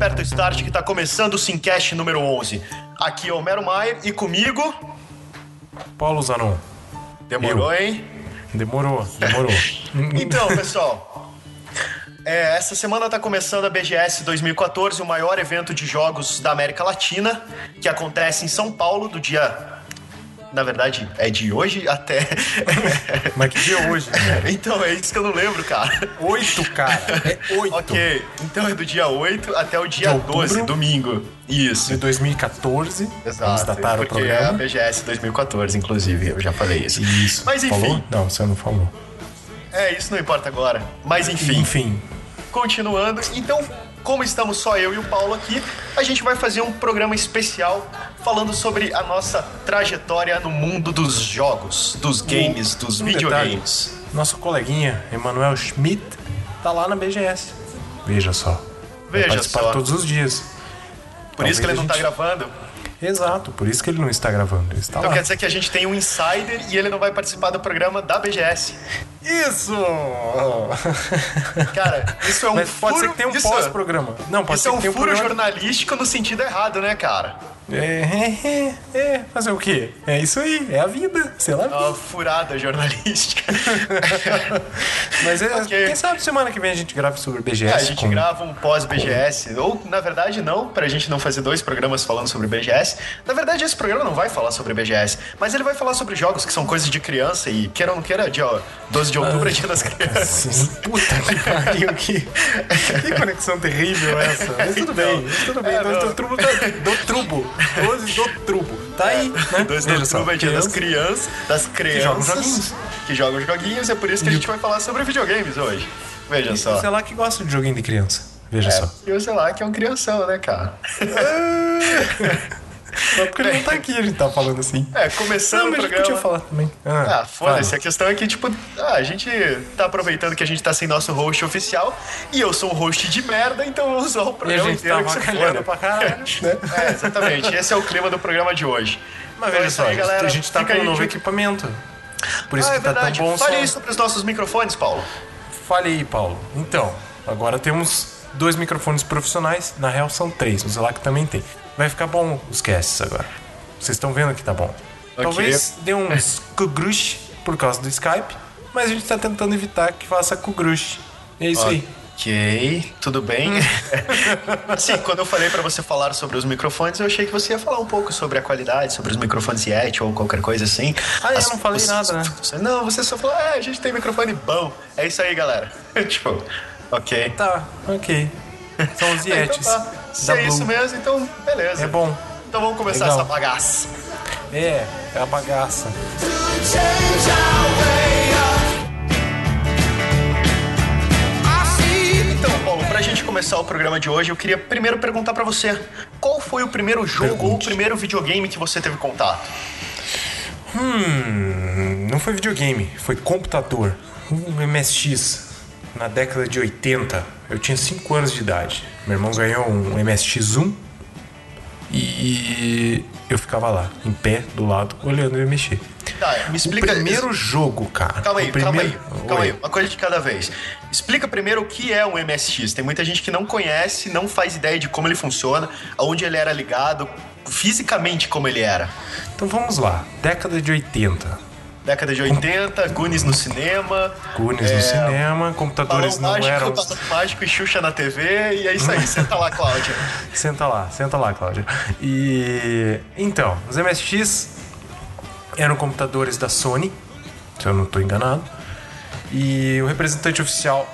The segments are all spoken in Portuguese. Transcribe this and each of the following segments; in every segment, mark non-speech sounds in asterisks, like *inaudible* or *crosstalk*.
aperta o start que tá começando o Simcast número 11. Aqui é o Homero Maier e comigo... Paulo Zanon. Demorou, Eu. hein? Demorou, demorou. *laughs* Então, pessoal, é, essa semana tá começando a BGS 2014, o maior evento de jogos da América Latina, que acontece em São Paulo do dia. Na verdade, é de hoje até. *laughs* Mas que dia é hoje? *laughs* então, é isso que eu não lembro, cara. Oito, cara. É oito. Ok, então é do dia 8 até o dia De outubro. 12, domingo. Isso. De 2014. Vamos Exato, datar o porque é a programa. BGS 2014, inclusive, eu já falei isso. Isso. Mas enfim, Falou? Não, você não falou. é, isso não importa agora. Mas enfim, Enfim. continuando. Então, como estamos só eu e o Paulo aqui, a gente vai fazer um programa especial falando sobre a nossa trajetória no mundo dos jogos, dos games, dos um videogames. Nosso coleguinha, Emanuel Schmidt, tá lá na BGS. Veja só. Vai Veja participar só. todos os dias. Por isso que ele Talvez não tá gente- gravando. Exato, por isso que ele não está gravando. Ele está Então lá. quer dizer que a gente tem um insider e ele não vai participar do programa da BGS. Isso! Cara, isso é um Mas pode furo... ser que tenha um isso- pós-programa. Não, pode Isso ser é que um tenha um furo programa. jornalístico no sentido errado, né, cara? É, é, é, fazer o quê? É isso aí, é a vida, sei lá. É uma furada jornalística. *laughs* Mas é, *laughs* Ok. quem sabe semana que vem a gente grava sobre BGS. É, a gente com- grava um pós-BGS. Ou, na verdade, não, pra gente não fazer dois programas falando sobre BGS. Na verdade, esse programa não vai falar sobre BGS, mas ele vai falar sobre jogos que são coisas de criança e, queira ou não queira, dia 12 de outubro é dia das crianças. *laughs* Puta que pariu, que, que conexão terrível essa. Mas tudo bem, mas tudo bem. É, não. do trubo, do trubo. 12 do trubo. Tá aí, né? 2 de Veja só, outubro é dia das criança- crianças, das crianças jogam joguinhos. que jogam joguinhos, é por isso que a gente vai falar sobre videogames hoje. Veja só. Sei lá que gosta de joguinho de criança. Veja só. E lá que é um crianção, né, cara? *laughs* Só porque ele não tá aqui, a gente tá falando assim. É, começando Não, o mas gente programa. podia falar também. Ah, foda-se. fala. A questão é que, tipo, ah, a gente tá aproveitando que a gente tá sem nosso host oficial e eu sou um host de merda, então eu vou usar o E a programa gente inteiro tá que foda. pra caralho, *laughs* né? É, exatamente. Esse é o clima do programa de hoje. Mas Então é veja isso só, aí, galera. a gente tá com um novo de- equipamento. Por isso Ah, é que tá verdade. tão bom Fale som. aí sobre os nossos microfones, Paulo. Fale aí, Paulo. Então, agora temos dois microfones profissionais. Na real, são três. O Zelac também tem. Vai ficar bom os casts agora. Vocês estão vendo que tá bom. Talvez dê uns kugrush por causa do Skype, mas a gente tá tentando evitar que faça kugrush. É isso aí. Ok, tudo bem. *laughs* Sim, quando eu falei pra você falar sobre os microfones, eu achei que você ia falar um pouco sobre a qualidade, sobre os microfones Yeti ou qualquer coisa assim. Ah, eu As- não falei os- nada, né? você- Não, você só falou, ah, a gente tem microfone bom. É isso aí, galera. *laughs* tipo, ok. Tá, ok. São os Yetis. *laughs* Então tá. Se da é isso Blue. mesmo, então beleza. É bom. Então vamos começar Legal. essa bagaça. É, é a bagaça. Então, Paulo, pra gente começar o programa de hoje, eu queria primeiro perguntar pra você: qual foi o primeiro jogo ou o Pergunte. primeiro videogame que você teve contato? Hum, não foi videogame, foi computador. Um MSX. Na década de 80, eu tinha 5 anos de idade. Meu irmão ganhou um MSX1 e eu ficava lá, em pé, do lado, olhando ele mexer. Tá, me O explica. primeiro jogo, cara. Calma aí, o primeiro... calma aí, calma aí, Oi. uma coisa de cada vez. Explica primeiro o que é um MSX. Tem muita gente que não conhece, não faz ideia de como ele funciona, aonde ele era ligado, fisicamente como ele era. Então vamos lá, década de 80. Década de 80, Goonies no cinema. Goonies no cinema, computadores não mágico, eram. mágico e Xuxa na TV, e é isso aí. *laughs* Senta lá, Cláudia. Senta lá, senta lá, Cláudia. E então, os MSX eram computadores da Sony, se eu não estou enganado. E o representante oficial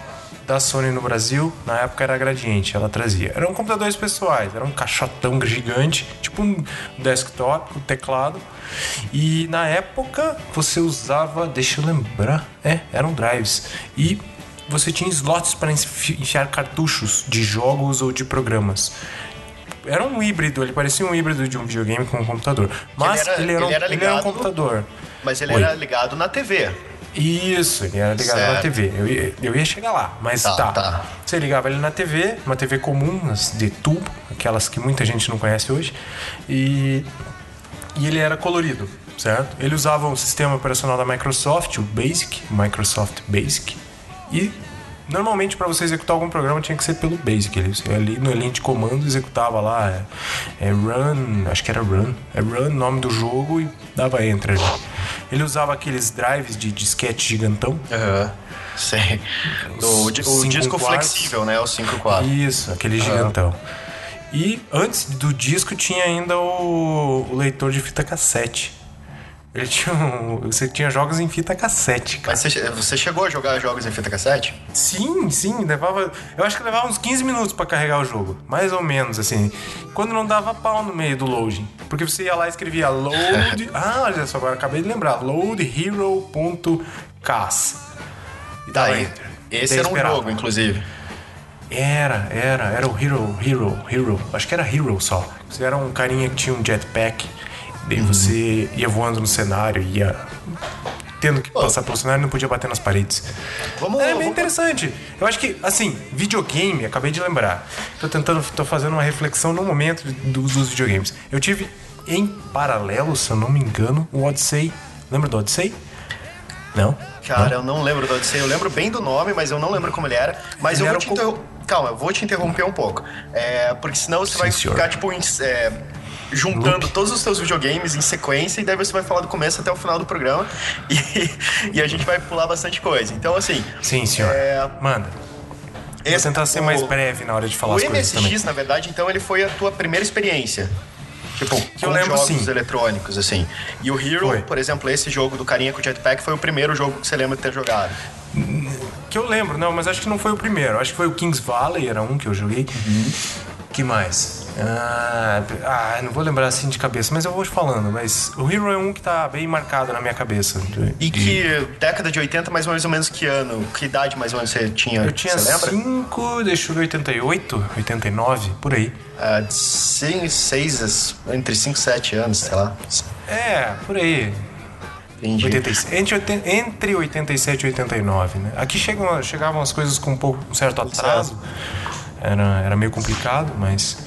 da Sony no Brasil, na época era a Gradiente, ela trazia. Eram computadores pessoais, era um caixotão gigante, tipo um desktop com teclado. E na época você usava, deixa eu lembrar, é, eram drives. E você tinha slots para enfi- enfiar cartuchos de jogos ou de programas. Era um híbrido, ele parecia um híbrido de um videogame com um computador. Mas era- ele era, um, ele era ele era um ligado- computador. Mas ele Oi. era ligado na TV. Isso, ele era ligado na Certo. TV. Eu ia, eu ia chegar lá, mas Tá, tá, tá. Você ligava ele na TV, uma TV comum, de tubo, aquelas que muita gente não conhece hoje, e, e ele era colorido, certo? Ele usava o sistema operacional da Microsoft, o Basic, Microsoft Basic, e Normalmente, para você executar algum programa, tinha que ser pelo Basic. Ele, ali no linha de comando executava lá, é, é Run, acho que era Run, é Run, nome do jogo e dava Enter ali. Ele usava aqueles drives de disquete gigantão. Aham. Sei. O, o disco quartos. flexível, né? O 5 4. Isso, aquele gigantão. E antes do disco tinha ainda o, o leitor de fita cassete. Ele tinha um, você tinha jogos em fita cassete, cara. Mas você, você chegou a jogar jogos em fita cassete? Sim, sim, levava. Eu acho que levava uns 15 minutos pra carregar o jogo. Mais ou menos, assim. Quando não dava pau no meio do loading. Porque você ia lá e escrevia load. *laughs* ah, olha só, agora acabei de lembrar. loadhero.cas. E Daí, enter. esse era um jogo, inclusive. Era, era, era o Hero, Hero, Hero. Acho que era Hero só. Você era um carinha que tinha um jetpack. Daí Uhum. você ia voando no cenário, ia tendo que passar pelo cenário e não podia bater nas paredes. Vamos, É bem vamos- interessante. Eu acho que, assim, videogame, acabei de lembrar. Tô tentando, tô fazendo uma reflexão no momento dos, dos videogames. Eu tive em paralelo, se eu não me engano, o Odyssey. Lembra do Odyssey? Não? Cara, eu não lembro do Odyssey. Eu lembro bem do nome, mas eu não lembro como ele era. Mas Ele eu era vou te co- interromper. Calma, eu vou te interromper um pouco. É, porque senão você Sim, vai senhor. ficar, tipo, é, juntando todos os seus videogames em sequência e daí você vai falar do começo até o final do programa *laughs* e, e a gente vai pular bastante coisa. Então, assim. Sim, senhor. É, Manda. Vou tentar ser o- mais breve na hora de falar O as coisas MSX, também. na verdade, então, ele foi a tua primeira experiência. Tipo, eu com lembro, jogos sim. eletrônicos, assim. E o Hero, Foi. por exemplo, esse jogo do carinha com jetpack foi o primeiro jogo que você lembra de ter jogado. Que eu lembro, não, mas acho que não foi o primeiro. Acho que foi o Kings Valley, era um que eu joguei. Uhum. Que mais? Ah, ah, não vou lembrar assim de cabeça, mas eu vou te falando. Mas o Hero é um que tá bem marcado na minha cabeça. E que década de 80, mais ou menos que ano? Que idade mais ou menos você tinha? Eu tinha Você lembra? 5, deixa eu ver, 88, 89, por aí. Ah, de cinco, seis, entre 5 e 7 anos, sei lá. É, por aí. Entendi. 86, entre, oiten- entre 87 e 89, né? Aqui chegam, chegavam as coisas com um, pouco, um certo atraso. Era, era meio complicado, mas.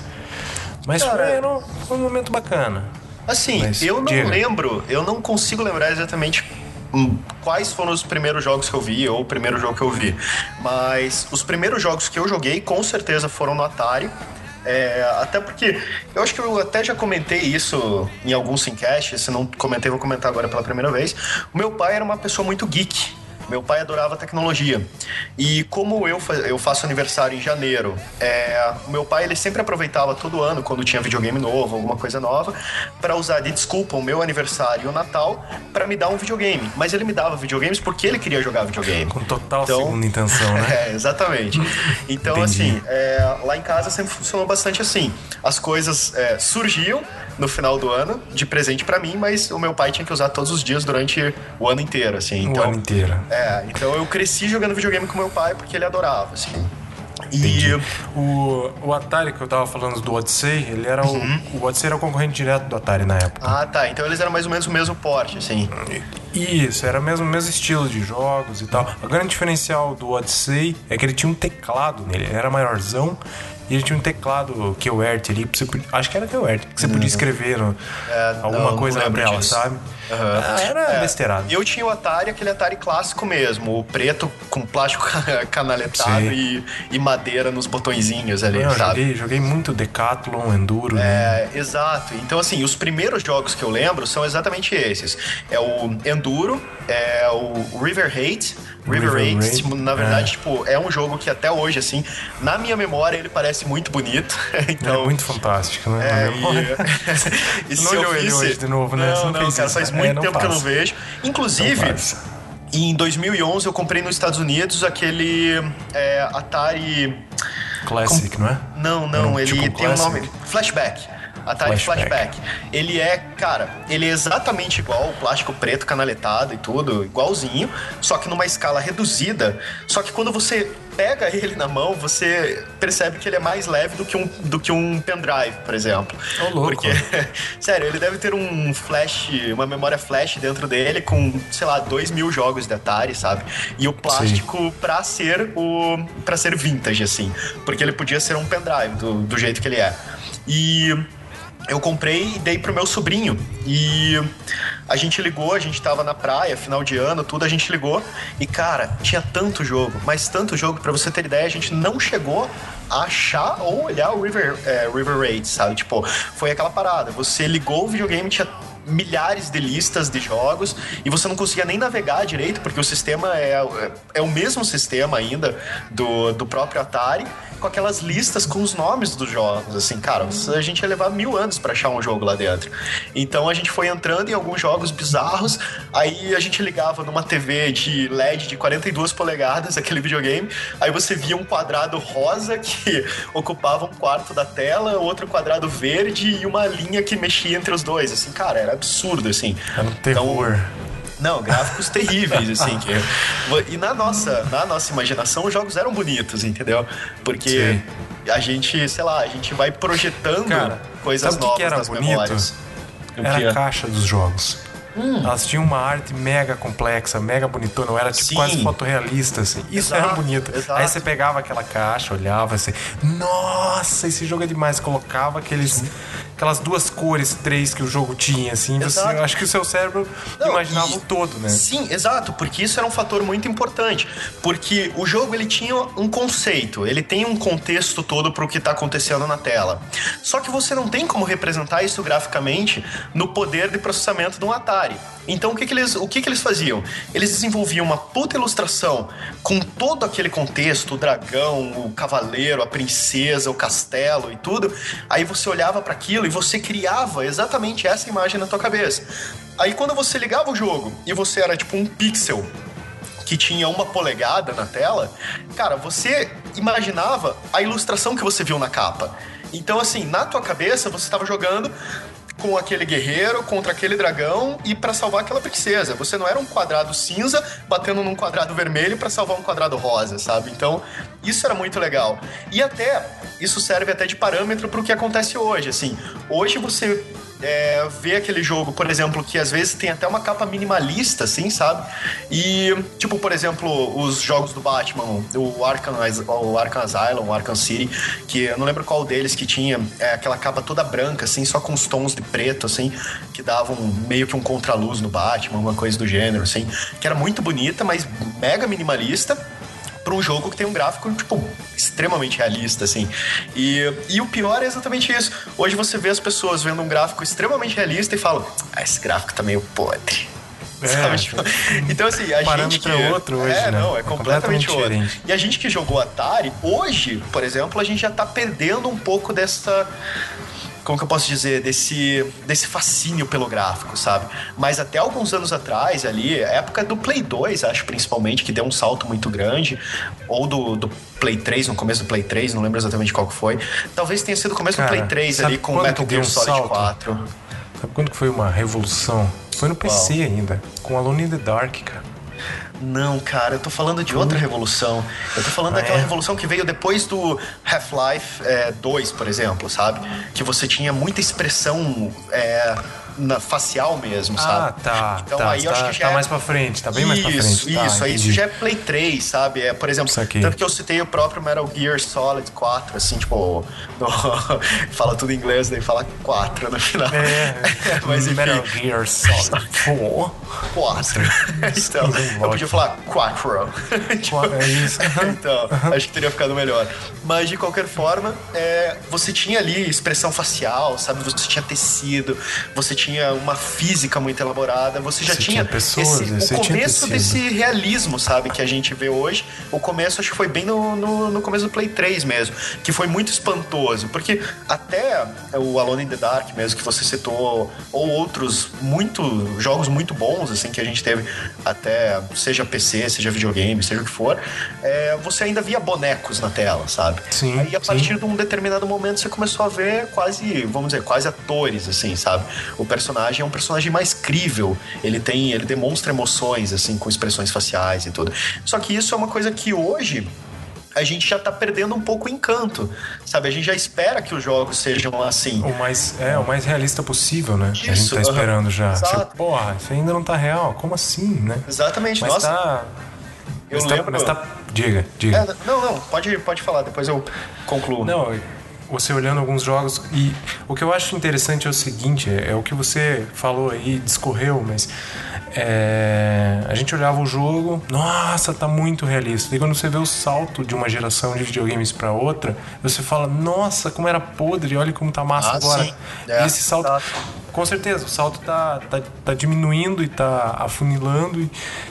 Mas Cara, foi, era um, um momento bacana. Assim, Mas, eu não diga. lembro, eu não consigo lembrar exatamente hum, quais foram os primeiros jogos que eu vi ou o primeiro jogo que eu vi. Mas os primeiros jogos que eu joguei com certeza foram no Atari. É, até porque eu acho que eu até já comentei isso em alguns Simcast, se não comentei, vou comentar agora pela primeira vez. O meu pai era uma pessoa muito geek. Meu pai adorava tecnologia. E como eu, eu faço aniversário em janeiro, é, o meu pai ele sempre aproveitava todo ano, quando tinha videogame novo, alguma coisa nova, para usar de desculpa o meu aniversário e o Natal para me dar um videogame. Mas ele me dava videogames porque ele queria jogar videogame. Com total Então- segunda intenção, né? *laughs* É, exatamente. Então, Entendi. assim, é, lá em casa sempre funcionou bastante assim. As coisas é, surgiam no final do ano de presente pra mim, mas o meu pai tinha que usar todos os dias durante o ano inteiro, assim. o Então, ano inteiro. é, então eu cresci jogando videogame com meu pai porque ele adorava, assim. Entendi. E O, o Atari que eu tava falando do Odyssey, ele era o. O Odyssey era o concorrente direto do Atari na época. ah, tá. Então eles eram mais ou menos o mesmo porte, assim. Isso, era mesmo o mesmo estilo de jogos e tal. O grande diferencial do Odyssey é que ele tinha um teclado nele, ele era maiorzão e ele tinha um teclado QWERTY ali, pra você, pod- acho que era QWERTY, que você podia escrever no- É, alguma não, coisa na tela, disso. sabe? Ah, era É, besteirado. Eu tinha o Atari, aquele Atari clássico mesmo, o preto com plástico *laughs* canaletado e, e madeira nos botõezinhos ali, Eu sabe? joguei, joguei muito Decathlon, Enduro, né? É, exato. Então, assim, os primeiros jogos que eu lembro são exatamente esses. É o Enduro, é o River Hate. River, Raid, tipo, na verdade, é. tipo, é um jogo que até hoje, assim, na minha memória ele parece muito bonito. *laughs* Ele então, é muito fantástico, né? é, Na memória. e, *laughs* e se não eu visse- hoje de novo, né? Não, não não, cara, faz É, muito não tempo que eu não vejo. Inclusive, em 2011 eu comprei nos Estados Unidos aquele é, Atari... Classic, não é? Não, não, Não, ele tipo tem um nome. Flashback. Atari Flashback. Flashback. Ele é, cara, ele é exatamente igual o plástico preto canaletado e tudo, igualzinho, só que numa escala reduzida. Só que quando você pega *laughs* ele na mão, você percebe que ele é mais leve do que um, do que um pendrive, por exemplo. Ô, louco. Porque, *laughs* sério, ele deve ter um flash, uma memória flash dentro dele com, sei lá, dois mil jogos de Atari, sabe? E o plástico pra ser o. para ser vintage, assim. Porque ele podia ser um pendrive do, do jeito que ele é. E. eu comprei e dei pro meu sobrinho. E a gente ligou, a gente tava na praia, final de ano, tudo, a gente ligou. E, cara, tinha tanto jogo, mas tanto jogo, para você ter ideia, a gente não chegou a achar ou olhar o River, é, River Raid, sabe? Tipo, foi aquela parada. Você ligou o videogame, tinha milhares de listas de jogos e você não conseguia nem navegar direito, porque o sistema é, é, é o mesmo sistema ainda do, do próprio Atari com aquelas listas com os nomes dos jogos. Assim, cara, a gente ia levar mil anos para achar um jogo lá dentro. Então a gente foi entrando em alguns jogos bizarros, aí a gente ligava numa TV de LED de 42 polegadas, aquele videogame, aí você via um quadrado rosa que *laughs* ocupava um quarto da tela, outro quadrado verde e uma linha que mexia entre os dois. Assim, cara, era absurdo, assim. Era um terror. Então, não, gráficos *laughs* terríveis, assim. Que... E na nossa, na nossa imaginação, os jogos eram bonitos, entendeu? Porque Sim. a gente, sei lá, a gente vai projetando Cara, coisas novas que era nas bonito? memórias. Era a caixa dos jogos. Hum. Elas tinham uma arte mega complexa, mega bonitona, era tipo, quase fotorrealista, assim. Isso exato, era bonito. Exato. Aí você pegava aquela caixa, olhava assim, nossa, esse jogo é demais. Colocava aqueles, aquelas duas cores, três que o jogo tinha, assim. Você, eu acho que o seu cérebro Não, imaginava e, o todo, né? Sim, exato, porque isso era um fator muito importante. Porque o jogo ele tinha um conceito, ele tem um contexto todo para o que está acontecendo na tela. Só que você não tem como representar isso graficamente no poder de processamento de um Atari. Então o que, que eles, o que, que eles faziam? Eles desenvolviam uma puta ilustração com todo aquele contexto, o dragão, o cavaleiro, a princesa, o castelo e tudo. Aí você olhava para aquilo e você criava exatamente essa imagem na tua cabeça. Aí quando você ligava o jogo e você era tipo um pixel que tinha uma polegada na tela, cara, você imaginava a ilustração que você viu na capa. Então, assim, na tua cabeça você estava jogando com aquele guerreiro contra aquele dragão e para salvar aquela princesa. Você não era um quadrado cinza batendo num quadrado vermelho para salvar um quadrado rosa, sabe? Então, isso era muito legal. E até isso serve até de parâmetro para o que acontece hoje, assim. Hoje você é, ver aquele jogo, por exemplo, que às vezes tem até uma capa minimalista, assim, sabe? E, tipo, por exemplo, os jogos do Batman, o Arkham, o Arkham Asylum, o Arkham City, que eu não lembro qual deles que tinha é, aquela capa toda branca, assim, só com os tons de preto, assim, que davam meio que um contraluz no Batman, uma coisa do gênero, assim, que era muito bonita, mas mega minimalista para um jogo que tem um gráfico, tipo, extremamente realista, assim. E, e o pior é exatamente isso. Hoje você vê as pessoas vendo um gráfico extremamente realista e falam, ah, esse gráfico tá meio podre. É, *laughs* tipo, então, assim, a gente. Que, é outro hoje. É, né? não, é, é completamente, completamente outro. Diferente. E a gente que jogou Atari, hoje, por exemplo, a gente já tá perdendo um pouco dessa como que eu posso dizer, desse, desse fascínio pelo gráfico, sabe? Mas até alguns anos atrás, ali, época do Play 2, acho principalmente, que deu um salto muito grande, ou do, do Play 3, no começo do Play 3, não lembro exatamente qual que foi. Talvez tenha sido o começo Cara, do Play 3 ali com Metal Gear um Solid salto? 4. Sabe quando que foi uma revolução? Foi no PC ainda, com Alone in the Dark, cara. Não, cara, eu tô falando de outra revolução. Eu tô falando ah, daquela é? revolução que veio depois do Half-Life é, 2, por exemplo, sabe? Que você tinha muita expressão é, na, facial mesmo, ah, sabe? Ah, tá. Então tá, aí eu tá, acho que já tá é... mais pra frente, tá bem isso, mais pra frente. Isso, tá, isso. Aí isso já é Play 3, sabe? É, por exemplo, tanto que eu citei o próprio Metal Gear Solid 4, assim, tipo, *laughs* no... fala tudo em inglês, daí fala 4 no final. É, *laughs* mas enfim. Metal Gear Solid 4. 4. *laughs* então, eu podia falar 4. tipo, é isso. então, acho que teria ficado melhor. Mas de qualquer forma, é, você tinha ali expressão facial, sabe? Você tinha tecido, você tinha tinha uma física muito elaborada, você já você tinha, tinha pessoas, esse, o começo desse realismo, sabe, que a gente vê hoje. O começo acho que foi bem no, no, no, começo do Play 3 mesmo, que foi muito espantoso, porque até o Alone in the Dark mesmo que você citou, ou outros muito jogos muito bons assim que a gente teve até seja PC, seja videogame, seja o que for, é, você ainda via bonecos na tela, sabe? Sim. Aí a partir sim. de um determinado momento você começou a ver quase, vamos dizer, quase atores assim, sabe? O personagem é um personagem mais crível. Ele tem, ele demonstra emoções, assim, com expressões faciais e tudo. Só que isso é uma coisa que hoje a gente já tá perdendo um pouco o encanto, sabe? A gente já espera que os jogos sejam assim. O mais, é, o mais realista possível, né? Isso, a gente tá esperando uh -huh. já. Tipo, porra, isso ainda não tá real. Como assim, né? Exatamente. Mas Nossa. tá... Eu mas lembro... Tá, mas tá... Diga, diga. É, não, não, pode, pode falar, depois eu concluo. Não, você olhando alguns jogos e o que eu acho interessante é o seguinte, é, é o que você falou aí, discorreu, mas é, a gente olhava o jogo, nossa, tá muito realista. E quando você vê o salto de uma geração de videogames para outra, você fala, nossa, como era podre, olha como tá massa Ah, agora. É, esse salto, com certeza, o salto tá, tá, tá diminuindo e tá afunilando e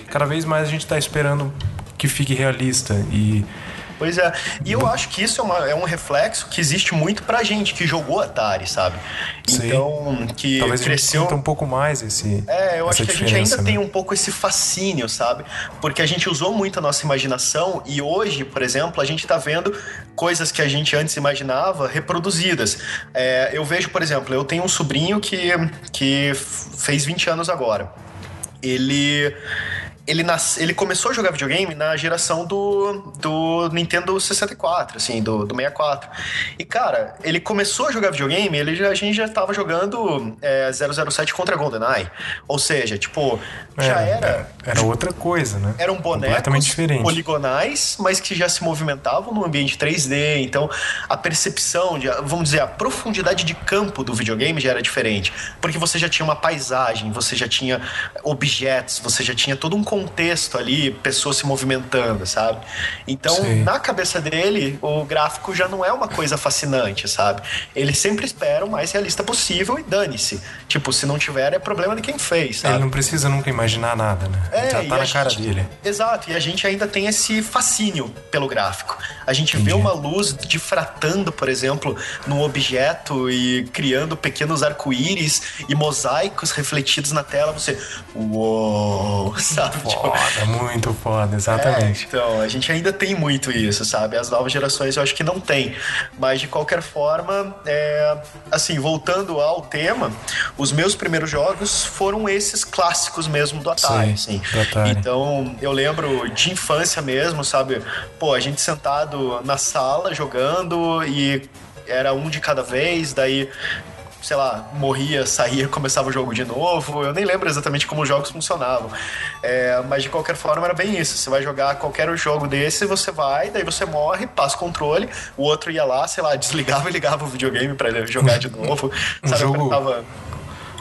cada vez mais a gente tá esperando que fique realista e Pois é. E eu acho que isso é, uma- é um reflexo que existe muito pra gente que jogou Atari, sabe? Sim. Então, que talvez a gente cresceu. sinta um pouco mais esse É, eu acho que a gente ainda né? tem um pouco esse fascínio, sabe? Porque a gente usou muito a nossa imaginação e hoje, por exemplo, a gente tá vendo coisas que a gente antes imaginava reproduzidas. É, eu vejo, por exemplo, eu tenho um sobrinho que, que fez 20 anos agora. Ele. Ele, nas, ele começou a jogar videogame na geração do, do Nintendo 64, assim, do, do 64. E, cara, ele começou a jogar videogame, ele a gente já tava jogando é, 007 contra GoldenEye. Ou seja, tipo, já É, era era outra coisa, né? eram bonecos completamente diferente. poligonais, mas que já se movimentavam no ambiente 3D. Então, a percepção, de, vamos dizer, a profundidade de campo do videogame já era diferente. Porque você já tinha uma paisagem, você já tinha objetos, você já tinha todo um contexto ali, pessoas se movimentando, sabe? Então, Sim. na cabeça dele, o gráfico já não é uma coisa fascinante, sabe? Ele sempre espera o mais realista possível e dane-se. Tipo, se não tiver, é problema de quem fez, sabe? Ele não precisa nunca imaginar nada, né? É, já tá na cara gente- dele. Exato, e a gente ainda tem esse fascínio pelo gráfico. A gente vê uma luz difratando, por exemplo, num objeto e criando pequenos arco-íris e mosaicos refletidos na tela. Você, uou, *laughs* sabe? Tipo, Foda, muito foda, exatamente. é, então, a gente ainda tem muito isso, sabe? As novas gerações eu acho que não tem. Mas de qualquer forma, é, assim, voltando ao tema, os meus primeiros jogos foram esses clássicos mesmo do Atari, Sim, assim. do Atari. Então, eu lembro de infância mesmo, sabe? Pô, a gente sentado na sala jogando e era um de cada vez, daí sei lá, morria, saía, começava o jogo de novo. Eu nem lembro exatamente como os jogos funcionavam. É, mas de qualquer forma era bem isso. Você vai jogar qualquer jogo desse, você vai, daí você morre, passa o controle, o outro ia lá, sei lá, desligava e ligava o videogame pra ele jogar de novo. *laughs* Um Sabe, jogo- O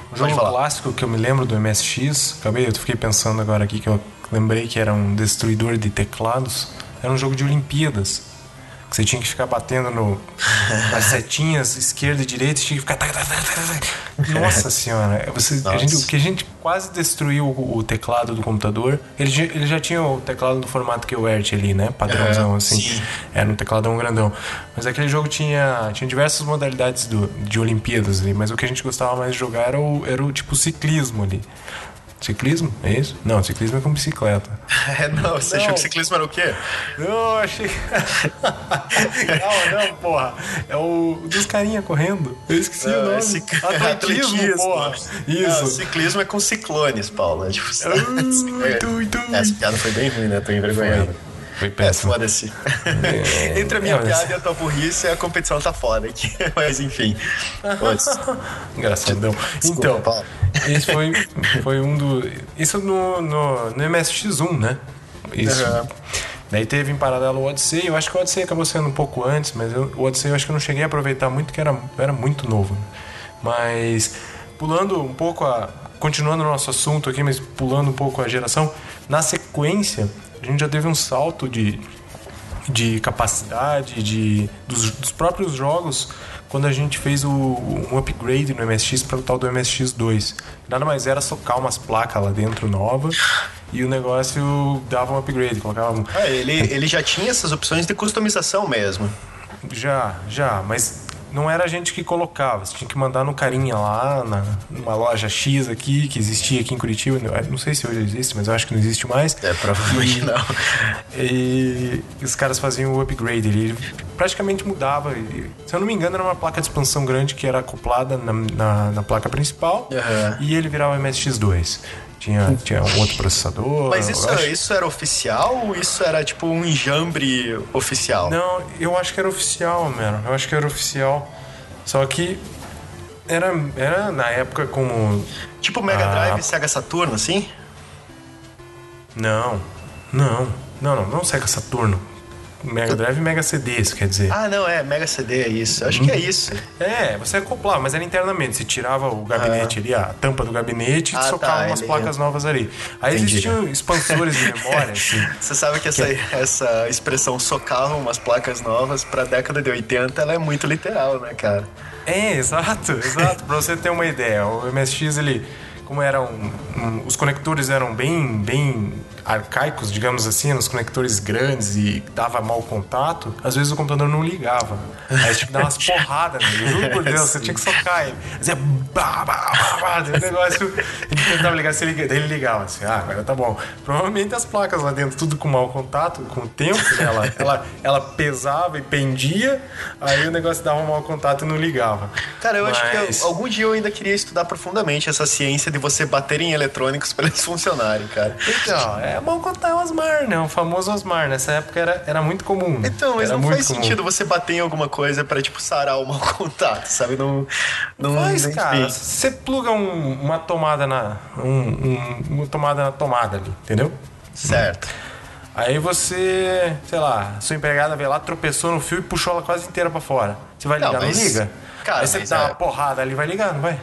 Pode jogo clássico que eu me lembro do MSX, acabei, eu fiquei pensando agora aqui que eu lembrei que era um destruidor de teclados, era um jogo de Olimpíadas. Que você tinha que ficar batendo no, nas *laughs* setinhas esquerda e direita, tinha que ficar. Nossa senhora, você, a Nossa. gente, o que a gente quase destruiu o, o teclado do computador. Ele, já- ele já tinha o teclado do formato que o ERT ali, né? Padrãozão É, assim. sim. Era um tecladão grandão. Mas aquele jogo tinha, tinha diversas modalidades do, de Olimpíadas ali, mas o que a gente gostava mais de jogar era o, era o tipo ciclismo ali. Ciclismo? É isso? Não, ciclismo é com bicicleta. *laughs* É, não, você Não. achou que ciclismo era o quê? Não, achei. *laughs* não, não, porra. É o dos carinha correndo. Eu esqueci o Não, nome. é cic- Atletismo, porra. Não, Isso. ciclismo é com ciclones, Paulo. É, tipo, tui. *laughs* Essa piada foi bem ruim, né? Tô envergonhado. Foi É, péssimo. foda-se. Entre a minha É, piada e a tua burrice, a competição tá foda aqui. *laughs* Mas enfim. Engraçadão. Então, esse foi, foi um do. Isso no, no, no MSX1, né? Isso. Uhum. Daí teve em paralelo o Odyssey. Eu acho que o Odyssey acabou sendo um pouco antes, mas eu- o Odyssey eu acho que eu não cheguei a aproveitar muito, que era, era muito novo. Mas pulando um pouco a. Continuando o nosso assunto aqui, mas pulando um pouco a geração, na sequência, a gente já teve um salto de, de capacidade de, dos, dos próprios jogos quando a gente fez o, um upgrade no MSX para o tal do MSX2. Nada mais era socar umas placas lá dentro novas e o negócio dava um upgrade, colocava um- Ah, ele, ele já tinha essas opções de customização mesmo. já, já, mas não era a gente que colocava, você tinha que mandar no carinha lá, na, numa loja X aqui, que existia aqui em Curitiba, não- sei se hoje existe, mas eu acho que não existe mais. É, provavelmente não. *laughs* E os caras faziam o upgrade, ele praticamente mudava. e, se eu não me engano, era uma placa de expansão grande que era acoplada na, na, na placa principal Aham. e ele virava MSX2. Tinha, tinha um outro processador. Mas isso, isso era oficial ou isso era tipo um enjambre oficial? Não, eu acho que era oficial, mano. Eu acho que era oficial. Só que era, era na época como. Tipo Mega Ah. Drive e Sega Saturno, assim? Não, não, não, não, não Sega Saturno. Mega Drive e Mega CD, isso quer dizer. Ah, não, é Mega CD, é isso. Acho que é isso. É, você acoplava, mas era internamente. Você tirava o gabinete ali, a tampa do gabinete e Ah, socava tá, umas placas novas ali. Aí Entendi. existiam expansores de memória, *laughs* assim. Você sabe que essa, essa expressão socavam umas placas novas pra década de 80, ela é muito literal, né, cara? É, exato, exato. pra você ter uma ideia, o MSX, ele, como eram. um, os conectores eram bem, bem arcaicos, digamos assim, eram os conectores grandes e dava mau contato, às vezes o computador não ligava. Aí que dar umas *laughs* porradas nele. Juro por Deus, você tinha que socar ele. Fazia bah, daí o negócio. Ele tentava ligar, você liga, ele ligava assim, ah, agora tá bom. Provavelmente as placas lá dentro, tudo com mau contato, com o tempo, né? ela, ela, ela pesava e pendia, aí o negócio dava um mau contato e não ligava. Cara, eu acho Mas- que eu- algum dia eu ainda queria estudar profundamente essa ciência de você bater em eletrônicos pra eles funcionarem, cara. Então, é bom contar o Osmar, né? O famoso Osmar. Nessa época era, era muito comum. Então, mas era não faz comum. sentido você bater em alguma coisa pra, tipo, sarar o mau *laughs* contato, sabe? Não. não Faz, cara. Você pluga um- uma tomada na. um- um- uma tomada na tomada ali, entendeu? Certo. Aí você, sei lá, sua empregada veio lá, tropeçou no fio e puxou ela quase inteira pra fora. Você vai Não, ligar, não, mas- liga? cara, Aí você dá é- uma porrada ali, vai ligar, não vai?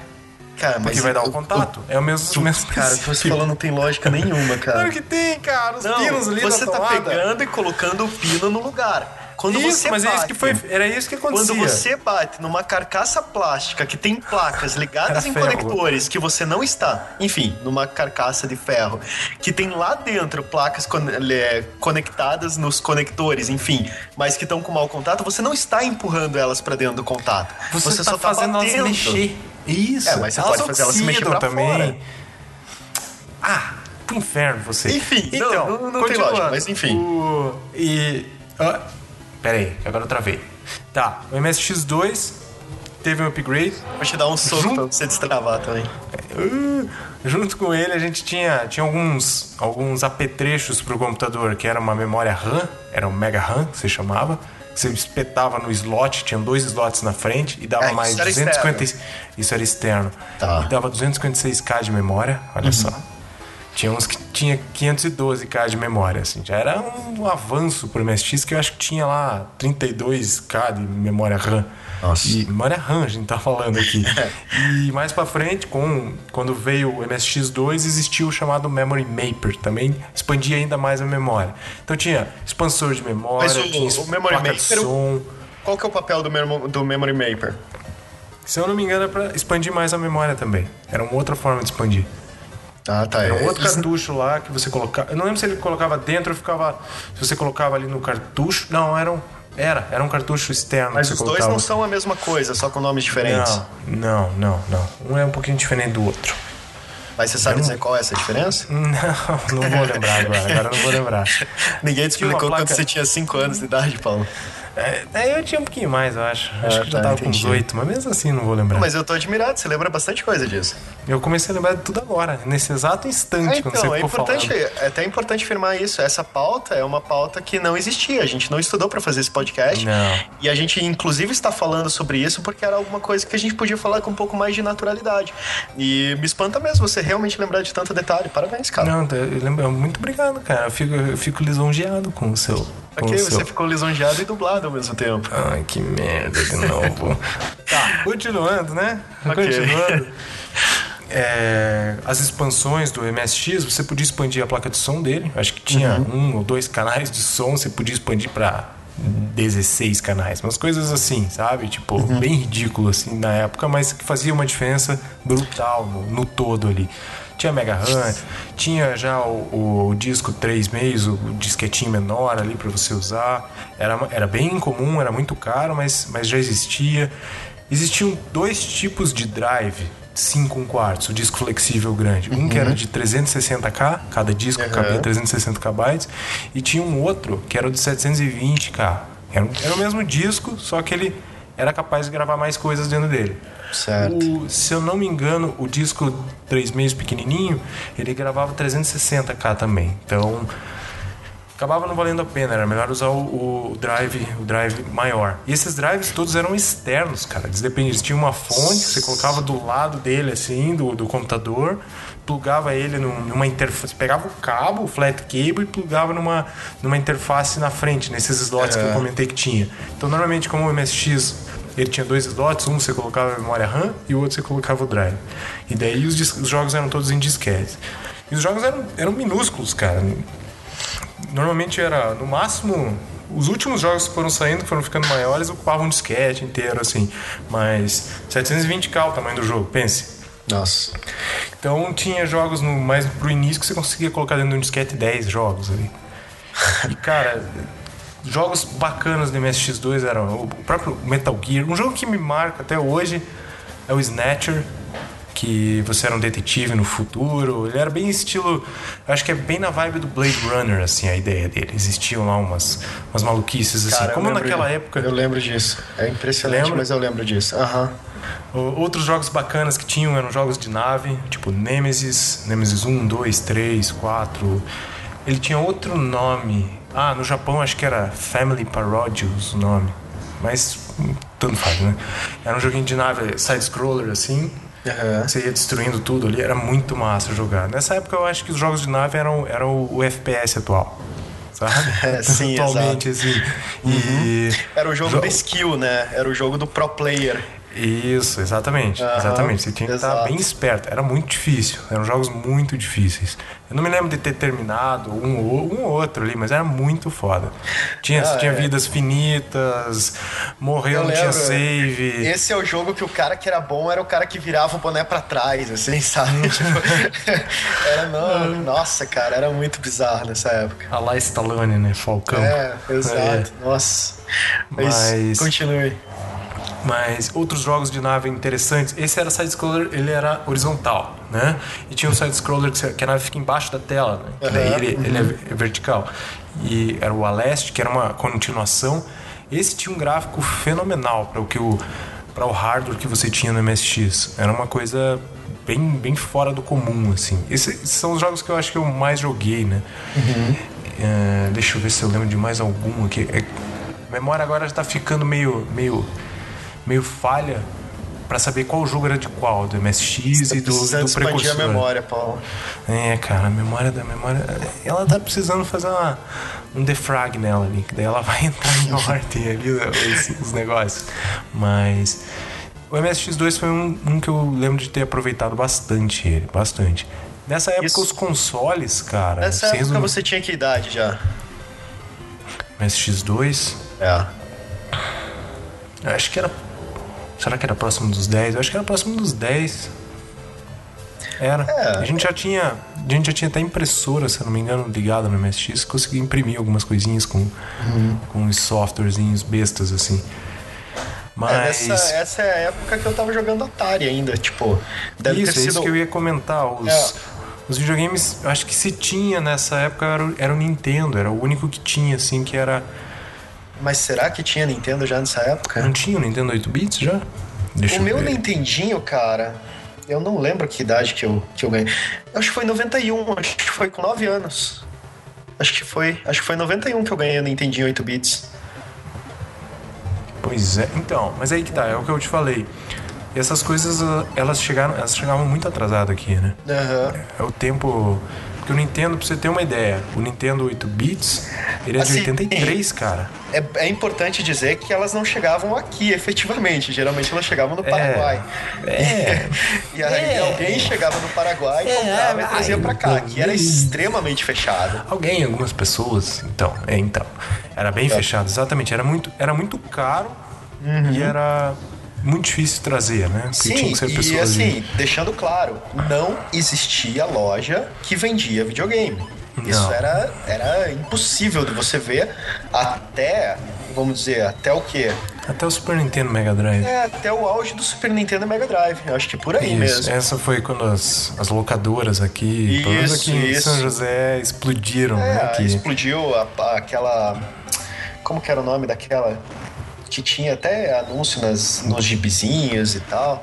Cara, mas. Porque vai dar o eu- contato. É o mesmo, eu- mesmo Cara, o que você falou não tem lógica nenhuma, cara. Claro que tem, cara. Os Não, pinos ali você tá pegando e colocando o pino no lugar. Quando Isso, você mas bate, é isso que foi, era isso que acontecia. Quando você bate numa carcaça plástica que tem placas ligadas em ferro. conectores que você não está, enfim, numa carcaça de ferro, que tem lá dentro placas é, conectadas nos conectores, enfim, mas que estão com mau contato, você não está empurrando elas para dentro do contato. Você, tá só tá fazendo elas mexer. Isso. É, mas você pode fazer elas se mexer pra fora. Ah, pro inferno você. Enfim, não, então, não- não tem continuando, lógica, mas enfim. O, e. ó, pera aí, que agora eu travei. Tá, o MSX2 teve um upgrade. Vou te dar um soco Jun- pra você destravar também. Uh, junto com ele a gente tinha, tinha alguns, alguns apetrechos pro computador, que era uma memória RAM, era um Mega RAM, que você chamava. Você espetava no slot, tinha dois slots na frente e dava É, mais era 250. Isso era externo. Tá. E dava 256k de memória, olha só. Tinha uns que tinha 512k de memória, assim. Já era um avanço pro MSX que eu acho que tinha lá 32k de memória RAM. Nossa. E memória RAM, a gente tá falando aqui. *laughs* e mais pra frente, com, quando veio o MSX2, existiu o chamado Memory Maper. Também expandia ainda mais a memória. Então tinha expansor de memória, Mas o- tinha o Memory Maper- som. Qual que é o papel do, memo- do Memory Maper? Se eu não me engano, era pra expandir mais a memória também. Era uma outra forma de expandir. Ah, tá. Era um é- outro cartucho lá que você colocava. Eu não lembro se ele colocava dentro ou ficava. Se você colocava ali no cartucho. Não, era um. Era, era um cartucho externo Mas os dois colocava. não são a mesma coisa, só com nomes diferentes. Não, não, não, não. Um é um pouquinho diferente do outro. Mas você sabe dizer qual é essa diferença? *laughs* Não, não vou lembrar agora. Agora não vou lembrar. Ninguém te explicou quando placa- você tinha 5 anos de idade, Paulo. É, é, eu tinha um pouquinho mais, eu acho. Acho que já tá, tava com uns entendi. oito, mas mesmo assim não vou lembrar. Mas eu tô admirado, você lembra bastante coisa disso. Eu comecei a lembrar de tudo agora, nesse exato instante, É, quando você então, é importante, falando. é até importante afirmar isso. Essa pauta é uma pauta que não existia. A gente não estudou pra fazer esse podcast. Não. E a gente, inclusive, está falando sobre isso porque era alguma coisa que a gente podia falar com um pouco mais de naturalidade. E me espanta mesmo você realmente lembrar de tanto detalhe. Parabéns, cara. Não, eu lembro, muito obrigado, cara. Eu fico, eu fico lisonjeado com o seu. Seu... você ficou lisonjeado e dublado ao mesmo tempo. Ai, que merda de novo. *laughs* tá, continuando, né? Ok. Continuando. É, as expansões do MSX, você podia expandir a placa de som dele. Acho que tinha um ou dois canais de som, você podia expandir para 16 canais. Umas coisas assim, sabe? Tipo, bem ridículo assim na época, mas que fazia uma diferença brutal no, no todo ali. Tinha Mega RAM, tinha já o, o disco 3 meios, o disquetinho menor ali para você usar. Era, era bem comum, era muito caro, mas, mas já existia. Existiam dois tipos de drive 5 1 quartos, o disco flexível grande. Um que era de 360k, cada disco Uhum. cabia 360 KB, e tinha um outro que era de 720k. Era, era o mesmo disco, só que ele era capaz de gravar mais coisas dentro dele. Certo. O- se eu não me engano, o disco 3 meios pequenininho, ele gravava 360k também. Então, acabava não valendo a pena, era melhor usar o, o drive, o drive maior. E esses drives todos eram externos, cara. Eles dependiam, eles tinham uma fonte que você colocava do lado dele, assim, do, do computador, plugava ele numa interface, pegava o cabo, o flat cable e plugava numa, numa interface na frente, nesses slots é. que eu comentei que tinha. Então, normalmente, como o MSX ele tinha dois slots, um você colocava a memória RAM e o outro você colocava o drive. E daí os, os jogos eram todos em disquete. E os jogos eram, eram minúsculos, cara normalmente era no máximo os últimos jogos que foram saindo, que foram ficando maiores, ocupavam um disquete inteiro, assim. Mas 720k o tamanho do jogo, pense. Nossa. Então tinha jogos no, mais pro início que você conseguia colocar dentro de um disquete 10 jogos ali. E cara, jogos bacanas do MSX2 eram o próprio Metal Gear. Um jogo que me marca até hoje é o Snatcher que você era um detetive no futuro. Ele era bem estilo. Acho que é bem na vibe do Blade Runner, assim, a ideia dele. Existiam lá umas, umas maluquices, assim. Cara, como naquela de, época. Eu lembro disso. É impressionante, mas eu lembro disso. Aham. Uhum. Outros jogos bacanas que tinham eram jogos de nave, tipo Nemesis, Nemesis 1, 2, 3, 4. Ele tinha outro nome. Ah, no Japão acho que era Family Parodius o nome. Mas hum, tanto faz, né? Era um joguinho de nave side-scroller assim. Uhum. Você ia destruindo tudo ali, era muito massa jogar. Nessa época eu acho que os jogos de nave eram, eram o FPS atual. Sabe? *laughs* É, sim, Totalmente exato. assim. Uhum. Era o jogo jo... do skill, né? Era o jogo do pro player. Isso, exatamente. Uhum, exatamente. Você tinha que exato. estar bem esperto. Era muito difícil. Eram jogos muito difíceis. Eu não me lembro de ter terminado um ou um outro ali, mas era muito foda. Tinha, ah, tinha é. vidas finitas, morreu, não tinha save. Esse é o jogo que o cara que era bom era o cara que virava o boné para trás, assim, sabe? *laughs* tipo, *laughs* era, não, nossa, cara, era muito bizarro nessa época. A lá Stallone, né? Falcão. É, exato. É. Nossa. Mas, mas continue. Mas outros jogos de nave interessantes, esse era side-scroller, ele era horizontal, né? E tinha um side-scroller que a nave fica embaixo da tela, né? Que daí ele, uhum. ele é vertical. E era o Aleste, que era uma continuação. Esse tinha um gráfico fenomenal para o que o para o hardware que você tinha no MSX. Era uma coisa bem, bem fora do comum, assim. Esses são os jogos que eu acho que eu mais joguei, né? Uhum. É, deixa eu ver se eu lembro de mais algum aqui. É, a memória agora está ficando meio, meio meio falha para saber qual jogo era de qual, do MSX e do, do precursor. a memória, Paulo. É, cara, a memória da memória. Ela tá precisando fazer uma, um defrag nela ali, que daí ela vai *laughs* entrar em ordem ali os, os negócios. Mas. O MSX2 foi um, um, que eu lembro de ter aproveitado bastante ele, bastante. Nessa época Isso. os consoles, cara. Nessa época você tinha que idade já? MSX2? É. acho que era Será que era próximo dos 10? Eu acho que era próximo dos 10. Era. É, a gente já tinha. A gente já tinha até impressora, se eu não me engano, ligada no MSX, conseguia imprimir algumas coisinhas com, uhum. com uns softwarezinhos bestas assim. Mas. É, essa, essa é a época que eu tava jogando Atari ainda, tipo. Deve isso, ter sido... isso que eu ia comentar. Os, é. os videogames, eu acho que se tinha nessa época era, era o Nintendo, era o único que tinha, assim, que era mas será que tinha Nintendo já nessa época? Não tinha o Nintendo 8 bits já? Deixa o meu ver. Nintendinho, cara, eu não lembro que idade que eu, que eu ganhei. Acho que foi em 91, acho que foi com 9 anos. Acho que foi, acho que foi em 91 que eu ganhei o Nintendinho 8 bits. Pois é, então, mas aí que tá, é o que eu te falei. E essas coisas, elas chegaram, elas chegavam muito atrasadas aqui, né? Uhum. É o tempo porque o Nintendo, pra você ter uma ideia, o Nintendo 8 bits, ele é assim, de 83, cara. É, é, importante dizer que elas não chegavam aqui, *laughs* efetivamente. Geralmente elas chegavam no é, Paraguai. É. *laughs* e aí é, alguém chegava no Paraguai, é, comprava e trazia pra cá, que era extremamente fechado. Alguém, algumas pessoas, então, é, então. Era bem é. fechado, exatamente. Era muito, era muito caro uhum. e era muito difícil trazer, né? Porque Sim, tinha que ser e assim, de... deixando claro, não existia loja que vendia videogame. Não. Isso era, era impossível de você ver até, vamos dizer, até o quê? Até o Super Nintendo Mega Drive. É, até o auge do Super Nintendo Mega Drive. Eu acho que por aí isso, mesmo. Essa foi quando as, as locadoras aqui, isso, pelo menos aqui isso. em São José, explodiram, é, né? Explodiu a, a, aquela. Como que era o nome daquela? Que tinha até anúncio nas, nos gibizinhos e tal.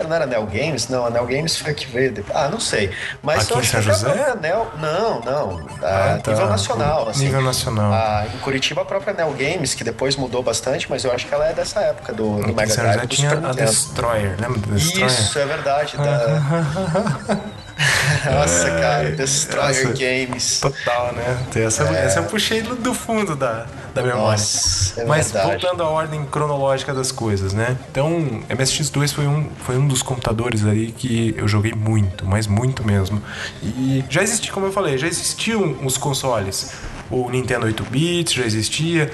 Não era Nel Games? Não, a Nel Games foi a que veio depois. Ah, não sei. Mas Aqui eu em São que a José? própria Nel... Não, não. A Ah, tá. nível nacional, assim. Nível nacional. Ah, em Curitiba, a própria Nel Games, que depois mudou bastante, mas eu acho que ela é dessa época do, do Aqui Mega Drive do tinha a. Destroyer, lembra da Destroyer? Isso, é verdade. Da... *laughs* *laughs* Nossa, cara, Destroyer Nossa. Games. Total, né? Essa, essa eu puxei do, do fundo da, da memória. Nossa, é Mas verdade. voltando à ordem cronológica das coisas, né? Então, MSX2 foi um, foi um dos computadores ali que eu joguei muito, mas muito mesmo. E já existia, como eu falei, já existiam os consoles. O Nintendo 8-bits já existia.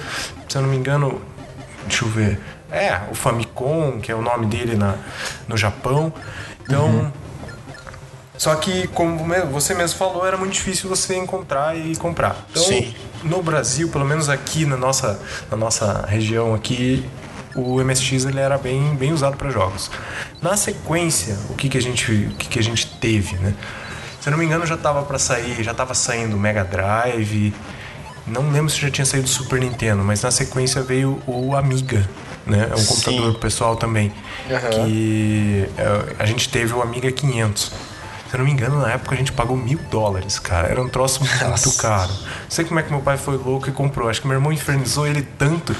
Se eu não me engano, deixa eu ver. É, o Famicom, que é o nome dele na, no Japão. Então. Uhum. Só que, como você mesmo falou, era muito difícil você encontrar e comprar. Então, Sim. no Brasil, pelo menos aqui na nossa, na nossa região aqui, o MSX ele era bem, bem usado para jogos. Na sequência, o que, que a gente, o que, que a gente teve, né? Se eu não me engano, já tava para sair, já tava saindo o Mega Drive. Não lembro se já tinha saído o Super Nintendo, mas na sequência veio o Amiga, né? É um Sim. computador pessoal também. Aham. Que é, a gente teve o Amiga 500. Se eu não me engano, na época a gente pagou mil dólares, cara. Era um troço muito Nossa. caro. Não sei como é que meu pai foi louco e comprou. Acho que meu irmão infernizou ele tanto.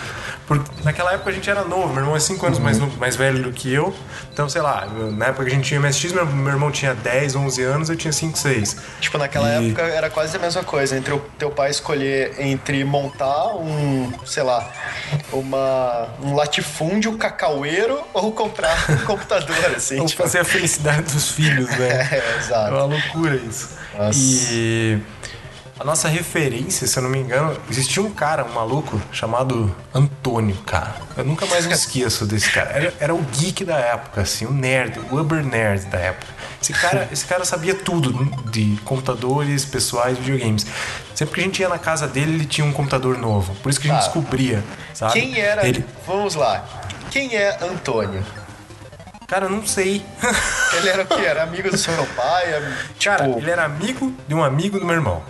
Porque naquela época a gente era novo. Meu irmão é 5 anos mais, novo- mais velho do que eu. Então, sei lá, na época que a gente tinha MSX, meu, meu irmão tinha 10, 11 anos, eu tinha 5, 6. Tipo, naquela E- época era quase a mesma coisa, entre o teu pai escolher entre montar um, sei lá, uma, um latifúndio cacaueiro ou comprar um *laughs* computador, assim. Ou tipo. fazer a felicidade dos filhos, né? É, *laughs* É exato. uma loucura isso. Nossa. E a nossa referência, se eu não me engano, existia um cara, um maluco, chamado Antônio, cara. Eu nunca mais me *laughs* esqueço desse cara. Era, era o geek da época, assim, o nerd, o uber nerd da época. Esse cara, *laughs* esse cara sabia tudo de computadores, pessoais, videogames. Sempre que a gente ia na casa dele, ele tinha um computador novo. Por isso que a gente Tá. descobria, sabe? Quem era. Ele, Vamos lá. Quem é Antônio? cara, eu não sei. Ele era o quê? Era amigo do *laughs* seu pai? am- Tipo, Cara, ele era amigo de um amigo do meu irmão.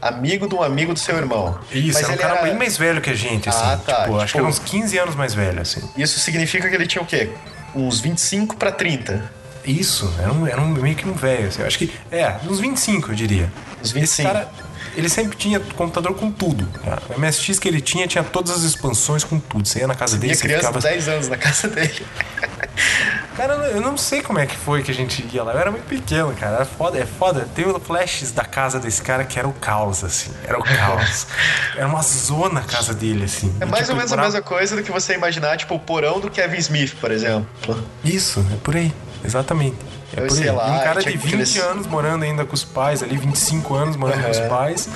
Amigo de um amigo do seu irmão. Isso, Mas era um cara era- bem mais velho que a gente, assim. Ah, tá, Tipo, acho tipo- que era uns 15 anos mais velho, assim. Isso significa que ele tinha o quê? Uns 25 pra 30. Isso, era, um, era um, meio que um velho, assim. Eu acho que, é, uns 25, eu diria. Uns Esse 25. cara, ele sempre tinha computador com tudo. Cara. O MSX que ele tinha, tinha todas as expansões com tudo. Você ia na casa dele, Minha você criança ficava... de 10 anos na casa dele. *laughs* Cara, eu não sei como é que foi que a gente ia lá. Eu era muito pequeno, cara. Era foda, é foda. Tem flashes da casa desse cara que era o caos, assim. Era o caos. *laughs* era uma zona a casa dele, assim. É E, mais tipo, ou menos a morava- mesma coisa do que você imaginar, tipo, o porão do Kevin Smith, por exemplo. Isso, é por aí. Exatamente. É Eu por sei aí. lá, e um cara de 20 aqueles- anos morando ainda com os pais ali, 25 anos morando com os pais.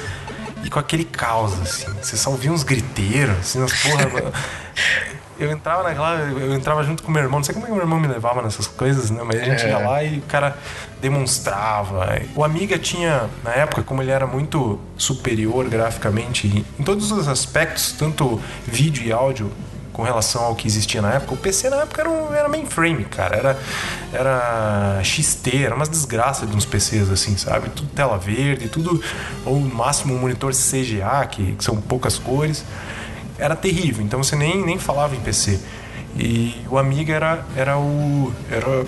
E com aquele caos, assim. Você só ouvia uns griteiros, assim, umas porra. *laughs* eu entrava naquela. Eu entrava junto com meu irmão. Não sei como é que meu irmão me levava nessas coisas, né? Mas a gente É. ia lá e o cara demonstrava. O Amiga tinha, na época, como ele era muito superior graficamente em todos os aspectos, tanto vídeo e áudio, com relação ao que existia na época. O PC na época era, um, era mainframe, cara. Era, era XT, era umas desgraças de uns PCs assim, sabe? Tudo tela verde, tudo. Ou no máximo um monitor CGA, que, que são poucas cores. Era terrível, então você nem, nem falava em PC. E o Amiga era, era o. Era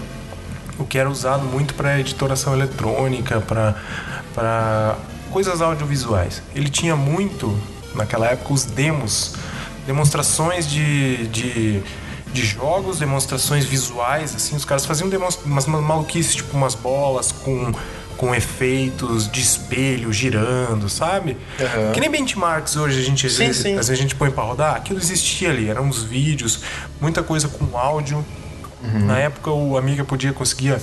o que era usado muito para editoração eletrônica, para coisas audiovisuais. Ele tinha muito, naquela época, os demos, demonstrações de, de, de jogos, demonstrações visuais, assim, os caras faziam umas umas maluquices, tipo umas bolas com, com efeitos de espelho girando, sabe? Aham. Que nem benchmarks hoje a gente, às Sim, vezes- sim. às vezes a gente põe para rodar, aquilo existia ali, eram uns vídeos, muita coisa com áudio. Uhum. Na época o Amiga podia conseguir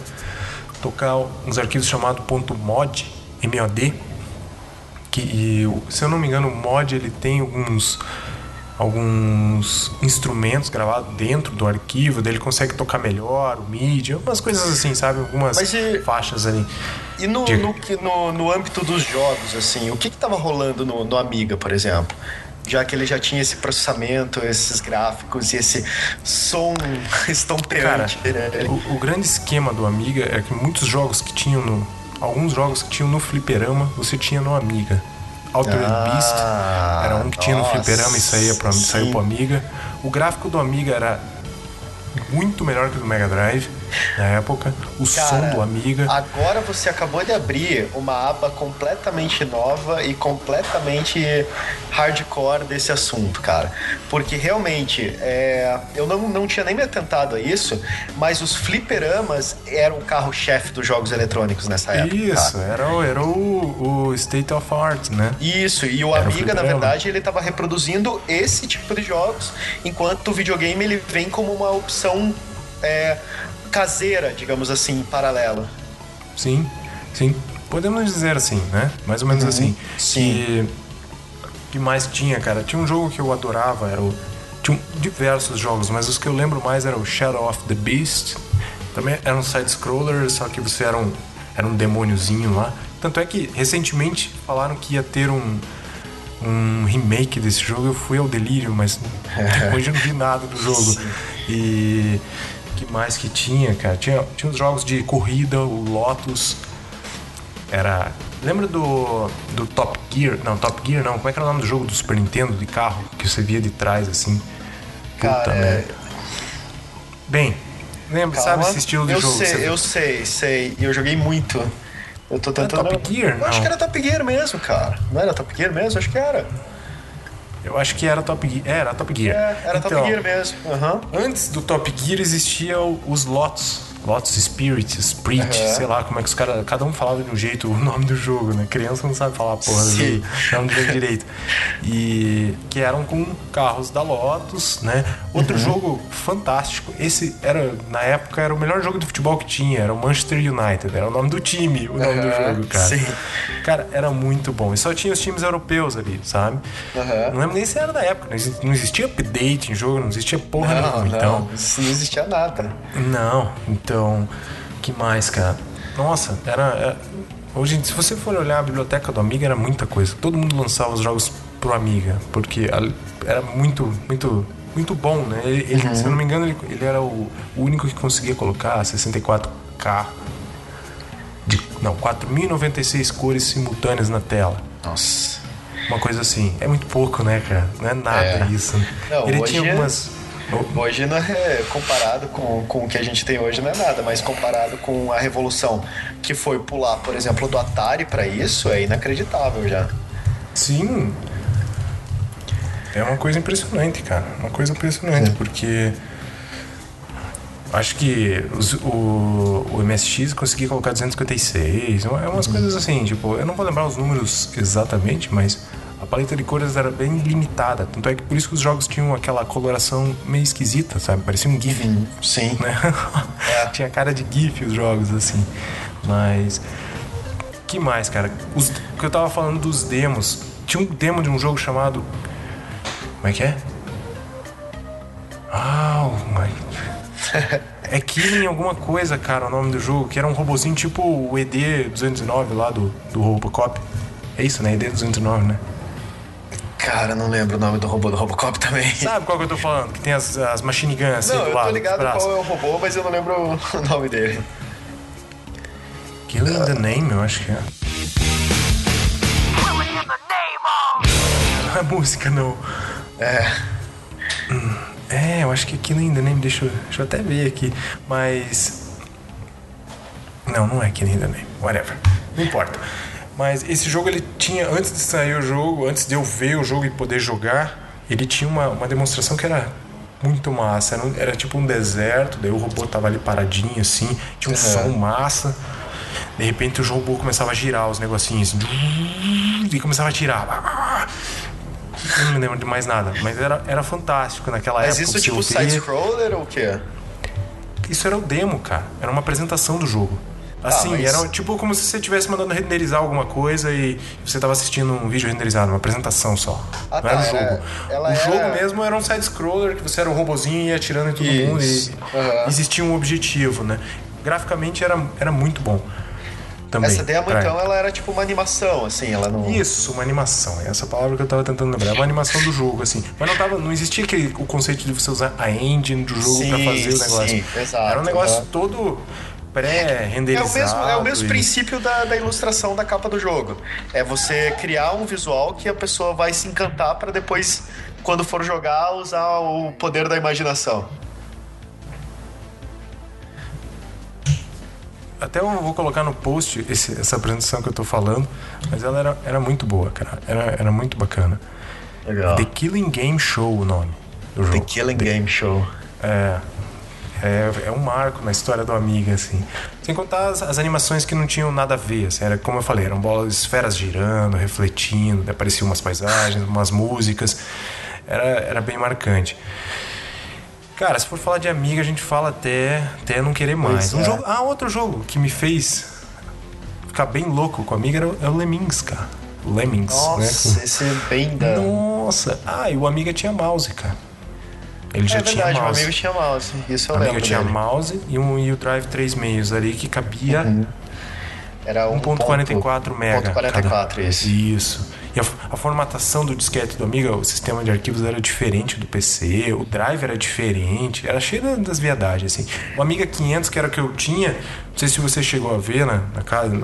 tocar uns arquivos chamados .mod, MOD, que e, se eu não me engano o mod ele tem alguns alguns instrumentos gravados dentro do arquivo, daí ele consegue tocar melhor, o MIDI, algumas coisas assim, sabe? Algumas Mas faixas ali. E no, no, no, no âmbito dos jogos, assim, o que que tava rolando no, no Amiga, por exemplo? Já que ele já tinha esse processamento, esses gráficos e esse som *laughs* Cara, estonteante. né? O, o grande esquema do Amiga é que muitos jogos que tinham no. Alguns jogos que tinham no Fliperama, você tinha no Amiga. Altered Ah, Beast era um que tinha no nossa, Fliperama e saía pro, saiu sim. pro Amiga. O gráfico do Amiga era muito melhor que o do Mega Drive na época. O Cara, som do Amiga. Agora você acabou de abrir uma aba completamente nova e completamente hardcore desse assunto, cara. Porque realmente, é, eu não, não tinha nem me atentado a isso, mas os fliperamas eram o carro-chefe dos jogos eletrônicos nessa época. Isso, cara. era, o- era o, o State of Art, né? Isso, e o Era o Amiga, na fliperama. verdade, ele estava reproduzindo esse tipo de jogos, enquanto o videogame ele vem como uma opção é, caseira, digamos assim, em paralelo. Sim, sim. Podemos dizer assim, né? Mais ou menos assim. Uhum. sim. Que, que mais tinha, cara? Tinha um jogo que eu adorava, era o. Tinha diversos jogos, mas os que eu lembro mais era o Shadow of the Beast. Também era um side-scroller, só que você era um, era um demôniozinho lá. Tanto é que recentemente falaram que ia ter um, um remake desse jogo. Eu fui ao delírio, mas *laughs* depois eu não vi nada do jogo. Sim. E que mais que tinha, cara? Tinha, tinha os jogos de corrida, o Lotus. Era. Lembra do, do Top Gear? Não, Top Gear não. Como é que era o nome do jogo do Super Nintendo de carro? Que você via de trás assim. Cara, é- merda. Bem, lembra, sabe Calma. esse estilo de eu jogo? Sei, você- eu sei, sei. E eu joguei muito. Eu tô tentando. Top Gear? Eu acho Não. que era Top Gear mesmo, cara. Não era Top Gear mesmo? Acho que era. Eu acho que era Top Gear. É, era Top Gear. É, era Top Então, Gear mesmo. Aham. Antes do Top Gear existiam os Lotus. Lotus Spirit, Spirit, Aham. sei lá como é que os caras. Cada um falava de um jeito o nome do jogo, né? Criança não sabe falar porra do Sim. jogo, não do jogo direito. E que eram com carros da Lotus, né? Outro Uhum. jogo fantástico. Esse era, na época, era o melhor jogo de futebol que tinha. Era o Manchester United. Era o nome do time, o nome do Aham, jogo, cara. sim. Cara, era muito bom. E só tinha os times europeus ali, sabe? Não lembro nem se era da época. Não existia, update em jogo, não existia porra Não, nenhuma. não, Então, não existia nada. não, então, que mais, cara? Nossa, era, era- Hoje, se você for olhar a biblioteca do Amiga, era muita coisa. Todo mundo lançava os jogos pro Amiga, porque era muito, muito, muito bom, né? Ele, ele, se eu não me engano, ele, ele era o, o único que conseguia colocar 64K. De, não, 4.096 cores simultâneas na tela. Nossa. Uma coisa assim. É muito pouco, né, cara? Não é nada É. isso. Não, ele tinha é- algumas. Hoje não é comparado com, com o que a gente tem hoje não é nada, mas comparado com a revolução que foi pular, por exemplo, do Atari pra isso, é inacreditável já. Sim. É uma coisa impressionante, cara. Uma coisa impressionante, porque. Acho que os- o, o MSX conseguia colocar 256. É umas coisas assim, tipo, eu não vou lembrar os números exatamente, mas a paleta de cores era bem limitada. Tanto é que por isso que os jogos tinham aquela coloração meio esquisita, sabe? Parecia um GIF Sim. né? É. *laughs* Tinha cara de GIF os jogos, assim. Mas. que mais, cara? Os, que eu tava falando dos demos. Tinha um demo de um jogo chamado. Como é que é? Ah, oh my. É Killing alguma coisa, cara, o nome do jogo, que era um robozinho tipo o ED209 lá do, do Robocop. É isso, né? ED209, né? Cara, não lembro o nome do robô do Robocop também. Sabe qual que eu tô falando? Que tem as, as machine guns assim Não, do eu lado. tô dos ligado qual é o robô, mas eu não lembro o *laughs* nome dele. Killing the Name, eu acho que é. *laughs* Não é música, não. É. É, eu acho que Killing the Name, deixa eu, deixa eu até ver aqui. Mas. Não, não é Killing the Name, whatever. Não importa. Mas esse jogo ele tinha, antes de sair o jogo, antes de eu ver o jogo e poder jogar, ele tinha uma, uma demonstração que era muito massa. Era, um- era tipo um deserto, daí o robô tava ali paradinho assim, tinha um som massa. De repente o robô começava a girar os negocinhos assim, e começava a tirar. Eu não me lembro de mais nada, mas era, era fantástico naquela Mas época. isso você tipo ouvia- side-scroller ou o quê? Isso era o demo, cara. Era uma apresentação do jogo. Assim, mas- era tipo como se você estivesse mandando renderizar alguma coisa e você tava assistindo um vídeo renderizado, uma apresentação só. Ah, não era tá, o era- jogo. ela o era- jogo mesmo era um side-scroller que você era um robozinho e ia atirando em todo Isso. mundo e Aham. existia um objetivo, né? Graficamente era, era muito bom. Também. Essa demo, pra então, ela era tipo uma animação, assim, ela não... isso, uma animação. É essa palavra que eu tava tentando lembrar. É uma animação do jogo, assim. Mas não, tava, não existia aquele, o conceito de você usar a engine do jogo pra Sim, fazer o negócio. sim, exato, Era um negócio aham. todo É pré-renderizado. o mesmo, é o mesmo e- princípio da, da ilustração da capa do jogo. É você criar um visual que a pessoa vai se encantar pra depois quando for jogar, usar o poder da imaginação. Até eu vou colocar no post esse, essa apresentação que eu tô falando, mas ela era, era muito boa, cara. Era, era muito bacana. Legal. The Killing Game Show o nome do jogo. The Killing Game Show. É, é, é um marco na história do Amiga, assim. Sem contar as, as animações que não tinham nada a ver, assim. Era, como eu falei, eram bolas, esferas girando, refletindo, apareciam umas paisagens, umas músicas. Era, era bem marcante. Cara, se for falar de Amiga, a gente fala até, até não querer mais. Pois Um é. jogo, ah, outro jogo que me fez ficar bem louco com a Amiga era, o- é o Lemmings, cara. Lemmings, Nossa, né? esse é bem da. Nossa! Ah, e o Amiga tinha mouse, cara. Ele já é tinha verdade, meu mouse. amigo tinha mouse. Isso eu A amiga lembro. tinha dele. mouse e um e o drive 3 meios ali que cabia Era 1.44 mega. 1.44, cada- isso. Isso. E a, a formatação do disquete do Amiga, o sistema de arquivos era diferente do PC, o drive era diferente, era cheio da- das viadagens, assim. O Amiga 500, que era o que eu tinha, não sei se você chegou a ver na, na casa,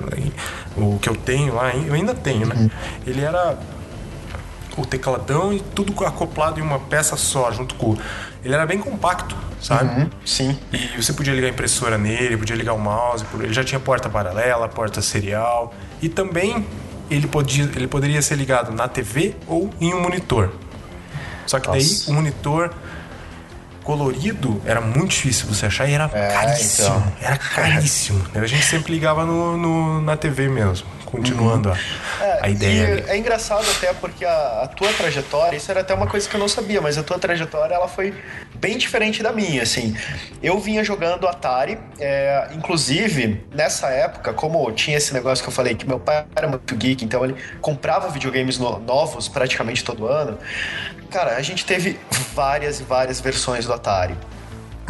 o que eu tenho lá, eu ainda tenho, né? Ele era o tecladão e tudo acoplado em uma peça só, junto com. Ele era bem compacto, sabe? Sim. E você podia ligar a impressora nele, podia ligar o mouse, ele já tinha porta paralela, porta serial. E também ele, podia, ele poderia ser ligado na TV ou em um monitor. Só que daí Nossa. o monitor colorido era muito difícil você achar e era É, caríssimo. então. Era caríssimo. *laughs* A gente sempre ligava no, no- na TV mesmo, continuando a, a ideia. E ali. é engraçado até porque a, a tua trajetória, isso era até uma coisa que eu não sabia, mas a tua trajetória ela foi bem diferente da minha, assim. Eu vinha jogando Atari, é, inclusive nessa época, como tinha esse negócio que eu falei que meu pai era muito geek, então ele comprava videogames no- novos praticamente todo ano. Cara, a gente teve várias e várias versões do Atari.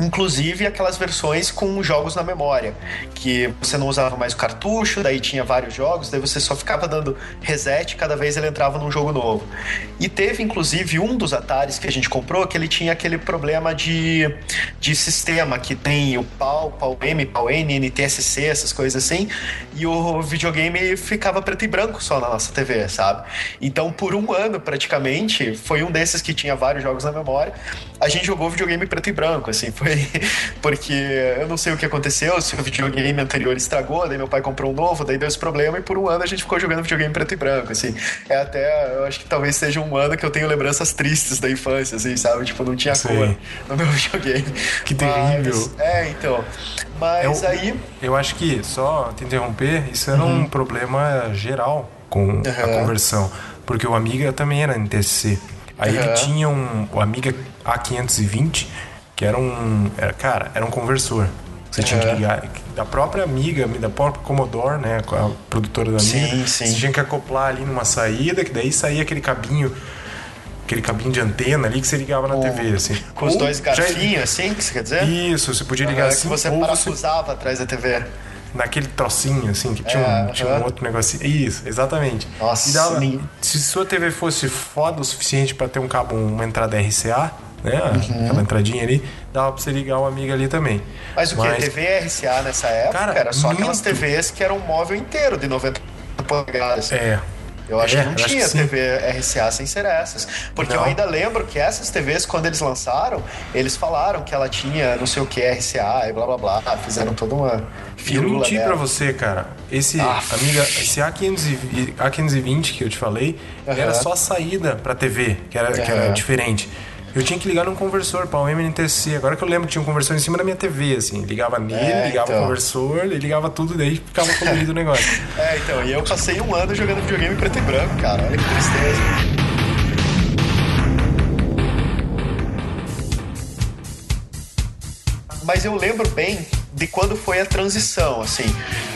Inclusive aquelas versões com jogos na memória, que você não usava mais o cartucho, daí tinha vários jogos, daí você só ficava dando reset cada vez ele entrava num jogo novo. E teve inclusive um dos Ataris que a gente comprou que ele tinha aquele problema de, de sistema que tem o PAL, PAL-M, PAL-N, NTSC, essas coisas assim, e o videogame ficava preto e branco só na nossa TV, sabe? Então por um ano praticamente, foi um desses que tinha vários jogos na memória, a gente jogou videogame preto e branco, assim, foi *laughs* porque eu não sei o que aconteceu, se o videogame anterior estragou, daí meu pai comprou um novo, daí deu esse problema e por um ano a gente ficou jogando videogame preto e branco, assim. É até, eu acho que talvez seja um ano que eu tenho lembranças tristes da infância, assim, sabe? Tipo, não tinha Sei. cor no meu *laughs* videogame. Que Mas- terrível. é, então. Mas o- aí. Eu acho que, só te interromper, isso era um problema geral com a Uhum. conversão. Porque o Amiga também era NTSC. Aí ele Uhum. tinha um, o Amiga A520, que era um. Era, cara, era um conversor. Você tinha que Uhum. ligar. Da própria Amiga, da própria Commodore, né? A produtora da Amiga. Sim, sim. Você tinha que acoplar ali numa saída, que daí saía aquele cabinho. Aquele cabinho de antena ali que você ligava na TV, assim. Com os Ou dois já- garfinhos, assim, que você quer dizer? Isso, você podia ligar Aham, assim. que você ou você parafusava atrás da TV. naquele trocinho, assim, que tinha, É, um, tinha um outro negocinho. Isso, exatamente. Nossa, dava- se sua TV fosse foda o suficiente pra ter um cabo, uma entrada RCA, né? Uhum. Aquela entradinha ali, dava pra você ligar o amigo ali também. Mas o que? TV RCA nessa época Cara, era só aquelas muito. TVs que eram um móvel inteiro de 90 polegadas. É. Eu acho É, que não eu tinha que. TV RCA sem ser essas. Porque eu Não. ainda lembro que essas TVs, quando eles lançaram, eles falaram que ela tinha não sei o que RCA e blá blá blá. Fizeram toda uma eu menti dela. pra você, cara. Esse, Aff. amiga, esse A520, A520 que eu te falei, Aham. era só saída pra TV, que era, que era diferente. Eu tinha que ligar num conversor para o MNTC. Agora que eu lembro que tinha um conversor em cima da minha TV, assim. Ligava nele, É, ligava então. o conversor, ligava tudo, daí ficava colorido o negócio. *laughs* É, então, e eu passei um ano jogando videogame preto e branco, cara. Olha que tristeza. Mas eu lembro bem de quando foi a transição, assim.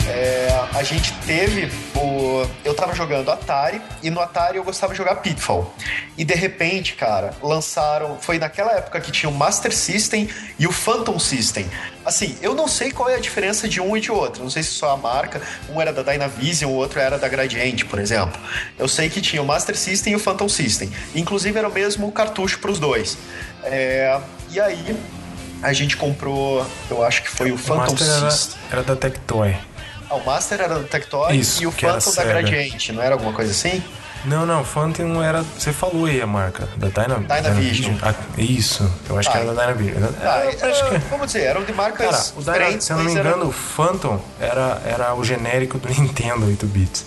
É, a gente teve o. Eu tava jogando Atari e no Atari eu gostava de jogar Pitfall. E de repente, cara, lançaram. Foi naquela época que tinha o Master System e o Phantom System. Assim, eu não sei qual é a diferença de um e de outro. Não sei se só a marca. Um era da Dynavision, o outro era da Gradiente, por exemplo. Eu sei que tinha o Master System e o Phantom System. Inclusive era o mesmo cartucho para os dois. É, e aí a gente comprou, eu acho que foi o O Phantom Master era, era da Tectoy. Ah, o Master era do Tectoy Isso, e o era Phantom da. Gradiente, não era alguma coisa assim? Não, não, Phantom era. Você falou aí a marca, da Dyna, Dynavision. Ah, isso, eu acho Ah, que era da Dynavision. Ah, acho que. é, vamos dizer, eram de marcas Cara, o Dyna, diferentes. se eu não me engano, o Phantom era, era o genérico do *laughs* Nintendo 8 bits.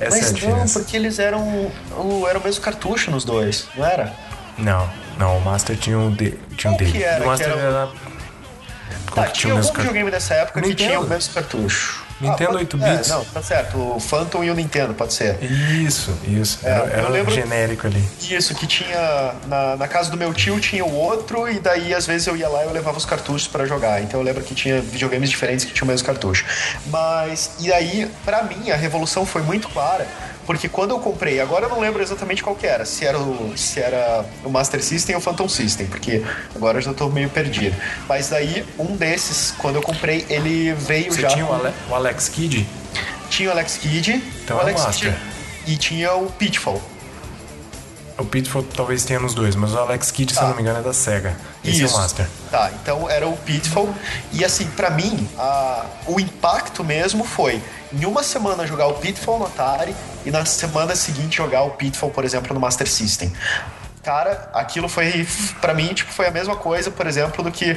Essa Mas é não, porque eles eram o, era o mesmo cartucho nos dois, não era? Não, não, o Master tinha um, de, tinha um Qual que dele. era o Master que era era. Tá, que tinha o algum videogame dessa época que Nintendo. tinha o mesmo cartucho. Nintendo pode- 8 bits. É, não, tá certo. O Phantom e o Nintendo, pode ser. Isso, isso. É, era eu era lembro- genérico ali. Isso, que tinha. Na, na casa do meu tio tinha o outro, e daí às vezes eu ia lá e eu levava os cartuchos pra jogar. Então eu lembro que tinha videogames diferentes que tinham o mesmo cartucho. Mas, e aí, pra mim, a revolução foi muito clara, porque quando eu comprei, agora eu não lembro exatamente qual que era, se era o, se era o Master System ou o Phantom System, porque agora eu já tô meio perdido. Mas daí, um desses, quando eu comprei, ele veio Você já. tinha o, Ale- o Alex Kidd? tinha o Alex Kidd, Então o é o Alex Master. Kidd, e tinha o Pitfall. O Pitfall talvez tenha nos dois, mas o Alex Kidd, se eu Tá. não me engano, é da SEGA. Esse é o Master. Tá, então era o Pitfall. E assim, pra mim, a- o impacto mesmo foi em uma semana jogar o Pitfall no Atari e na semana seguinte jogar o Pitfall, por exemplo, no Master System. Cara, aquilo foi, pra mim, tipo, foi a mesma coisa, por exemplo, do que.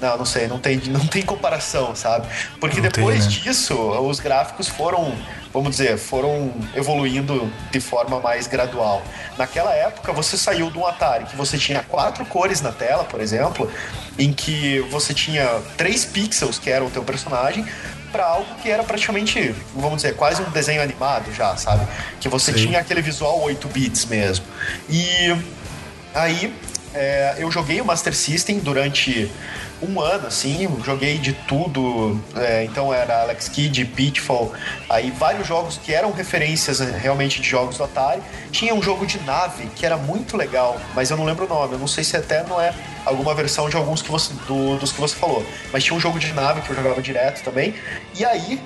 Não, não sei, não tem, *laughs* não tem comparação, sabe? Porque Não tem, depois né? disso, os gráficos foram, vamos dizer, foram evoluindo de forma mais gradual. Naquela época, você saiu de um Atari que você tinha quatro cores na tela, por exemplo, em que você tinha três pixels, que era o teu personagem, para algo que era praticamente, vamos dizer, quase um desenho animado já, sabe? Que você Sim. tinha aquele visual 8 bits mesmo. E Aí é, eu joguei o Master System durante um ano, assim, joguei de tudo. é, então era Alex Kidd, Pitfall, aí vários jogos que eram referências é, realmente de jogos do Atari. Tinha um jogo de nave que era muito legal, mas eu não lembro o nome. Eu não sei se até não é alguma versão de alguns que você, do- dos que você falou. Mas tinha um jogo de nave que eu jogava direto também. E aí,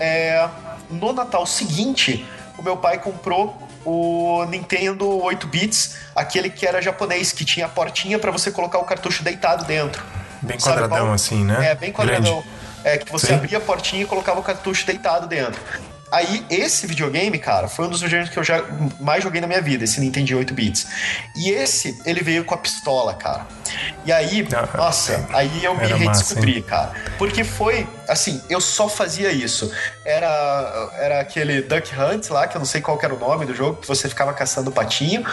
é, no Natal seguinte, o meu pai comprou o Nintendo 8 bits, aquele que era japonês, que tinha a portinha pra você colocar o cartucho deitado dentro. Bem Sabe quadradão qual? assim, né? É, bem quadradão. Grande. É, que você Sim. abria a portinha e colocava o cartucho deitado dentro. Aí, esse videogame, cara, foi um dos videogames que eu já mais joguei na minha vida, esse Nintendo 8 bits. E esse, ele veio com a pistola, cara. E aí, Ah, nossa, aí eu me era massa, redescobri, cara. Porque foi, assim, eu só fazia isso. Era, era aquele Duck Hunt lá, que eu não sei qual era o nome do jogo, que você ficava caçando o patinho.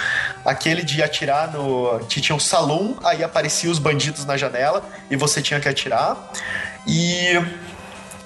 Aquele de atirar no. que tinha um salão, aí apareciam os bandidos na janela e você tinha que atirar. E.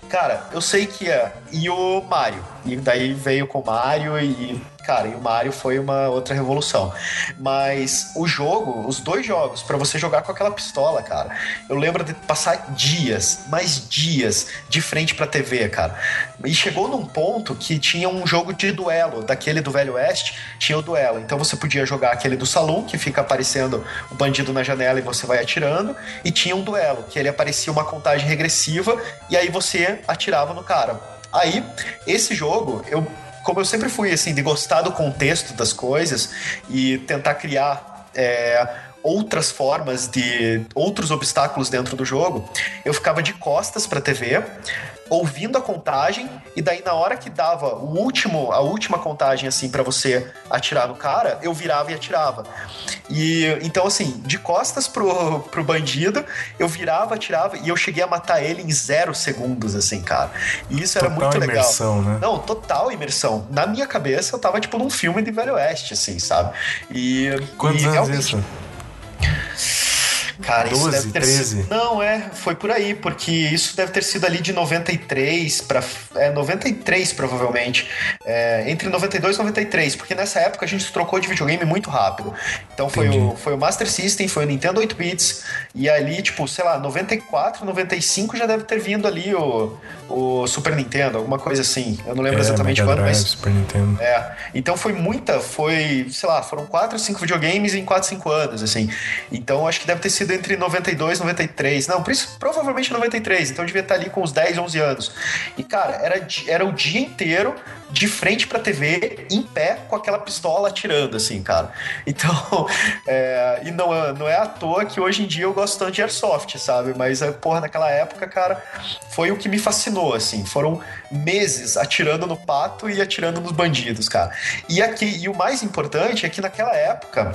Cara, eu sei que é. E o Mario. E daí veio com o Mario e. Cara, e o Mario foi uma outra revolução. Mas o jogo, os dois jogos, pra você jogar com aquela pistola, cara, eu lembro de passar dias, mais dias, de frente pra TV, cara. E chegou num ponto que tinha um jogo de duelo, daquele do Velho Oeste, tinha o duelo. Então você podia jogar aquele do salão, que fica aparecendo o bandido na janela e você vai atirando, e tinha um duelo, que ele aparecia uma contagem regressiva, e aí você atirava no cara. Aí, esse jogo, eu como eu sempre fui assim de gostar do contexto das coisas e tentar criar é, outras formas de outros obstáculos dentro do jogo, eu ficava de costas para a TV, ouvindo a contagem e daí na hora que dava o último a última contagem assim para você atirar no cara, eu virava e atirava. E então assim, de costas pro, pro bandido, eu virava, atirava e eu cheguei a matar ele em zero segundos assim, cara. E isso era Total muito legal. imersão, né? Não, total imersão. Na minha cabeça, eu tava tipo num filme de Velho Oeste, assim, sabe? E. Quantos e anos realmente- isso? Cara, isso 12, deve ter 13? sido. Não, é, foi por aí, porque isso deve ter sido ali de 93 para é 93 provavelmente. É, entre 92 e 93, porque nessa época a gente trocou de videogame muito rápido. Então foi Entendi. o, foi o Master System, foi o Nintendo 8 bits e ali, tipo, sei lá, 94, 95 já deve ter vindo ali o, o Super Nintendo, alguma coisa assim. Eu não lembro É, exatamente Mega quando, Drive, mas Super Nintendo. é, então foi muita, foi, sei lá, foram quatro ou cinco videogames em quatro, cinco anos, assim. Então acho que deve ter sido entre 92 e 93. Não, por isso, provavelmente 93. Então eu devia estar ali com uns 10, 11 anos. E, cara, era, era o dia inteiro de frente pra TV, em pé, com aquela pistola atirando, assim, cara. Então, *laughs* é, e não, é, não é à toa que hoje em dia eu gosto tanto de Airsoft, sabe? Mas, é, porra, naquela época, cara, foi o que me fascinou, assim. Foram meses atirando no pato e atirando nos bandidos, cara. E aqui, e o mais importante é que naquela época,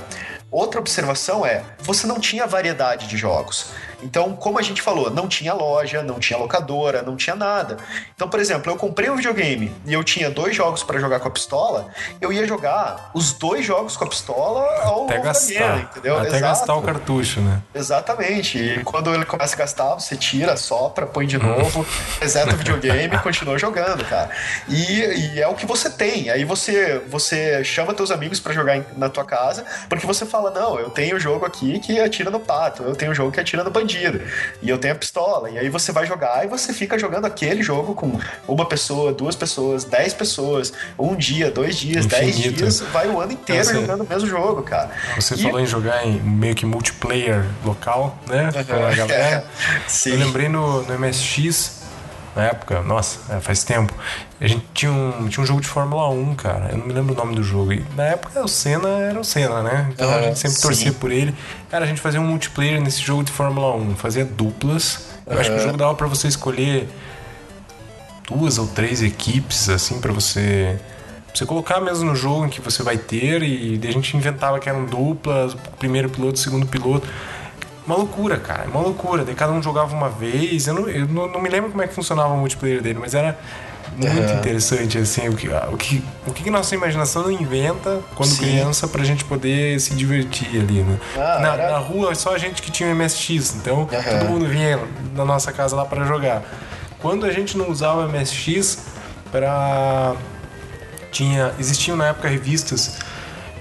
outra observação é, você não tinha variedade de jogos. Então, como a gente falou, não tinha loja, não tinha locadora, não tinha nada. Então, por exemplo, eu comprei um videogame e eu tinha dois jogos para jogar com a pistola, eu ia jogar os dois jogos com a pistola ao Até longo gastar. vida, entendeu? Até Exato. gastar o cartucho, né? Exatamente. E quando ele começa a gastar, você tira, sopra, põe de novo, *laughs* reseta o videogame e continua jogando, cara. E, e é o que você tem. Aí você, você chama teus amigos para jogar na tua casa, porque você fala: não, eu tenho o jogo aqui que atira no pato, eu tenho o jogo que atira no bandido, e eu tenho a pistola. E aí você vai jogar e você fica jogando aquele jogo com uma pessoa, duas pessoas, dez pessoas, um dia, dois dias, dez Infinito. dias, vai o ano inteiro Você- jogando o mesmo jogo, cara. Você E- falou em jogar em meio que multiplayer local, né? Com a galera. *laughs* Sim. Eu lembrei no, no MSX, na época, nossa, é, faz tempo. A gente tinha um, tinha um jogo de Fórmula 1, cara. Eu não me lembro o nome do jogo. E na época o Senna era o Senna, né? Então a gente sempre sim. torcia por ele. Cara, a gente fazia um multiplayer nesse jogo de Fórmula 1, fazia duplas. Eu acho que o jogo dava pra você escolher duas ou três equipes, assim, pra você. Você colocar mesmo no jogo em que você vai ter, e a gente inventava que eram duplas, primeiro piloto, segundo piloto. Uma loucura, cara, uma loucura. Daí cada um jogava uma vez. Eu não, eu não, não me lembro como é que funcionava o multiplayer dele, mas era muito interessante, assim, o que, o que, o que nossa imaginação não inventa quando Sim. criança pra gente poder se divertir ali, né? Ah, na, era- na rua, só a gente que tinha o MSX, então Aham. todo mundo vinha na nossa casa lá pra jogar. Quando a gente não usava o MSX para tinha existiam na época revistas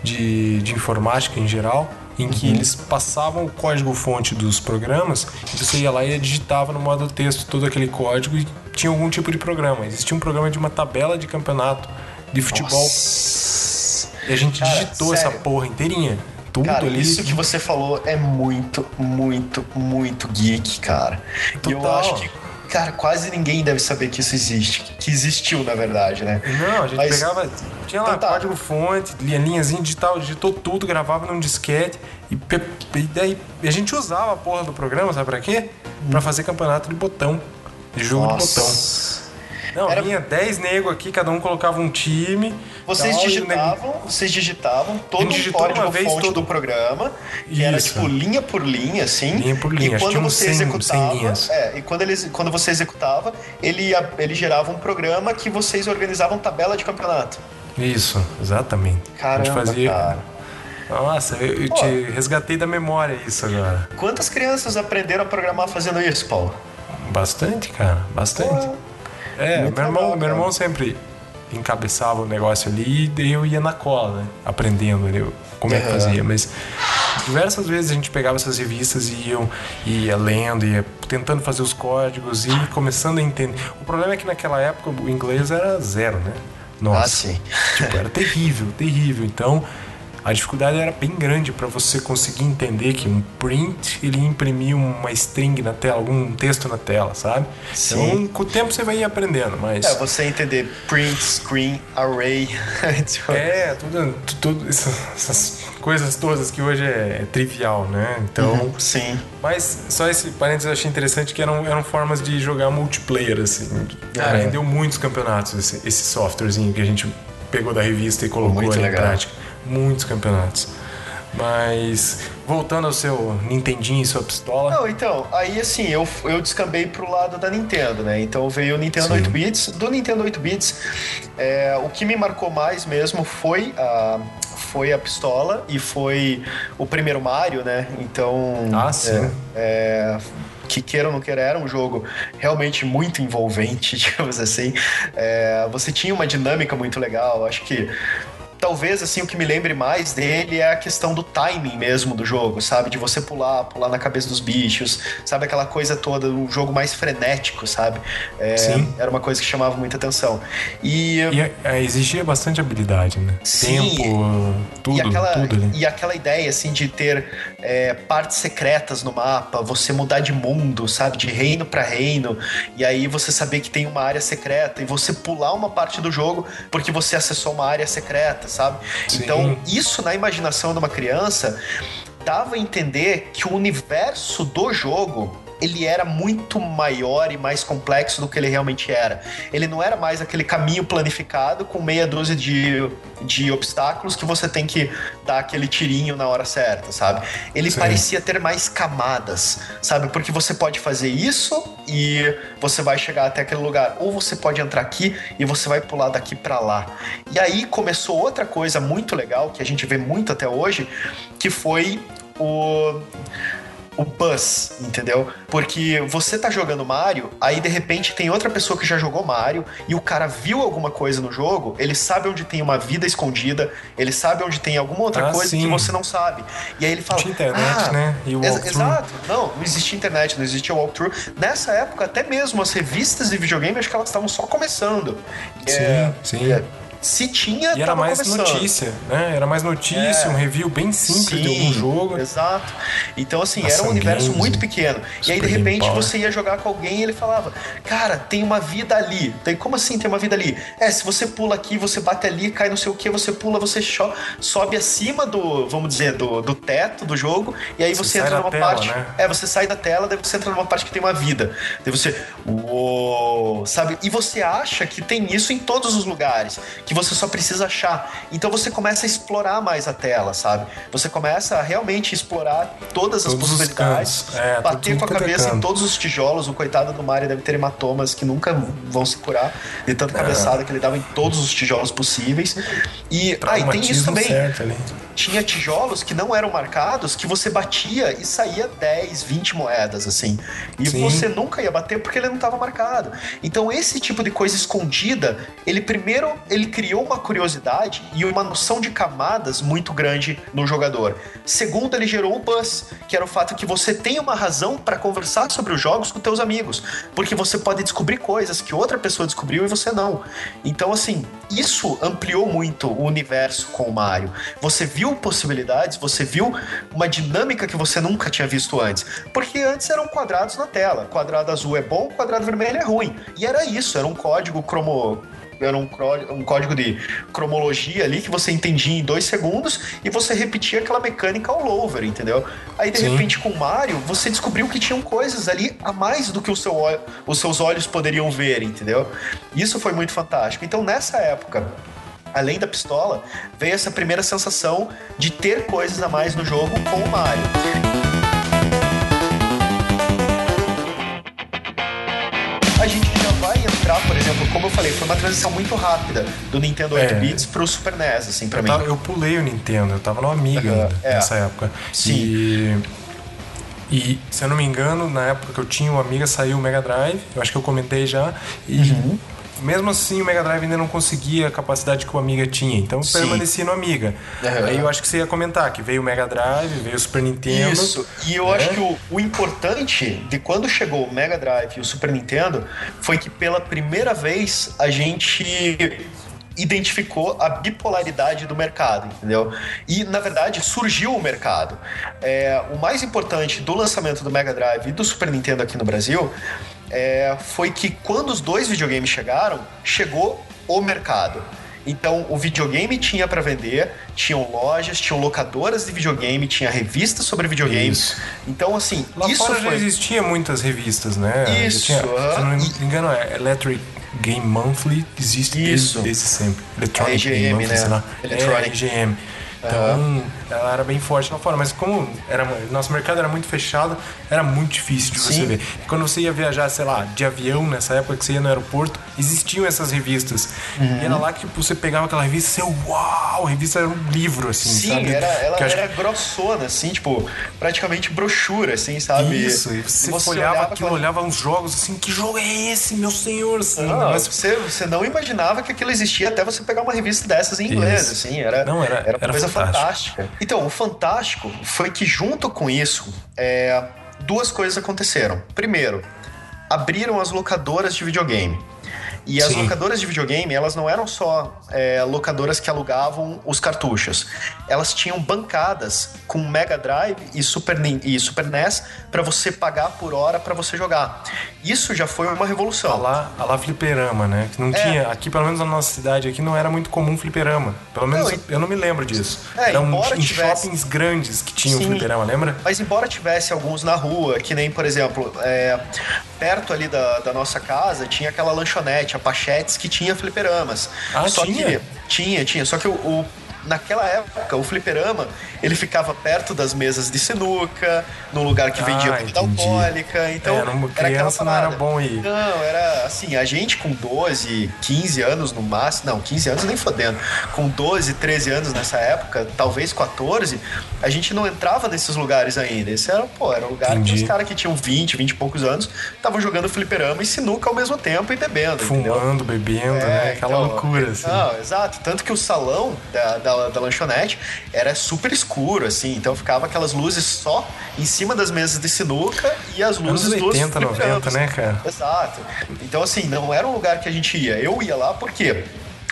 de, de informática em geral em que Uhum. eles passavam o código fonte dos programas e você ia lá e digitava no modo texto todo aquele código e tinha algum tipo de programa. Existia um programa de uma tabela de campeonato de futebol Nossa. e a gente Cara, digitou essa sério. porra inteirinha. Tudo Cara, ali. isso que você falou é muito, muito, muito geek, cara. E eu Total. acho que, cara, quase ninguém deve saber que isso existe. Que existiu, na verdade, né? Não, a gente Mas- pegava. Tinha lá Então tá. código fonte, linha- linhazinha digital, digitou tudo, gravava num disquete. E, e daí a gente usava a porra do programa, sabe pra quê? Pra fazer campeonato de botão. De jogo de botão. Nossa. Não, Era- vinha 10 nego aqui, cada um colocava um time. Vocês tal, e o nego- digitavam, vocês digitavam todo um digitou código vez fonte todo- do programa, que era Isso. tipo linha por linha, assim. Linha por linha, E quando você 100 executava, 100 linhas. é, e quando, eles, quando você executava, ele, ele gerava um programa que vocês organizavam tabela de campeonato. Isso, exatamente. a Caramba, gente fazia. cara. Nossa, eu, eu Pô. te resgatei da memória isso agora. Quantas crianças aprenderam a programar fazendo isso, Paulo? Bastante, cara, bastante. Pô, É, Muito meu irmão, legal, meu irmão sempre encabeçava o negócio ali e eu ia na cola, né? Aprendendo ali como é que fazia. Mas diversas vezes a gente pegava essas revistas e iam, ia lendo, ia tentando fazer os códigos e começando a entender. O problema é que naquela época o inglês era zero, né? Nossa. Ah. Tipo, era terrível, terrível. Então, a dificuldade era bem grande para você conseguir entender que um print ele ia imprimir uma string na tela, algum texto na tela, sabe? Sim. Então, com o tempo você vai aprendendo, mas É, você entender print, screen, array. *laughs* tipo, é tudo, tu- tudo essas coisas todas que hoje é, trivial, né? Então, Uhum, sim. mas só esse parênteses eu achei interessante que eram, eram formas de jogar multiplayer, assim. Cara, É. rendeu muitos campeonatos esse, esse softwarezinho que a gente pegou da revista e colocou Muito ali legal. em prática. Muitos campeonatos. Mas, voltando ao seu Nintendinho e sua pistola. Não, então, aí assim, eu, eu descambei pro lado da Nintendo, né? Então veio o Nintendo Sim. 8 bits. Do Nintendo 8 bits, é, o que me marcou mais mesmo foi a, foi a pistola e foi o primeiro Mario, né? Então. Ah, sim. é, que queira ou não queira, era um jogo realmente muito envolvente, *laughs* digamos assim. É, você tinha uma dinâmica muito legal, acho que talvez assim o que me lembre mais dele é a questão do timing mesmo do jogo, sabe? De você pular, pular na cabeça dos bichos, sabe? Aquela coisa toda, um jogo mais frenético, sabe? É, Sim. Era uma coisa que chamava muita atenção. E, E é, exigia bastante habilidade, né? Sim. Tempo, tudo, e aquela, tudo ali. e aquela ideia assim de ter é, partes secretas no mapa, você mudar de mundo, sabe, de reino para reino, e aí você saber que tem uma área secreta e você pular uma parte do jogo porque você acessou uma área secreta, sabe? Sim. Então isso na imaginação de uma criança dava a entender que o universo do jogo ele era muito maior e mais complexo do que ele realmente era. Ele não era mais aquele caminho planificado com meia dúzia de, de obstáculos que você tem que dar aquele tirinho na hora certa, sabe? Ele Sim. parecia ter mais camadas, sabe? Porque você pode fazer isso e você vai chegar até aquele lugar, ou você pode entrar aqui e você vai pular daqui para lá. E aí começou outra coisa muito legal que a gente vê muito até hoje, que foi o o buzz, entendeu? Porque você tá jogando Mario, aí de repente tem outra pessoa que já jogou Mario e o cara viu alguma coisa no jogo, ele sabe onde tem uma vida escondida, ele sabe onde tem alguma outra Ah, coisa sim. que você não sabe. E aí ele fala: Tinha internet, ah, né? E o ex-. Exato. Não, não existia internet, não existia walkthrough. Nessa época, até mesmo as revistas de videogame, acho que elas estavam só começando. É, Sim, sim. é, se tinha, E era mais começando. notícia, né? Era mais notícia, É. um review bem simples de algum jogo. Exato. Então, assim, era um universo games, muito pequeno. E aí, de repente, Power. você ia jogar com alguém e ele falava: Cara, tem uma vida ali. Tem, como assim tem uma vida ali? É, se você pula aqui, você bate ali, cai não sei o que, você pula, você sobe acima do, vamos dizer, do, do teto do jogo, e aí Você você, entra numa tela, parte. né? É, você sai da tela, daí você entra numa parte que tem uma vida. Daí você. Uou! Sabe? E você acha que tem isso em todos os lugares, que você só precisa achar. Então você começa a explorar mais a tela, sabe? Você começa a realmente explorar todas as Todos os possibilidades. É, bater com a é cabeça em todos os tijolos. O coitado do Mario deve ter hematomas que nunca vão se curar de É. tanta cabeçada que ele dava em todos os tijolos possíveis. E, ah, e tem isso também certo ali. tinha tijolos que não eram marcados, que você batia e saía 10, 20 moedas, assim. E Sim. você nunca ia bater porque ele não estava marcado. Então, esse tipo de coisa escondida, ele primeiro, ele criou uma curiosidade e uma noção de camadas muito grande no jogador. Segundo, ele gerou o buzz, que era o fato que você tem uma razão para conversar sobre os jogos com teus amigos, porque você pode descobrir coisas que outra pessoa descobriu e você não. Então, assim, isso ampliou muito o universo com o Mario. Você viu possibilidades, você viu uma dinâmica que você nunca tinha visto antes. Porque antes eram quadrados na tela. Quadrado azul é bom, quadrado vermelho é ruim. E era isso, era um código cromo era um, um código de cromologia ali que você entendia em dois segundos e você repetia aquela mecânica all over, entendeu? Aí de Sim. repente com o Mario você descobriu que tinham coisas ali a mais do que o seu, os seus olhos poderiam ver, entendeu? Isso foi muito fantástico. Então nessa época além da pistola, veio essa primeira sensação de ter coisas a mais no jogo com o Mario. Exemplo, como eu falei, foi uma transição muito rápida do Nintendo 8 É. bits pro Super NES, assim, pra Eu, mim. tava- eu pulei o Nintendo, eu tava no Amiga ainda, é. nessa época. Sim. E, e, se eu não me engano, na época que eu tinha o Amiga, saiu o Mega Drive, eu acho que eu comentei já. E Uhum. Mesmo assim, o Mega Drive ainda não conseguia a capacidade que o Amiga tinha. Então, Sim. permaneci no Amiga. Aham. Aí eu acho que você ia comentar que veio o Mega Drive, veio o Super Nintendo. Isso, e eu né? acho que o, o importante de quando chegou o Mega Drive e o Super Nintendo foi que pela primeira vez a gente identificou a bipolaridade do mercado, entendeu? E na verdade surgiu o mercado. É, o mais importante do lançamento do Mega Drive e do Super Nintendo aqui no Brasil é, foi que quando os dois videogames chegaram, chegou o mercado. Então, o videogame tinha para vender, tinham lojas, tinham locadoras de videogame, tinha revistas sobre videogames. Isso. Então, assim, Lá isso fora já foi. existia muitas revistas, né? Já Isso, tinha, aham. se eu não me E- engano, é Electric Game Monthly existe Isso. desde, desde sempre. Electronic A EGM, Game Monthly, né? sei lá. Electronic. É, EGM. Então, ela era bem forte lá fora. Mas como era, nosso mercado era muito fechado, era muito difícil de você Sim. ver. E quando você ia viajar, sei lá, de avião, nessa época que você ia no aeroporto, existiam essas revistas. Uhum. E era lá que tipo, você pegava aquela revista e você, uau, a revista era um livro, assim, Sim, sabe? era, ela Que eu acho era grossona, assim, tipo, praticamente brochura, assim, sabe? Isso, e você, olhava aquilo, olhava uns jogos assim, que jogo é esse, meu senhor? Assim, Não, negócio- você, você não imaginava que aquilo existia até você pegar uma revista dessas em inglês, Isso. assim, era, Não, era- uma era coisa fantástico. fantástica. Então, o fantástico foi que junto com isso, é, duas coisas aconteceram. Primeiro, abriram as locadoras de videogame. E as Sim. locadoras de videogame, elas não eram só é, locadoras que alugavam os cartuchos. Elas tinham bancadas com Mega Drive e Super, e Super NES para você pagar por hora para você jogar. Isso já foi uma A revolução. lá, a lá fliperama, né? Que não É. tinha, aqui pelo menos na nossa cidade, aqui não era muito comum fliperama. Pelo menos Não, e- eu não me lembro disso. É, Eram embora em tivesse- shoppings grandes que tinham Sim. fliperama, lembra? Mas embora tivesse alguns na rua, que nem, por exemplo, é, perto ali da, da nossa casa, tinha aquela lanchonete, a Pachetes, que tinha fliperamas. Ah, só tinha? Que, tinha, tinha. Só que o, o- naquela época, o fliperama, ele ficava perto das mesas de sinuca, num lugar que vendia Ah, bebida entendi. alcoólica. Então, É, numa era aquela criança não era parada. bom ir. Não, era assim, a gente com 12, 15 anos no máximo, não, 15 anos nem fodendo. Com 12, 13 anos nessa época, talvez 14, a gente não entrava nesses lugares ainda. Esse era, pô, era um lugar Entendi. que os caras que tinham 20, 20 e poucos anos estavam jogando fliperama e sinuca ao mesmo tempo e bebendo, entendeu? Fumando, bebendo, né? Aquela então, loucura, assim. Não, exato. Tanto que o salão da, da, da lanchonete era super escuro, assim. Então ficava aquelas luzes só em cima das mesas de sinuca e as luzes Anos dos 80, 90, fliperamas. né, cara? Exato. Então, assim, não era um lugar que a gente ia. Eu ia lá porque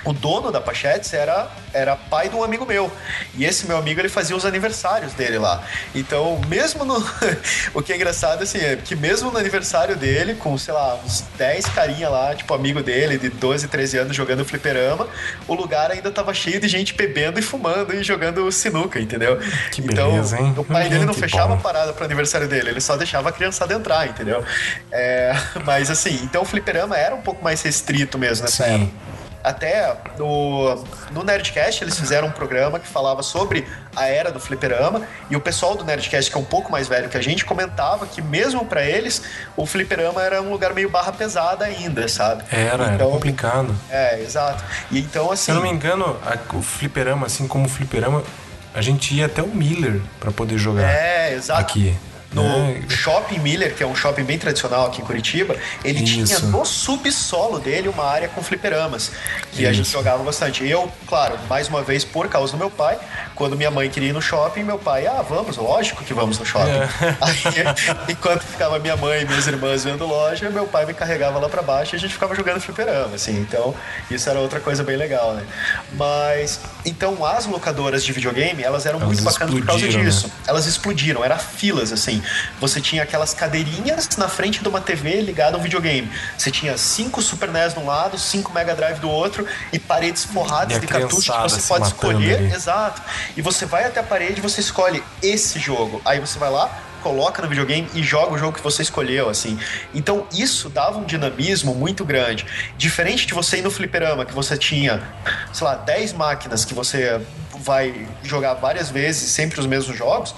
o dono da Pachetes era, era pai de um amigo meu. E esse meu amigo, ele fazia os aniversários dele lá. Então, mesmo no... *laughs* o que é engraçado, assim, é que mesmo no aniversário dele, com, sei lá, uns 10 carinha lá, tipo, amigo dele, de 12, 13 anos, jogando fliperama, o lugar ainda tava cheio de gente bebendo e fumando e jogando sinuca, entendeu? Que então, beleza, hein? o pai dele *laughs* não Que fechava bom. a parada pro aniversário dele, ele só deixava a criançada entrar, entendeu? É, *laughs* mas assim, então o fliperama era um pouco mais restrito mesmo nessa Sim. época. Até no, no Nerdcast eles fizeram um programa que falava sobre a era do fliperama e o pessoal do Nerdcast, que é um pouco mais velho que a gente, comentava que mesmo pra eles o fliperama era um lugar meio barra pesada ainda, sabe? Era, era então, complicado. É, exato. E então assim. Se eu não me engano, a- o fliperama, assim como o fliperama, a gente ia até o Miller pra poder jogar É, exato. aqui. No né? Shopping Miller, que é um shopping bem tradicional aqui em Curitiba, ele tinha Isso. no subsolo dele uma área com fliperamas, que a gente Isso. jogava bastante. Eu, claro, mais uma vez por causa do meu pai, quando minha mãe queria ir no shopping, meu pai, ah, vamos, lógico que vamos no shopping. É. *laughs* Aí, enquanto ficava minha mãe e minhas irmãs vendo loja, meu pai me carregava lá pra baixo e a gente ficava jogando fliperama, assim. Então, isso era outra coisa bem legal, né? Mas, então, as locadoras de videogame, elas eram Elas muito bacanas por causa né? disso elas explodiram, era filas assim. Você tinha aquelas cadeirinhas na frente de uma TV ligada a um videogame. Você tinha cinco Super NES de um lado, cinco Mega Drive do outro e paredes forradas E de cartucho que você pode escolher. ali. Exato. E você vai até a parede e você escolhe esse jogo. Aí você vai lá, coloca no videogame e joga o jogo que você escolheu, assim. Então isso dava um dinamismo muito grande. Diferente de você ir no fliperama, que você tinha, sei lá, 10 máquinas que você vai jogar várias vezes, sempre os mesmos jogos,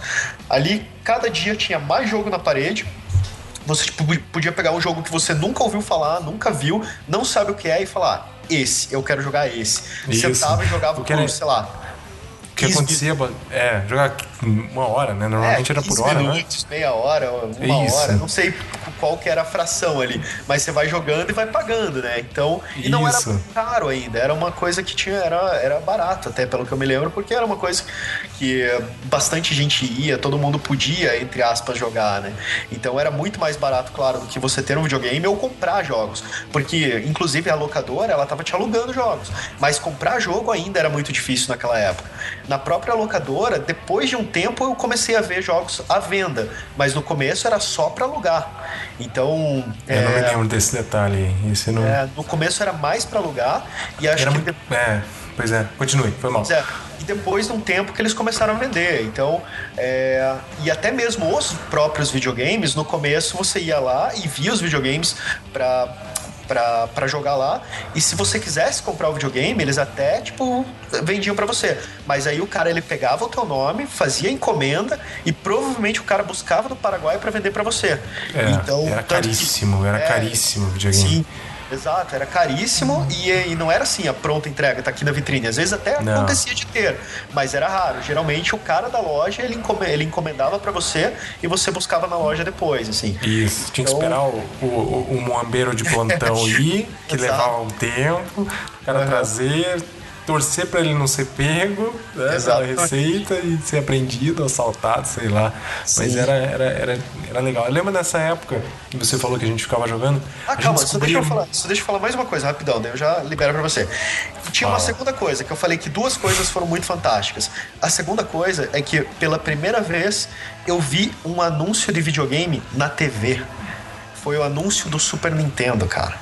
ali cada dia tinha mais jogo na parede. Você tipo, podia pegar um jogo que você nunca ouviu falar, nunca viu, não sabe o que é e falar: esse, eu quero jogar esse. Isso. Sentava e jogava que era- sei lá, que 15 acontecia, é, jogar uma hora, né? Normalmente era por 15 hora, né? minutos, meia hora, uma Isso. hora, não sei qual que era a fração ali, mas você vai jogando e vai pagando, né? Então, e não era Isso. caro ainda, era uma coisa que tinha, era, era barato até, pelo que eu me lembro, porque era uma coisa que bastante gente ia, todo mundo podia, entre aspas, jogar, né? Então era muito mais barato, claro, do que você ter um videogame ou comprar jogos, porque inclusive a locadora, ela tava te alugando jogos, mas comprar jogo ainda era muito difícil naquela época. Na própria locadora, depois de um tempo eu comecei a ver jogos à venda, mas no começo era só para alugar. Então, Eu não me é, lembro desse detalhe. Esse não. é, no começo era mais para alugar e acho Era que muito. É, pois é. Continue, foi mal. Pois é, e depois de um tempo que eles começaram a vender. Então, é, e até mesmo os próprios videogames, no começo você ia lá e via os videogames para pra jogar lá. E se você quisesse comprar o videogame, eles até, tipo, vendiam para você. Mas aí o cara, ele pegava o teu nome, fazia encomenda e provavelmente o cara buscava no Paraguai para vender para você. É, então, era caríssimo, que, era é, caríssimo o videogame. Sim. Exato, era caríssimo e, e, não era assim a pronta entrega, tá aqui na vitrine. Às vezes até não. acontecia de ter, mas era raro. Geralmente o cara da loja ele, ele encomendava para você e você buscava na loja depois, assim. Isso, tinha então... que esperar o, o, o moambeiro de *laughs* plantão ir, que levava um tempo, o cara uhum. trazer torcer para ele não ser pego, né, pela receita e ser apreendido, assaltado, sei lá. Sim. Mas era, era, era, era legal. Eu lembro nessa época que você falou que a gente ficava jogando. Ah, calma, só, deixa eu falar, só deixa eu falar mais uma coisa rapidão, daí eu já libero para você. Tinha Fala. uma segunda coisa, que eu falei que duas coisas foram muito fantásticas. A segunda coisa é que pela primeira vez eu vi um anúncio de videogame na TV. Foi o anúncio do Super Nintendo, cara.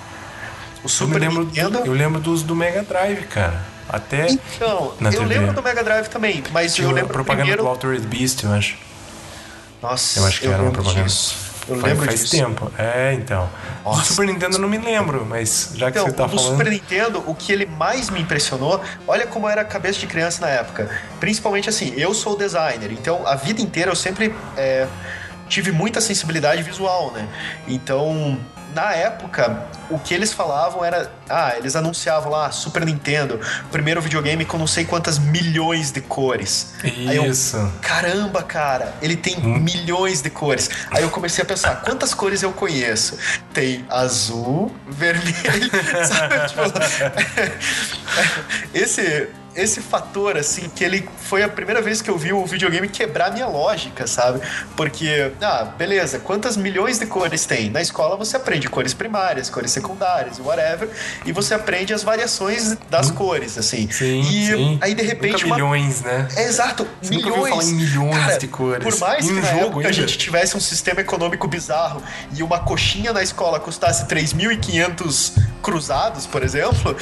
O Super eu Nintendo. Do, eu lembro dos do Mega Drive, cara. Até. Então, eu TV. lembro do Mega Drive também, mas Tinha eu lembro. propaganda primeiro... do Altered Beast, eu acho. Nossa, eu acho que eu era uma propaganda. Disso. Eu faz, lembro faz disso. tempo. É, então. Nossa. Do Super Nintendo eu não me lembro, mas já que então, você tá do falando. Do Super Nintendo, o que ele mais me impressionou, olha como era a cabeça de criança na época. Principalmente assim, eu sou designer, então a vida inteira eu sempre é, tive muita sensibilidade visual, né? Então, na época, o que eles falavam era. Ah, eles anunciavam lá Super Nintendo, primeiro videogame com não sei quantas milhões de cores. Isso. Eu, Caramba, cara, ele tem hum. milhões de cores. Aí eu comecei a pensar, quantas cores eu conheço? Tem azul, vermelho, *laughs* sabe? Tipo, *laughs* esse esse fator, assim, que ele foi a primeira vez que eu vi o videogame quebrar minha lógica, sabe? Porque, ah, beleza, quantas milhões de cores tem? Na escola você aprende cores primárias, cores secundárias, whatever, e você aprende as variações das hum. cores, assim. Sim, e sim. aí, de repente. Nunca milhões, uma... né? É, exato, você milhões. Nunca falar em milhões Cara, de cores. Por mais em que um na jogo época a gente tivesse um sistema econômico bizarro e uma coxinha na escola custasse 3.500 cruzados, por exemplo,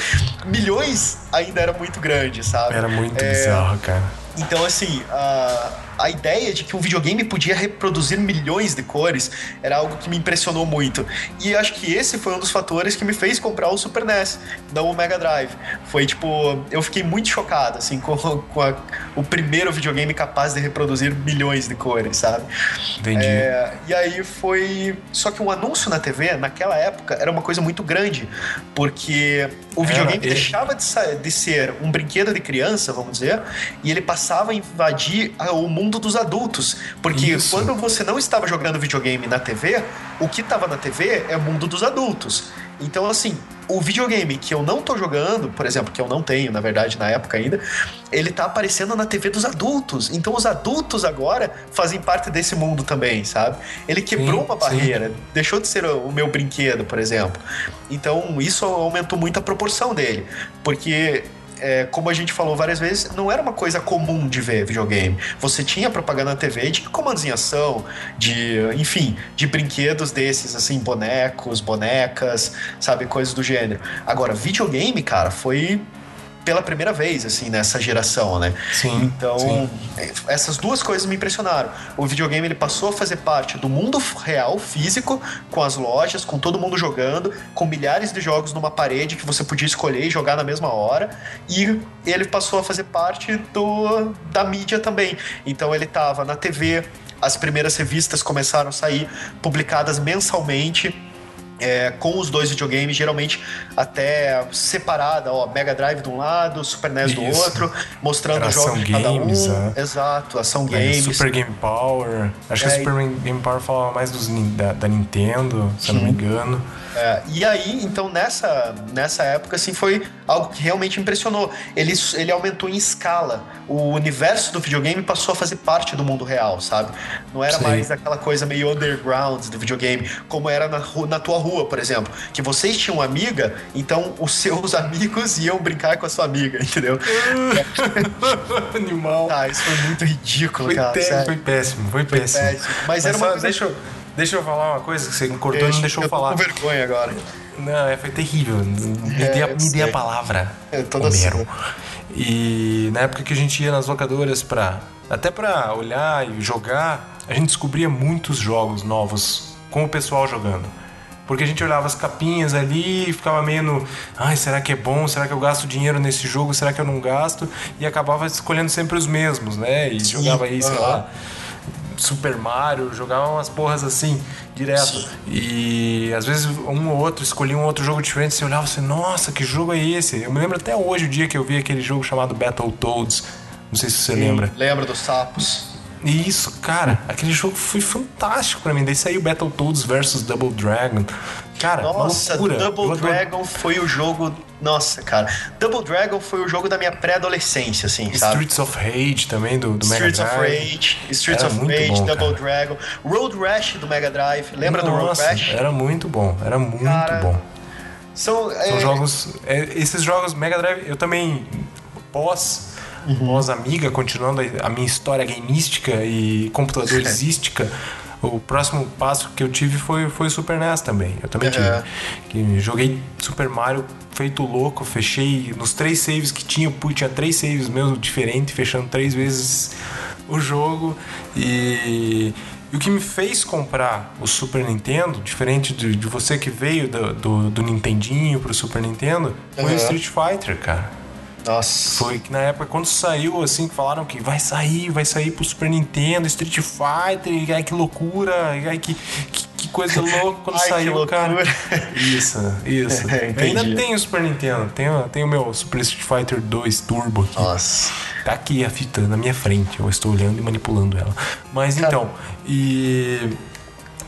milhões ainda era muito grande, sabe? Era muito é... bizarro, cara. Então, assim, a, a ideia de que um videogame podia reproduzir milhões de cores era algo que me impressionou muito. E acho que esse foi um dos fatores que me fez comprar o Super NES, não o Mega Drive. Foi tipo, eu fiquei muito chocado, assim, *laughs* com, com a, o primeiro videogame capaz de reproduzir milhões de cores, sabe? Entendi. É, e aí foi. Só que um anúncio na TV, naquela época, era uma coisa muito grande, porque o videogame é, deixava de, de ser um brinquedo de criança, vamos dizer, e ele passava a invadir o mundo mundo dos adultos. Porque Isso. quando você não estava jogando videogame na TV, o que estava na TV é o mundo dos adultos. Então, assim, o videogame que eu não tô jogando, por exemplo, que eu não tenho, na verdade, na época ainda, ele tá aparecendo na TV dos adultos. Então os adultos agora fazem parte desse mundo também, sabe? Ele quebrou sim, uma barreira, sim. deixou de ser o meu brinquedo, por exemplo. Então isso aumentou muito a proporção dele. Porque é, como a gente falou várias vezes, não era uma coisa comum de ver videogame. Você tinha propaganda na TV de comandos em ação, de, enfim, de brinquedos desses, assim, bonecos, bonecas, sabe, coisas do gênero. Agora, videogame, cara, foi pela primeira vez, assim, nessa geração, né? Sim. Então, sim. essas duas coisas me impressionaram. O videogame ele passou a fazer parte do mundo real, físico, com as lojas, com todo mundo jogando, com milhares de jogos numa parede que você podia escolher e jogar na mesma hora. E ele passou a fazer parte do, da mídia também. Então, ele estava na TV, as primeiras revistas começaram a sair publicadas mensalmente é, com os dois videogames, geralmente até separada, ó, Mega Drive de um lado, Super NES Isso. do outro, mostrando Era os jogos de cada games, um. É. Exato, ação games. Super Game Power. Acho que a Super Game Power falava mais dos, da, da Nintendo, se eu não me engano. É, e aí, então, nessa, nessa época, assim, foi algo que realmente impressionou. Ele, ele aumentou em escala. O universo do videogame passou a fazer parte do mundo real, sabe? Não era Sim. mais aquela coisa meio underground do videogame, como era na, na tua rua, por exemplo. Que vocês tinham uma amiga, então os seus *laughs* amigos iam brincar com a sua amiga, entendeu? *laughs* Animal. Ah, isso foi muito ridículo, foi cara. foi péssimo, foi, foi péssimo. péssimo. Mas, Mas era uma coisa... Deixa eu Deixa eu falar uma coisa que você me cortou e não deixou eu falar. com vergonha agora. Não, é, foi terrível. Me, é, dê, a, me dê a palavra. É toda Homero. Assim. E na época que a gente ia nas locadoras pra. Até pra olhar e jogar, a gente descobria muitos jogos novos com o pessoal jogando. Porque a gente olhava as capinhas ali e ficava meio no. Ai, será que é bom? Será que eu gasto dinheiro nesse jogo? Será que eu não gasto? E acabava escolhendo sempre os mesmos, né? E jogava aí, sei lá. Super Mario, jogava umas porras assim, direto. Sim. E às vezes um ou outro escolhia um outro jogo diferente, você olhava assim, nossa, que jogo é esse? Eu me lembro até hoje o dia que eu vi aquele jogo chamado Battletoads. Não sei se você lembra. Lembra dos sapos? E isso, cara, aquele jogo foi fantástico pra mim. Daí saiu Battletoads versus Double Dragon. Cara, Nossa. Eu Double adoro- Dragon foi o jogo. Nossa, cara. Double Dragon foi o jogo da minha pré-adolescência, assim, sabe? Streets of Rage também, do, do Mega Streets of Drive. Rage, Streets Era of Rage, bom, Double cara. Dragon, Road Rash do Mega Drive. Lembra do Road Nossa, Rash? Era muito bom, era muito Cara, bom. São, São é, jogos. é, esses jogos Mega Drive, eu também pós. Uhum. Pós amiga, continuando a- a minha história gameística e computadorizística, *laughs* o próximo passo que eu tive foi, foi o Super NES também. Eu também Uhum. tive. Que joguei Super Mario feito louco, fechei nos três saves que tinha, pô, tinha três saves meus diferentes, fechando três vezes o jogo. E, e o que me fez comprar o Super Nintendo, diferente de, de você que veio do, do, do Nintendinho pro Super Nintendo, foi Uhum. o Street Fighter, cara. Nossa. Foi que na época, quando saiu, assim, que falaram que vai sair, vai sair pro Super Nintendo, Street Fighter, ai que loucura, ai que, que, que coisa louca quando *laughs* Ai, saiu, cara. Isso, isso. *laughs* É, ainda tenho o Super Nintendo, tenho, tenho o meu Super Street Fighter 2 Turbo aqui. Nossa. Tá aqui a fita na minha frente, eu estou olhando e manipulando ela. Mas então, e.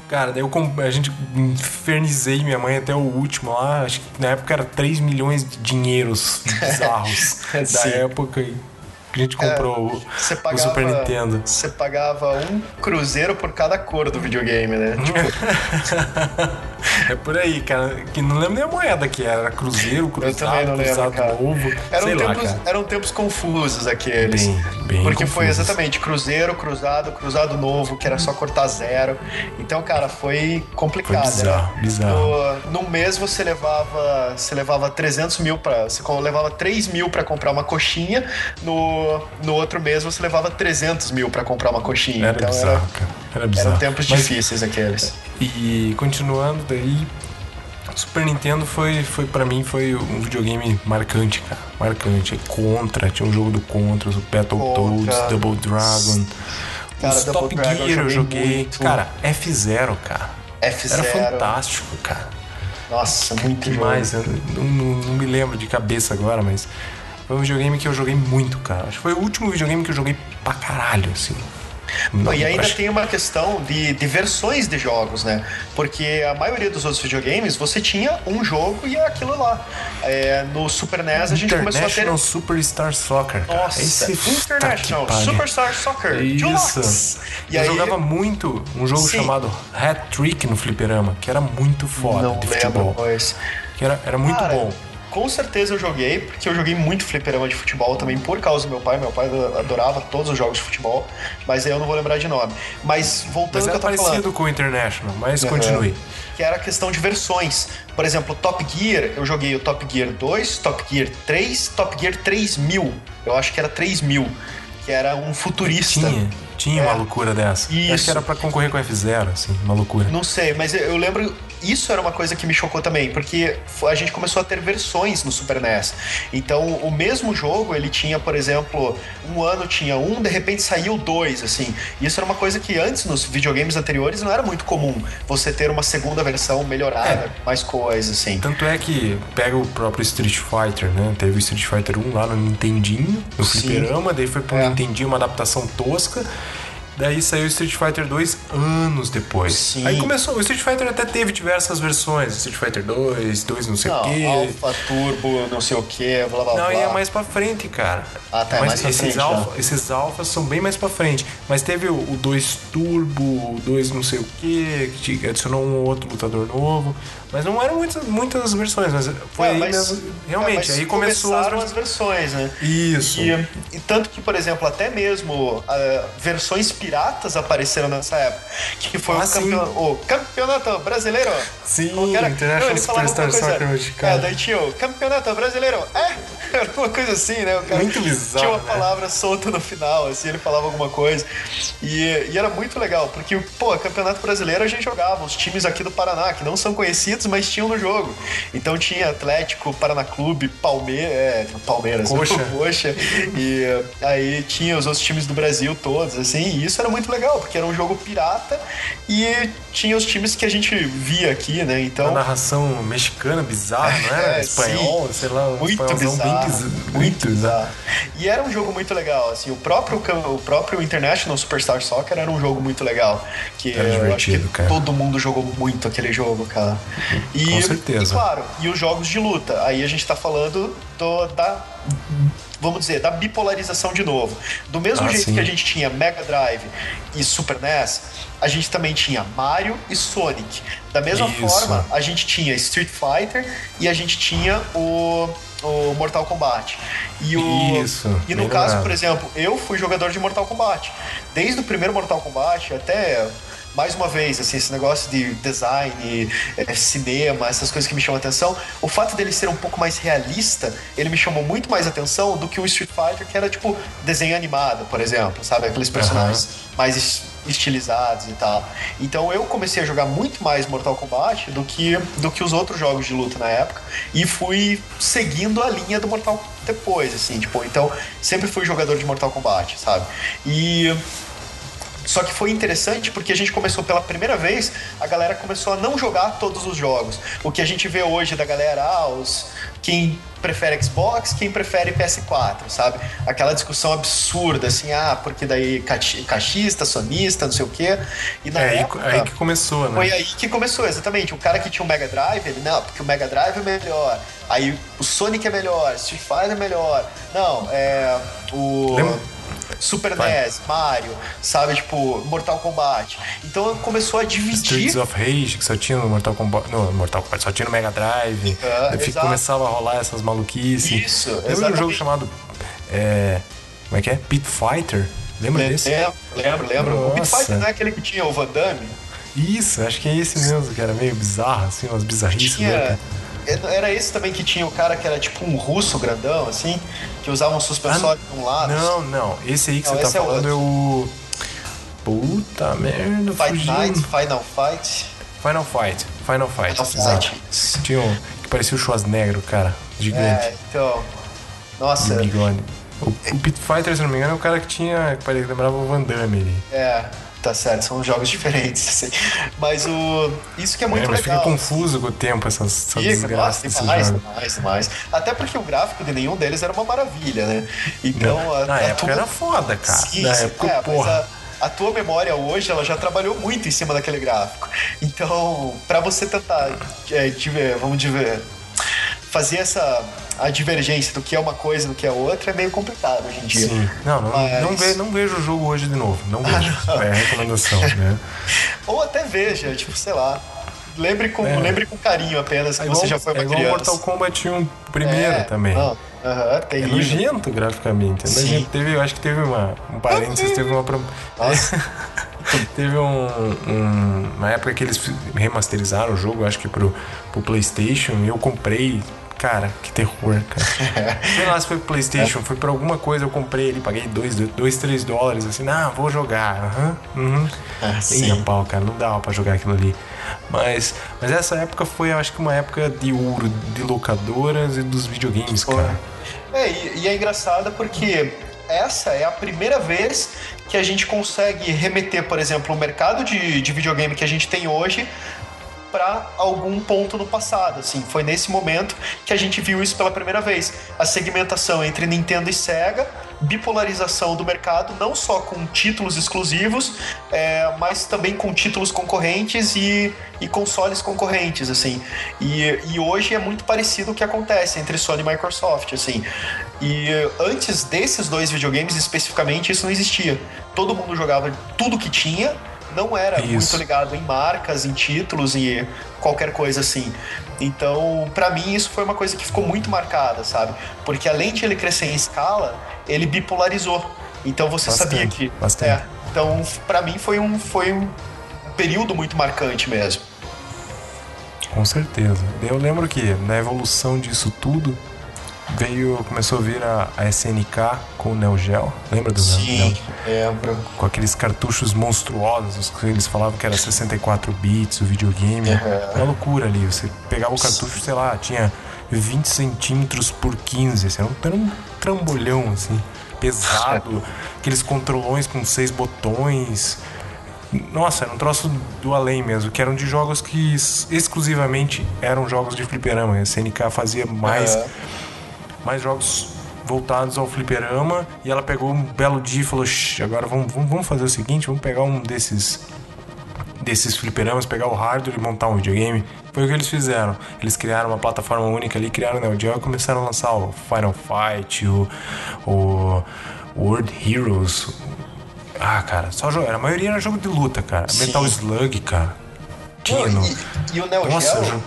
Cara, daí eu, a gente infernizei minha mãe até o último lá. Acho que na época era 3 milhões de dinheiros *laughs* bizarros da Sim. época que a gente comprou o- Você o, pagava, Super Nintendo. Você pagava um cruzeiro por cada cor do videogame, né? *laughs* Tipo, *laughs* É por aí, cara. Que não lembro nem a moeda que era. Era Cruzeiro, Cruzado, lembro, Cruzado cara. Novo. eram, sei lá, tempos, cara. eram tempos confusos aqueles. Bem- bem porque foi confusos. exatamente cruzeiro, cruzado, cruzado novo, que era só cortar zero. Então, cara, foi complicado. Foi bizarro, né? bizarro. No, num mês você levava, você levava 300 mil para, você levava 3 mil para comprar uma coxinha. No, no outro mês você levava 300 mil para comprar uma coxinha. Era então bizarro, cara. Era bizarro. eram tempos Mas- difíceis aqueles. E continuando daí, Super Nintendo foi, foi para mim foi um videogame marcante, cara. Marcante. Contra, tinha um jogo do Contra, o Battletoads. Double Dragon. Cara, Os Double Top Dragon Gear eu joguei. Cara, F0, cara. F0. Era fantástico, cara. Nossa, muito Demais. jogo. Eu não, não- não me lembro de cabeça agora, mas foi um videogame que eu joguei muito, cara. Acho que foi o último videogame que eu joguei pra caralho, assim. Não, e ainda tem uma questão de, de versões de jogos, né? Porque a maioria dos outros videogames você tinha um jogo e é aquilo lá. É, no Super NES a gente começou a ter. Superstar Soccer. Cara. Nossa, Esse International pariu. Superstar Soccer Isso. Deluxe. E eu aí, jogava muito um jogo Sim. chamado Hat Trick no fliperama, que era muito foda não de lembro futebol. pois. Que era, era muito Cara, bom. Com certeza eu joguei, porque eu joguei muito fliperama de futebol também por causa do meu pai. Meu pai adorava todos os jogos de futebol, mas aí eu não vou lembrar de nome. Mas voltando Mas que era eu tava parecido falando. com o International, mas Uhum. continue. Que era a questão de versões. Por exemplo, Top Gear, eu joguei o Top Gear 2, Top Gear 3, Top Gear 3000. Eu acho que era 3000, que era um futurista. Tinha, tinha É. uma loucura dessa. Acho Isso. que era pra concorrer com o F0, assim, uma loucura. Não sei, mas eu lembro. Isso era uma coisa que me chocou também, porque a gente começou a ter versões no Super NES. Então, o mesmo jogo, ele tinha, por exemplo, um ano tinha um, de repente saiu dois, assim. E isso era uma coisa que antes, nos videogames anteriores, não era muito comum. Você ter uma segunda versão melhorada, mais coisas, assim. Tanto é que pega o próprio Street Fighter, né? Teve o Street Fighter 1 lá no Nintendinho, no Sim. fliperama, daí foi pro É. Nintendinho uma adaptação tosca. Daí saiu o Street Fighter 2 anos depois. Sim. Aí começou, o Street Fighter até teve diversas versões, Street Fighter 2, 2 não sei Não, o quê. Alpha, Turbo, não sei o que, blá blá blá. Não, e é mais pra frente, cara. Ah, tá, é mais pra esses, frente, alfa, né? esses alfas são bem mais pra frente. Mas teve o, o 2 Turbo, o 2 não sei o que, que adicionou um ou outro lutador novo. Mas não eram muitas, muitas versões, mas foi É, aí mas- mesmo. Realmente, é, aí começou começaram as versões, né? Isso. E, e tanto que, por exemplo, até mesmo ah, versões piratas apareceram nessa época. Que foi Ah, o, campeon- o campeonato brasileiro. Sim, era? International Não, Superstar alguma coisa- Soccer mexicano. É, daí tinha o campeonato brasileiro. É? *laughs* Era uma coisa assim, né? Cara Muito bizarro, Tinha uma né? palavra solta no final, assim, ele falava alguma coisa. E, e era muito legal, porque, pô, campeonato brasileiro a gente jogava, os times aqui do Paraná, que não são conhecidos, mas tinham no jogo. Então tinha Atlético, Paraná Clube, Palmeiras, é, Palmeiras, Coxa. *laughs* Coxa. E aí tinha os outros times do Brasil todos, assim, e isso era muito legal, porque era um jogo pirata e tinha os times que a gente via aqui, né? Uma Então. narração mexicana bizarra, não era? É, *laughs* Espanhol, sim. sei lá, um Muito bizarro, bem bizarro. muito bizarro. E era um jogo muito legal, assim, o próprio, o próprio International Superstar Soccer era um jogo muito legal. Que Era eu acho que cara. todo mundo jogou muito aquele jogo, cara. E, Com certeza. E claro, e os jogos de luta. Aí a gente tá falando do, da. Vamos dizer, da bipolarização de novo. Do mesmo Ah, jeito sim. que a gente tinha Mega Drive e Super NES, a gente também tinha Mario e Sonic. Da mesma Isso. forma, a gente tinha Street Fighter e a gente tinha o, o Mortal Kombat. E, o, Isso, e no caso, lembrado. por exemplo, eu fui jogador de Mortal Kombat. Desde o primeiro Mortal Kombat até. Mais uma vez, assim, esse negócio de design, eh, cinema, essas coisas que me chamam a atenção, o fato dele ser um pouco mais realista, ele me chamou muito mais atenção do que o Street Fighter, que era tipo desenho animado, por exemplo, sabe? Aqueles personagens mais es- estilizados e tal. Então eu comecei a jogar muito mais Mortal Kombat do que, do que os outros jogos de luta na época e fui seguindo a linha do Mortal depois, assim, tipo, então sempre fui jogador de Mortal Kombat, sabe? E só que foi interessante porque a gente começou pela primeira vez, a galera começou a não jogar todos os jogos. O que a gente vê hoje da galera, ah, os, quem prefere Xbox, quem prefere PS4, sabe? Aquela discussão absurda, assim, ah, porque daí cachi- cachista, sonista, não sei o quê. E na É aí, época, aí que começou, né? foi aí que começou, exatamente. O cara que tinha o Mega Drive, ele, não, porque o Mega Drive é melhor. Aí o Sonic é melhor, Street Fighter é melhor. Não, é. O. Lembra- Super Vai. NES, Mario, sabe? Tipo, Mortal Kombat. Então começou a dividir. Streets of Rage, que só tinha no Mortal Kombat. No Mortal Kombat, só tinha no Mega Drive. É, Daí exato. começava a rolar essas maluquices. Isso, Lembra de um exatamente. jogo chamado. É, como é que é? Pit Fighter? Lembra desse? Lembro, lembro, lembro. O Pit. Fighter não é aquele que tinha o Van Damme? Isso, acho que é esse mesmo, que era meio bizarro, assim, umas bizarrices. Tinha. loucas. Era esse também que tinha o cara que era tipo um russo grandão, assim, que usava um suspensório de um lado. Não, não. Esse aí que Não, você tá é falando outro. é o. Puta merda, Fight fugiu. Night, Final Fight. Final Fight. Final Fight, Final exato. Fight. Tinha um que parecia o Schwarzenegger, cara. Gigante. É, então. Nossa, de bigode. O, o Pit Fighter, se não me engano, é o cara que tinha. que lembrava o Van Damme ali. é, tá certo, são jogos *laughs* diferentes, assim. Mas o. Isso que é muito É, mas legal. fica confuso com o tempo essas, essas Fica, desgraças nossa, demais, demais, demais. Até porque o gráfico de nenhum deles era uma maravilha, né? Então, a, Na a época era foda, cara. Sim, Na sim, época, é, porra. a, tua memória hoje, ela já trabalhou muito em cima daquele gráfico. Então, pra você tentar, é, vamos dizer, fazer essa a divergência do que é uma coisa e do que é outra é meio complicado hoje em dia. Sim. Não, não, Mas- não, ve- não vejo o jogo hoje de novo. Não vejo. É a recomendação, né? *laughs* Ou até veja, tipo, sei lá. Lembre com, É. lembre com carinho apenas que É igual, você já foi uma é igual criança. Mortal Kombat 1 primeiro É, também. não, aham, É nojento graficamente. É nojento. Teve, eu acho que teve uma. Um parênteses, teve uma. Nossa. *laughs* teve um, um- Uma época que eles remasterizaram o jogo, acho que pro, pro PlayStation, e eu comprei. Cara, que terror, cara. *laughs* Sei lá se foi pro PlayStation, foi pra alguma coisa, eu comprei ele, paguei 2, 2 3 dólares, assim, não, vou jogar. Aham, uhum. Ah, sim. pau, cara, não dava pra jogar aquilo ali. Mas, mas essa época foi, acho que uma época de ouro de locadoras e dos videogames, cara. É, e, e é engraçado porque essa é a primeira vez que a gente consegue remeter, por exemplo, o mercado de, de videogame que a gente tem hoje para algum ponto no passado, assim, foi nesse momento que a gente viu isso pela primeira vez, a segmentação entre Nintendo e Sega, bipolarização do mercado, não só com títulos exclusivos, é, mas também com títulos concorrentes e, e consoles concorrentes, assim, e, e hoje é muito parecido o que acontece entre Sony e Microsoft, assim, e antes desses dois videogames especificamente isso não existia, todo mundo jogava tudo que tinha não era Isso. muito ligado em marcas, em títulos e qualquer coisa assim. Então, pra mim, isso foi uma coisa que ficou muito marcada, sabe? Porque além de ele crescer em escala, ele bipolarizou. Então você Bastante, sabia que. bastante. É, Então, pra mim foi um, foi um período muito marcante mesmo. Com certeza. Eu lembro que na evolução disso tudo veio, começou a vir a, a SNK com o Neo Geo. Lembra do Sim, Neo? lembro. Com aqueles cartuchos monstruosos que eles falavam que era 64 bits o videogame. Era uma loucura ali. Você pegava o cartucho, sei lá, tinha 20 centímetros por 15. Assim, era um- trambolhão, assim, pesado. Aqueles controlões com seis botões. Nossa, era um troço do além mesmo, que eram de jogos que exclusivamente eram jogos de fliperama. A SNK fazia mais, Aham. Mais jogos voltados ao fliperama e ela pegou um belo dia e falou: "Shh, agora vamos, vamos, fazer o seguinte, vamos pegar um desses desses fliperamas, pegar o hardware e montar um videogame. Foi o que eles fizeram. Eles criaram uma plataforma única ali, criaram o Neo Geo e começaram a lançar o Final Fight, o, o World Heroes. Ah, cara, só jogo. A maioria era jogo de luta, cara. Sim. Metal Slug, cara. Tinha Não, no... e, e o Neo Nossa, Geo, jo-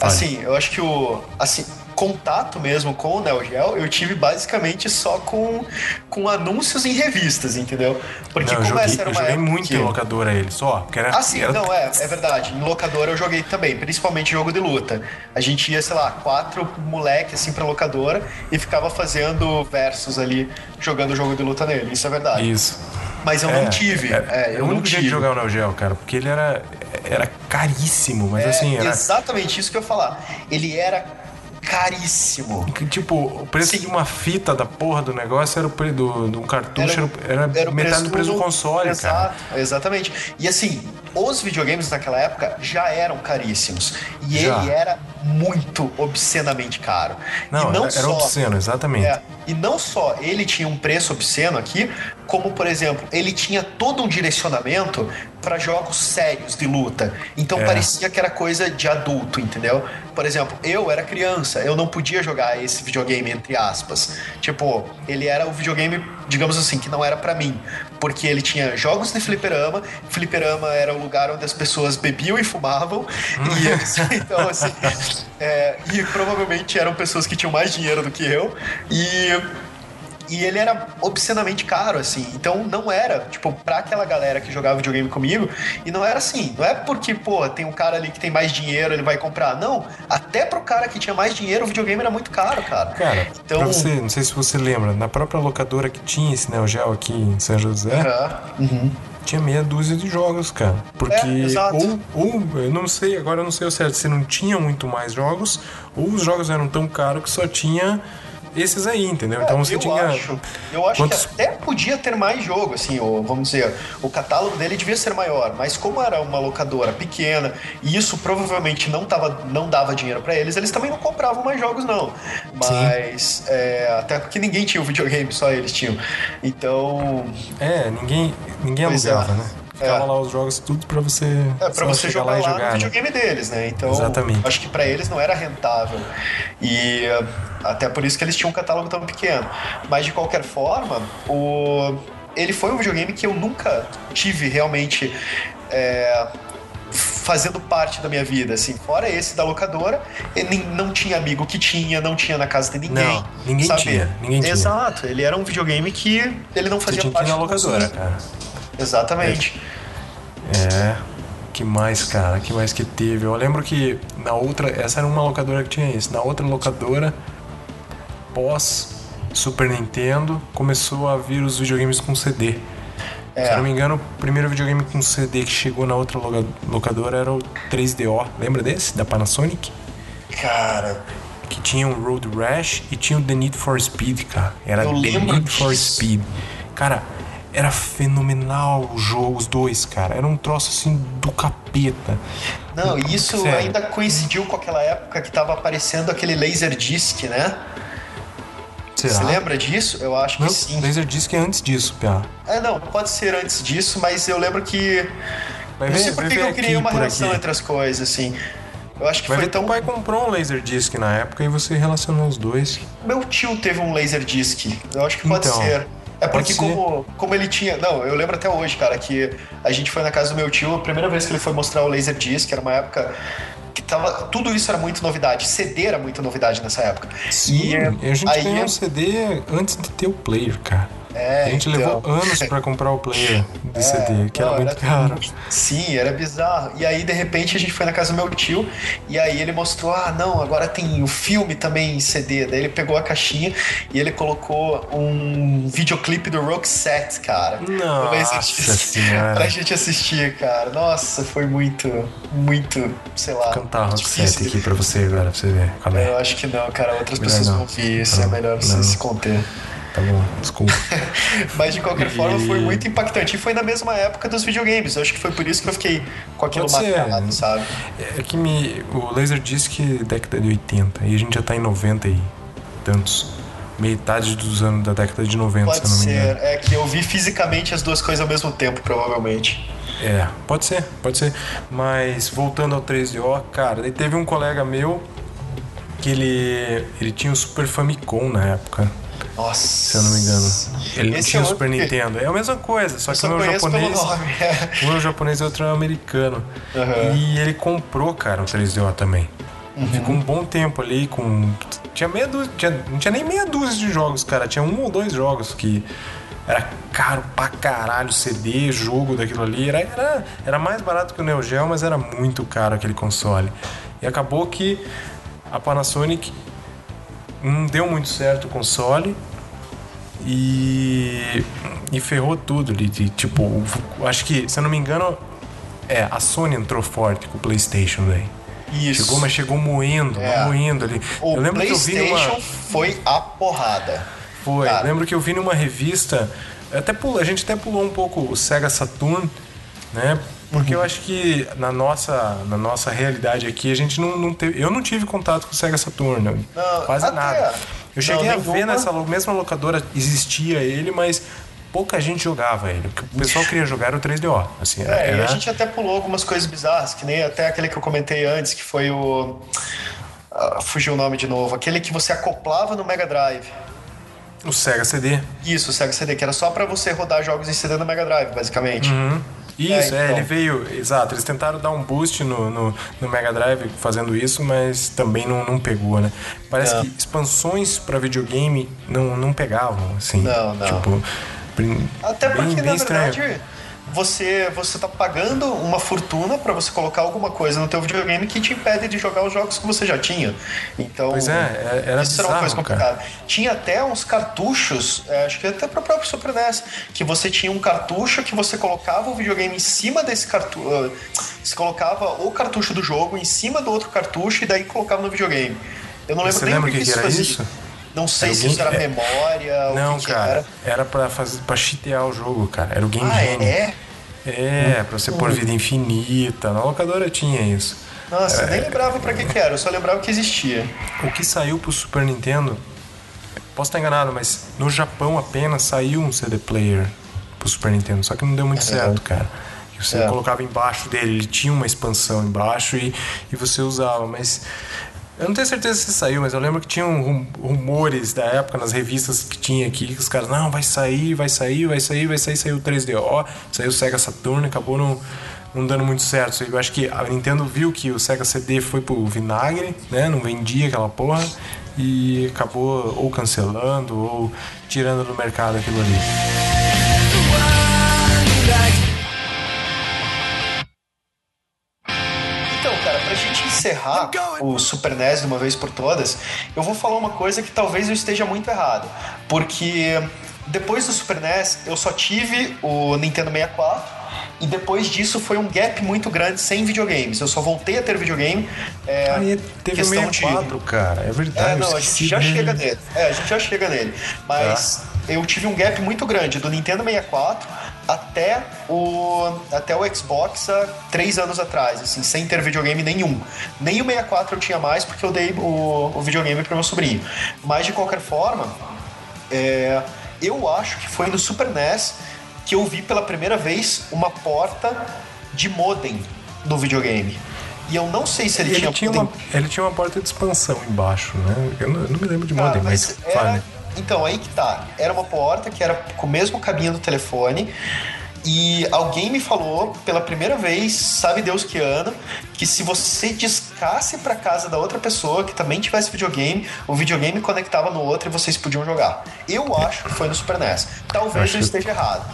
assim, eu acho que o assim, contato mesmo com o Neo Geo eu tive basicamente só com, com anúncios em revistas, entendeu? Porque Não, eu como joguei, essa era eu joguei muito que... em locadora ele, só. Porque era, Ah, sim, era- não, é, é verdade. Em locadora eu joguei também, principalmente jogo de luta. A gente ia, sei lá, quatro moleques assim pra locadora e ficava fazendo versos ali, jogando jogo de luta nele. Isso é verdade. Isso. Mas eu É, não tive. Era, é, era eu o não único jeito tive. de jogar o Neo Geo, cara, porque ele era, era caríssimo, mas É assim, era. exatamente isso que eu ia falar. Ele era caríssimo. Que, Tipo, o preço Sim. de uma fita da porra do negócio era o preço do, de um cartucho, era, era o metade do preço do console, Exato, cara. Exatamente. E assim, os videogames naquela época já eram caríssimos. E Já. ele era muito obscenamente caro. Não, não era, era só, obsceno, exatamente. É, e não só ele tinha um preço obsceno aqui, como, por exemplo, ele tinha todo um direcionamento para jogos sérios de luta. Então É. parecia que era coisa de adulto, entendeu? Por exemplo, eu era criança, eu não podia jogar esse videogame, entre aspas. Tipo, ele era o videogame, digamos assim, que não era para mim. Porque ele tinha jogos de fliperama, fliperama era o lugar onde as pessoas bebiam e fumavam. e eles, *laughs* então, assim, é, e provavelmente eram pessoas que tinham mais dinheiro do que eu. E e ele era obscenamente caro, assim. Então não era, tipo, pra aquela galera que jogava videogame comigo, e não era assim. Não é porque, pô, tem um cara ali que tem mais dinheiro, ele vai comprar. Não. Até pro cara que tinha mais dinheiro, o videogame era muito caro, cara. Cara, então. pra você, não sei se você lembra, na própria locadora que tinha esse Neo Geo aqui em São José, Aham. Uhum. tinha meia dúzia de jogos, cara. Porque, É, ou, ou, eu não sei, agora eu não sei o certo, se não tinha muito mais jogos, ou os jogos eram tão caros que só tinha esses aí, entendeu? Então você eu tinha. acho, eu acho Quantos- que até podia ter mais jogo, assim, ou, vamos dizer, o catálogo dele devia ser maior, mas como era uma locadora pequena e isso provavelmente não, tava, não dava dinheiro pra eles, eles também não compravam mais jogos, não. Mas é, até porque ninguém tinha o videogame, só eles tinham. Então, É, ninguém, ninguém Pois é. alugava, né? Ficava É. lá os jogos tudo pra você. É, pra você jogar lá, e no jogar. né? videogame deles, né? Então, Exatamente. acho que pra eles não era rentável. E eh, até por isso que eles tinham um catálogo tão pequeno. Mas de qualquer forma, o... ele foi um videogame que eu nunca tive realmente é, fazendo parte da minha vida, assim. Fora esse da locadora, ele não tinha amigo que tinha, não tinha na casa de ninguém. Não, ninguém sabe? tinha, ninguém tinha. Exato, ele era um videogame que ele não Você fazia tinha que ir parte na do locadora, cara. Exatamente. É. Que mais, cara? Que mais que teve? Eu lembro que na outra. Essa era uma locadora que tinha isso. Na outra locadora, pós Super Nintendo, começou a vir os videogames com CD. É. Se eu não me engano, o primeiro videogame com CD que chegou na outra locadora era o 3DO. Lembra desse? Da Panasonic? Cara, Que tinha o Road Rash e tinha o The Need for Speed, cara. Era The Need for. Speed. Cara, era fenomenal o jogo, os dois, cara. Era um troço assim do capeta. Não, e isso Sério. ainda coincidiu com aquela época que tava aparecendo aquele Laserdisc, né? Será? Você lembra disso? Eu acho que Não, sim. Laserdisc é antes disso, Pia. É, não, pode ser antes disso, mas eu lembro que. Vai não sei por que que eu criei uma relação aqui. entre as coisas, assim. Eu acho que Vai foi ver, tão. pai comprou um Laserdisc na época e você relacionou os dois. Meu tio teve um Laserdisc. Eu acho que pode Então, ser. É porque como, como ele tinha. Não, eu lembro até hoje, cara, que a gente foi na casa do meu tio, a primeira vez que ele foi mostrar o Laserdisc, era uma época que tava. Tudo isso era muito novidade. CD era muita novidade nessa época. Sim, E, a gente aí, ganhou um CD antes de ter o player, cara. É, a gente então. levou anos pra comprar o player de CD, que não, era muito caro. Sim, era bizarro. E aí, de repente, a gente foi na casa do meu tio e aí ele mostrou: ah, não, agora tem o filme também em CD. Daí ele pegou a caixinha e ele colocou um videoclipe do Roxette, cara. Nossa senhora. *laughs* pra gente assistir, cara. Nossa, foi muito, muito, sei lá. Cantar Roxette aqui pra você agora, pra você ver é. Eu acho que não, cara. Outras Melhor pessoas não. vão ouvir isso. É Não, melhor você não. se conter. Tá bom, desculpa. *laughs* Mas de qualquer forma foi muito impactante. E foi na mesma época dos videogames. Eu acho que foi por isso que eu fiquei com aquilo Pode marcado, sabe? É que me, o Laserdisc é década de 80 e a gente já tá em 90 e tantos. Metade dos anos da década de 90, Pode se eu não me engano. ser. É que eu vi fisicamente as duas coisas ao mesmo tempo, provavelmente. É, pode ser, pode ser. Mas voltando ao 3DO, cara, daí teve um colega meu que ele, ele tinha o Super Famicom na época, Nossa. se eu não me engano. Ele não Esse tinha é o Super que- Nintendo. É a mesma coisa, só Eu que só um é o pelo japonês. nome. é. Um é o japonês e outro é o americano. Aham. E ele comprou, cara, o 3DO também. Uhum. Ficou um bom tempo ali com. Tinha meia dúzia. Tinha, não tinha nem meia dúzia de jogos, cara. Tinha um ou dois jogos que era caro pra caralho, CD, jogo daquilo ali. Era, era, era mais barato que o Neo Geo, mas era muito caro aquele console. E acabou que a Panasonic não deu muito certo o console e, e ferrou tudo ali. de, tipo, acho que, se eu não me engano, é, a Sony entrou forte com o PlayStation daí. Isso. Chegou, mas chegou moendo, É. moendo ali. O eu lembro que eu vi PlayStation numa. foi a porrada. Foi, Cara. lembro que eu vi numa revista. Até pula, a gente até pulou um pouco o Sega Saturn, né? Porque Uhum. eu acho que na nossa, na nossa realidade aqui, a gente não, não teve. Eu não tive contato com o Sega Saturn, não, Não, quase nada. Eu cheguei não, a ver nessa mesma locadora, existia ele, mas pouca gente jogava ele. O que o pessoal queria jogar era o 3DO. Assim, era, É, e a gente até pulou algumas coisas bizarras, que nem até aquele que eu comentei antes, que foi o. ah, fugiu o nome de novo. Aquele que você acoplava no Mega Drive. o Sega CD. Isso, o Sega CD, que era só pra você rodar jogos em CD no Mega Drive, basicamente. Uhum. Isso, é, É, então. ele veio. Exato, eles tentaram dar um boost no, no, no Mega Drive fazendo isso, mas também não, não pegou, né? Parece Não. que expansões pra videogame não, não pegavam, assim. Não, não. Tipo, bem- Até porque, bem na estranho. Você, você tá pagando uma fortuna pra você colocar alguma coisa no teu videogame que te impede de jogar os jogos que você já tinha. Então, Pois é, é- era isso era uma coisa bizarro, cara. complicada. Tinha até uns cartuchos, é, acho que até pro próprio Super NES, que você tinha um cartucho que você colocava o videogame em cima desse cartucho. Você colocava o cartucho do jogo em cima do outro cartucho e daí colocava no videogame. Eu não lembro Você nem lembra o que, que que que isso era fazia. isso? Não sei se isso era é- memória Não, que, que cara, era. era pra, fazer, pra chitear o jogo, cara. Era o Game Ah, Jam. é? É, pra você pôr vida infinita. Na locadora tinha isso. Nossa, eu nem É. lembrava pra que que era, eu só lembrava que existia. O que saiu pro Super Nintendo, posso estar enganado, mas no Japão apenas saiu um CD player pro Super Nintendo, só que não deu muito certo, cara. Você É. colocava embaixo dele, ele tinha uma expansão embaixo e, e você usava, mas eu não tenho certeza se saiu, mas eu lembro que tinham rum- rumores da época nas revistas que tinha aqui, que os caras, não, vai sair, vai sair, vai sair, vai sair, saiu o 3DO, saiu o Sega Saturn, acabou não, não dando muito certo. Eu acho que a Nintendo viu que o Sega CD foi pro vinagre, né? Não vendia aquela porra. E acabou ou cancelando ou tirando do mercado aquilo ali. Encerrar o Super NES de uma vez por todas, eu vou falar uma coisa que talvez eu esteja muito errado. Porque depois do Super NES, eu só tive o Nintendo 64. E depois disso foi um gap muito grande sem videogames. Eu só voltei a ter videogame. É, Aí teve o questão de- 64, cara. É verdade. É, não, a gente já chega nele. É, a gente já chega nele. Mas eu tive um gap muito grande do Nintendo 64 até o, até o Xbox há três anos atrás, assim, sem ter videogame nenhum. Nem o 64 eu tinha mais porque eu dei o, o videogame pro meu sobrinho. Mas de qualquer forma, é, eu acho que foi no Super NES que eu vi pela primeira vez uma porta de modem no videogame. E eu não sei se ele, Ele tinha, tinha, uma, ele tinha uma porta de expansão embaixo, né? Eu não, eu não me lembro de modem, mas, era- fala. Então, aí que tá. Era uma porta que era com o mesmo cabinho do telefone. E alguém me falou pela primeira vez, sabe Deus que ano, que se você dis- ficasse pra casa da outra pessoa que também tivesse videogame, o videogame conectava no outro e vocês podiam jogar. Eu acho que foi no Super NES. Talvez Acho eu que- esteja errado.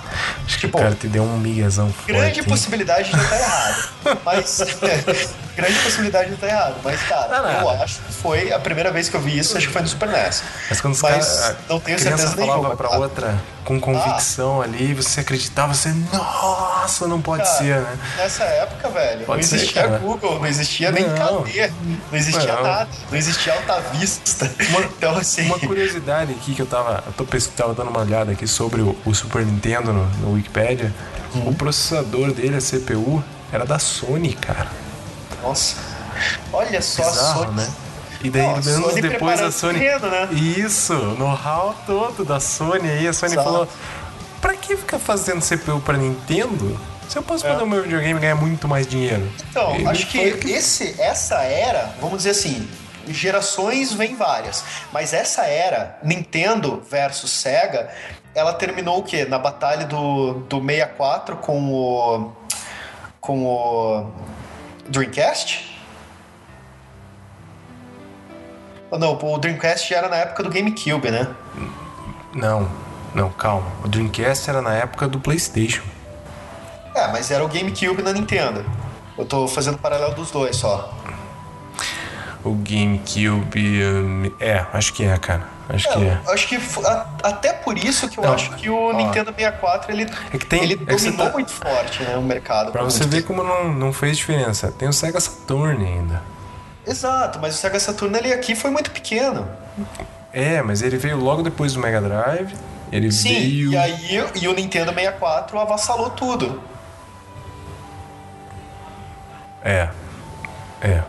Acho que Tipo, o cara te deu um miguezão forte. grande hein? possibilidade de eu estar errado. *laughs* Mas. *laughs* grande possibilidade de eu estar errado. Mas, cara, Não, não. eu acho que foi a primeira vez que eu vi isso, acho que foi no Super NES. Mas quando os Mas caras. não tenho certeza falava nenhuma, pra cara. outra com convicção ali, você acreditava, você. Nossa, não pode Cara, ser, né? Nessa época, velho, Pode não ser, existia cara. Google, não existia nem Não. KD, não existia Não. nada, não existia Alta Vista. *laughs* então, assim. Uma curiosidade aqui que eu tava. Eu tô, pes- tava dando uma olhada aqui sobre o, o Super Nintendo no, no Wikipedia. Uhum. O processador dele, a CPU, era da Sony, cara. Nossa. Olha só a Bizarro, Sony. né? E daí, Não, a anos Sony depois, a Sony. terreno, né? Isso, know-how todo da Sony aí. A Sony Exato. falou: pra que ficar fazendo CPU pra Nintendo? Se eu posso fazer o meu videogame e ganhar muito mais dinheiro. É. Então, acho que foi- esse, essa era, vamos dizer assim, gerações vem várias, mas essa era, Nintendo versus Sega, ela terminou o quê? Na batalha do, do 64 com o. com o. Dreamcast? Ou Não, o Dreamcast já era na época do GameCube, né? Não, não, calma. O Dreamcast era na época do PlayStation. É, mas era o GameCube na Nintendo. Eu tô fazendo paralelo dos dois só. O GameCube. hum, É, acho que é, cara. Acho que é. acho que a- até por isso que eu Não, acho que o ó. Nintendo 64 ele, É que tem- ele é dominou tá- muito forte né, o mercado. Pra você ver tempo. como não, não fez diferença. Tem o Sega Saturn ainda. Exato, mas o Sega Saturn ele aqui foi muito pequeno. É, mas ele veio logo depois do Mega Drive. Ele Sim, veio. e aí e o Nintendo 64 avassalou tudo. É. É.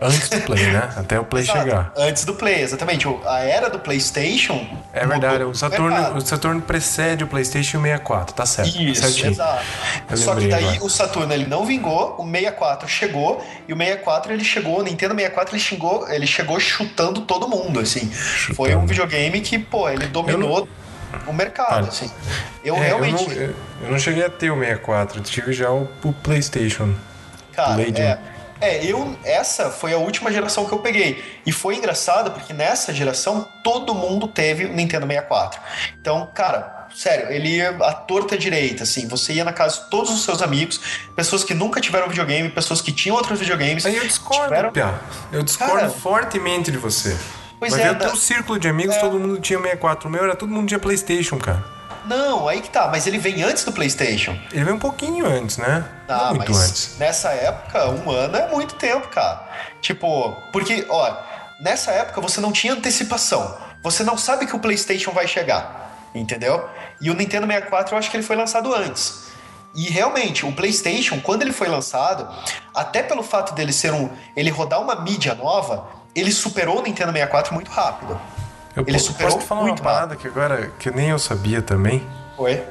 Antes do Play, né? *laughs* Até o Play Exato, chegar. Antes do Play, exatamente. A era do PlayStation. É verdade, o Saturn, mercado. o Saturn precede o PlayStation 64, tá certo. Isso, certinho. exato. Eu Só que daí agora. o Saturno ele não vingou, o 64 chegou e o 64 ele chegou, o Nintendo 64 ele chegou, ele chegou chutando todo mundo, assim. Foi um videogame que, pô, ele dominou o mercado, Olha, assim. Eu É, realmente, Eu não, eu, eu não cheguei a ter o 64, eu tive já o, o PlayStation. cara, é, é, eu essa foi a última geração que eu peguei. E foi engraçado porque nessa geração todo mundo teve o Nintendo 64. Então, cara, sério, ele ia à torta direita, assim. Você ia na casa de todos os seus amigos, pessoas que nunca tiveram videogame, pessoas que tinham outros videogames. Aí eu discordo, tiveram- Pia. Eu discordo Cara, fortemente de você. Pois Vai é, o da- teu círculo de amigos, é. todo mundo tinha 64. O meu era todo mundo tinha Playstation, cara. Não, aí que tá, mas ele vem antes do PlayStation. Ele veio um pouquinho antes, né? Ah, Não muito mas antes. nessa época, um ano é muito tempo, cara. Tipo, porque, ó, nessa época você não tinha antecipação. Você não sabe que o PlayStation vai chegar, entendeu? E o Nintendo 64 eu acho que ele foi lançado antes. E realmente, o PlayStation, quando ele foi lançado, até pelo fato dele ser um. ele rodar uma mídia nova, ele superou o Nintendo 64 muito rápido. Eu ele po- superou posso falar muito uma parada que agora que nem eu sabia também. Foi.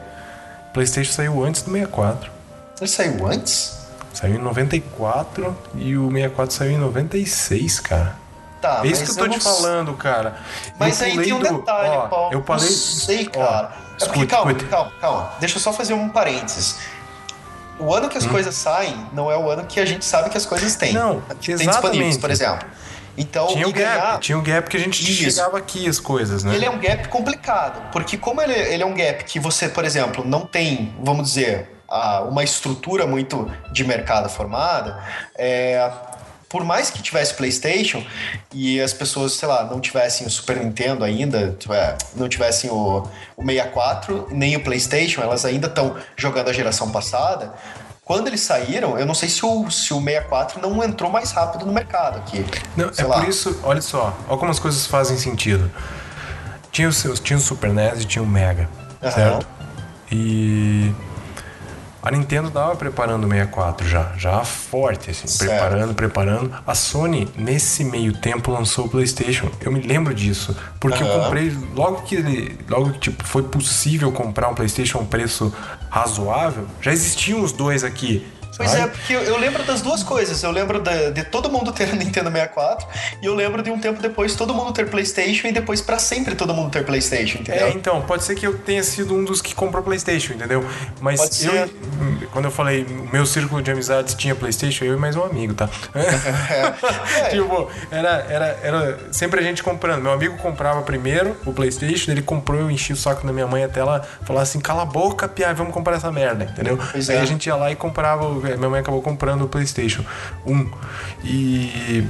PlayStation saiu antes do 64. Ele saiu antes? Saiu em 94 e o 64 saiu em 96, cara. Tá, é isso que eu tô não te falando, cara. Mas eu aí tem um do- detalhe, ó, Paulo. Eu falei. Não sei, ó, cara. é porque, escute, calma, escute. calma, calma. Deixa eu só fazer um parênteses. O ano Hum. que as coisas saem não é o ano que a gente sabe que as coisas têm. Não, que tem exatamente. disponíveis, por exemplo. Então, Tinha e o gap, ganhar, tinha o gap que a gente Isso. chegava aqui as coisas, né? ele é um gap complicado, porque como ele, ele é um gap que você, por exemplo, não tem, vamos dizer, a- uma estrutura muito de mercado formada, é, por mais que tivesse PlayStation e as pessoas, sei lá, não tivessem o Super Nintendo ainda, tiver- não tivessem o, o 64 nem o PlayStation, elas ainda estão jogando a geração passada. Quando eles saíram, eu não sei se o, se o 64 não entrou mais rápido no mercado aqui. Não, é lá. por isso, olha só, olha como as coisas fazem sentido. Tinha o, tinha o Super NES e tinha o Mega, Aham. certo? E a Nintendo tava preparando o 64 já, já forte, assim, Certo. preparando, preparando. A Sony, nesse meio tempo, lançou o PlayStation. Eu me lembro disso, porque eu Aham. comprei logo que ele, logo que tipo, foi possível comprar um PlayStation a um preço razoável, já existiam os dois aqui. Pois é, porque eu, eu, lembro das duas coisas. Eu lembro de, de, todo mundo ter Nintendo 64 e eu lembro de um tempo depois todo mundo ter PlayStation e depois para sempre todo mundo ter PlayStation, entendeu? É, então, pode ser que eu tenha sido um dos que comprou PlayStation, entendeu? Mas eu, quando eu falei, meu círculo de amizades tinha PlayStation, eu e mais um amigo, tá? *laughs* É. *laughs* tipo, era, era, era sempre a gente comprando. Meu amigo comprava primeiro o PlayStation, ele comprou, eu enchi o saco da minha mãe até ela falar assim: cala a boca, Pia, vamos comprar essa merda, entendeu? Pois Aí é. a gente ia lá e comprava, minha mãe acabou comprando o PlayStation 1. E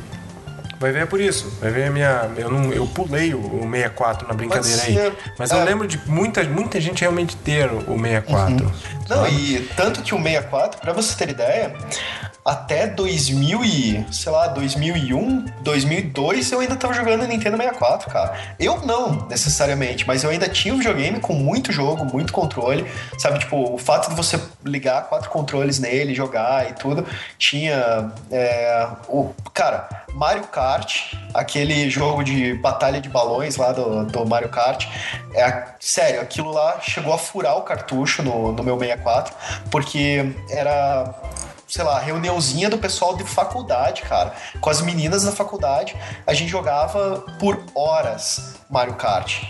Vai ver é por isso. Vai ver a minha. Eu, não, eu pulei o 64 na brincadeira aí. Mas eu é. lembro de muita, muita gente realmente ter o 64. Uhum. Não, e tanto que o 64, pra você ter ideia, até 2000 e, sei lá, 2001, 2002 eu ainda tava jogando Nintendo 64, cara. Eu não, necessariamente, mas eu ainda tinha um videogame com muito jogo, muito controle, sabe? Tipo, o fato de você ligar quatro controles nele, jogar e tudo, tinha é, o... Cara, Mario Kart, aquele jogo de batalha de balões lá do, do Mario Kart, é, sério, aquilo lá chegou a furar o cartucho no, no meu 64, porque era sei lá, reuniãozinha do pessoal de faculdade, cara. Com as meninas da faculdade, a gente jogava por horas Mario Kart.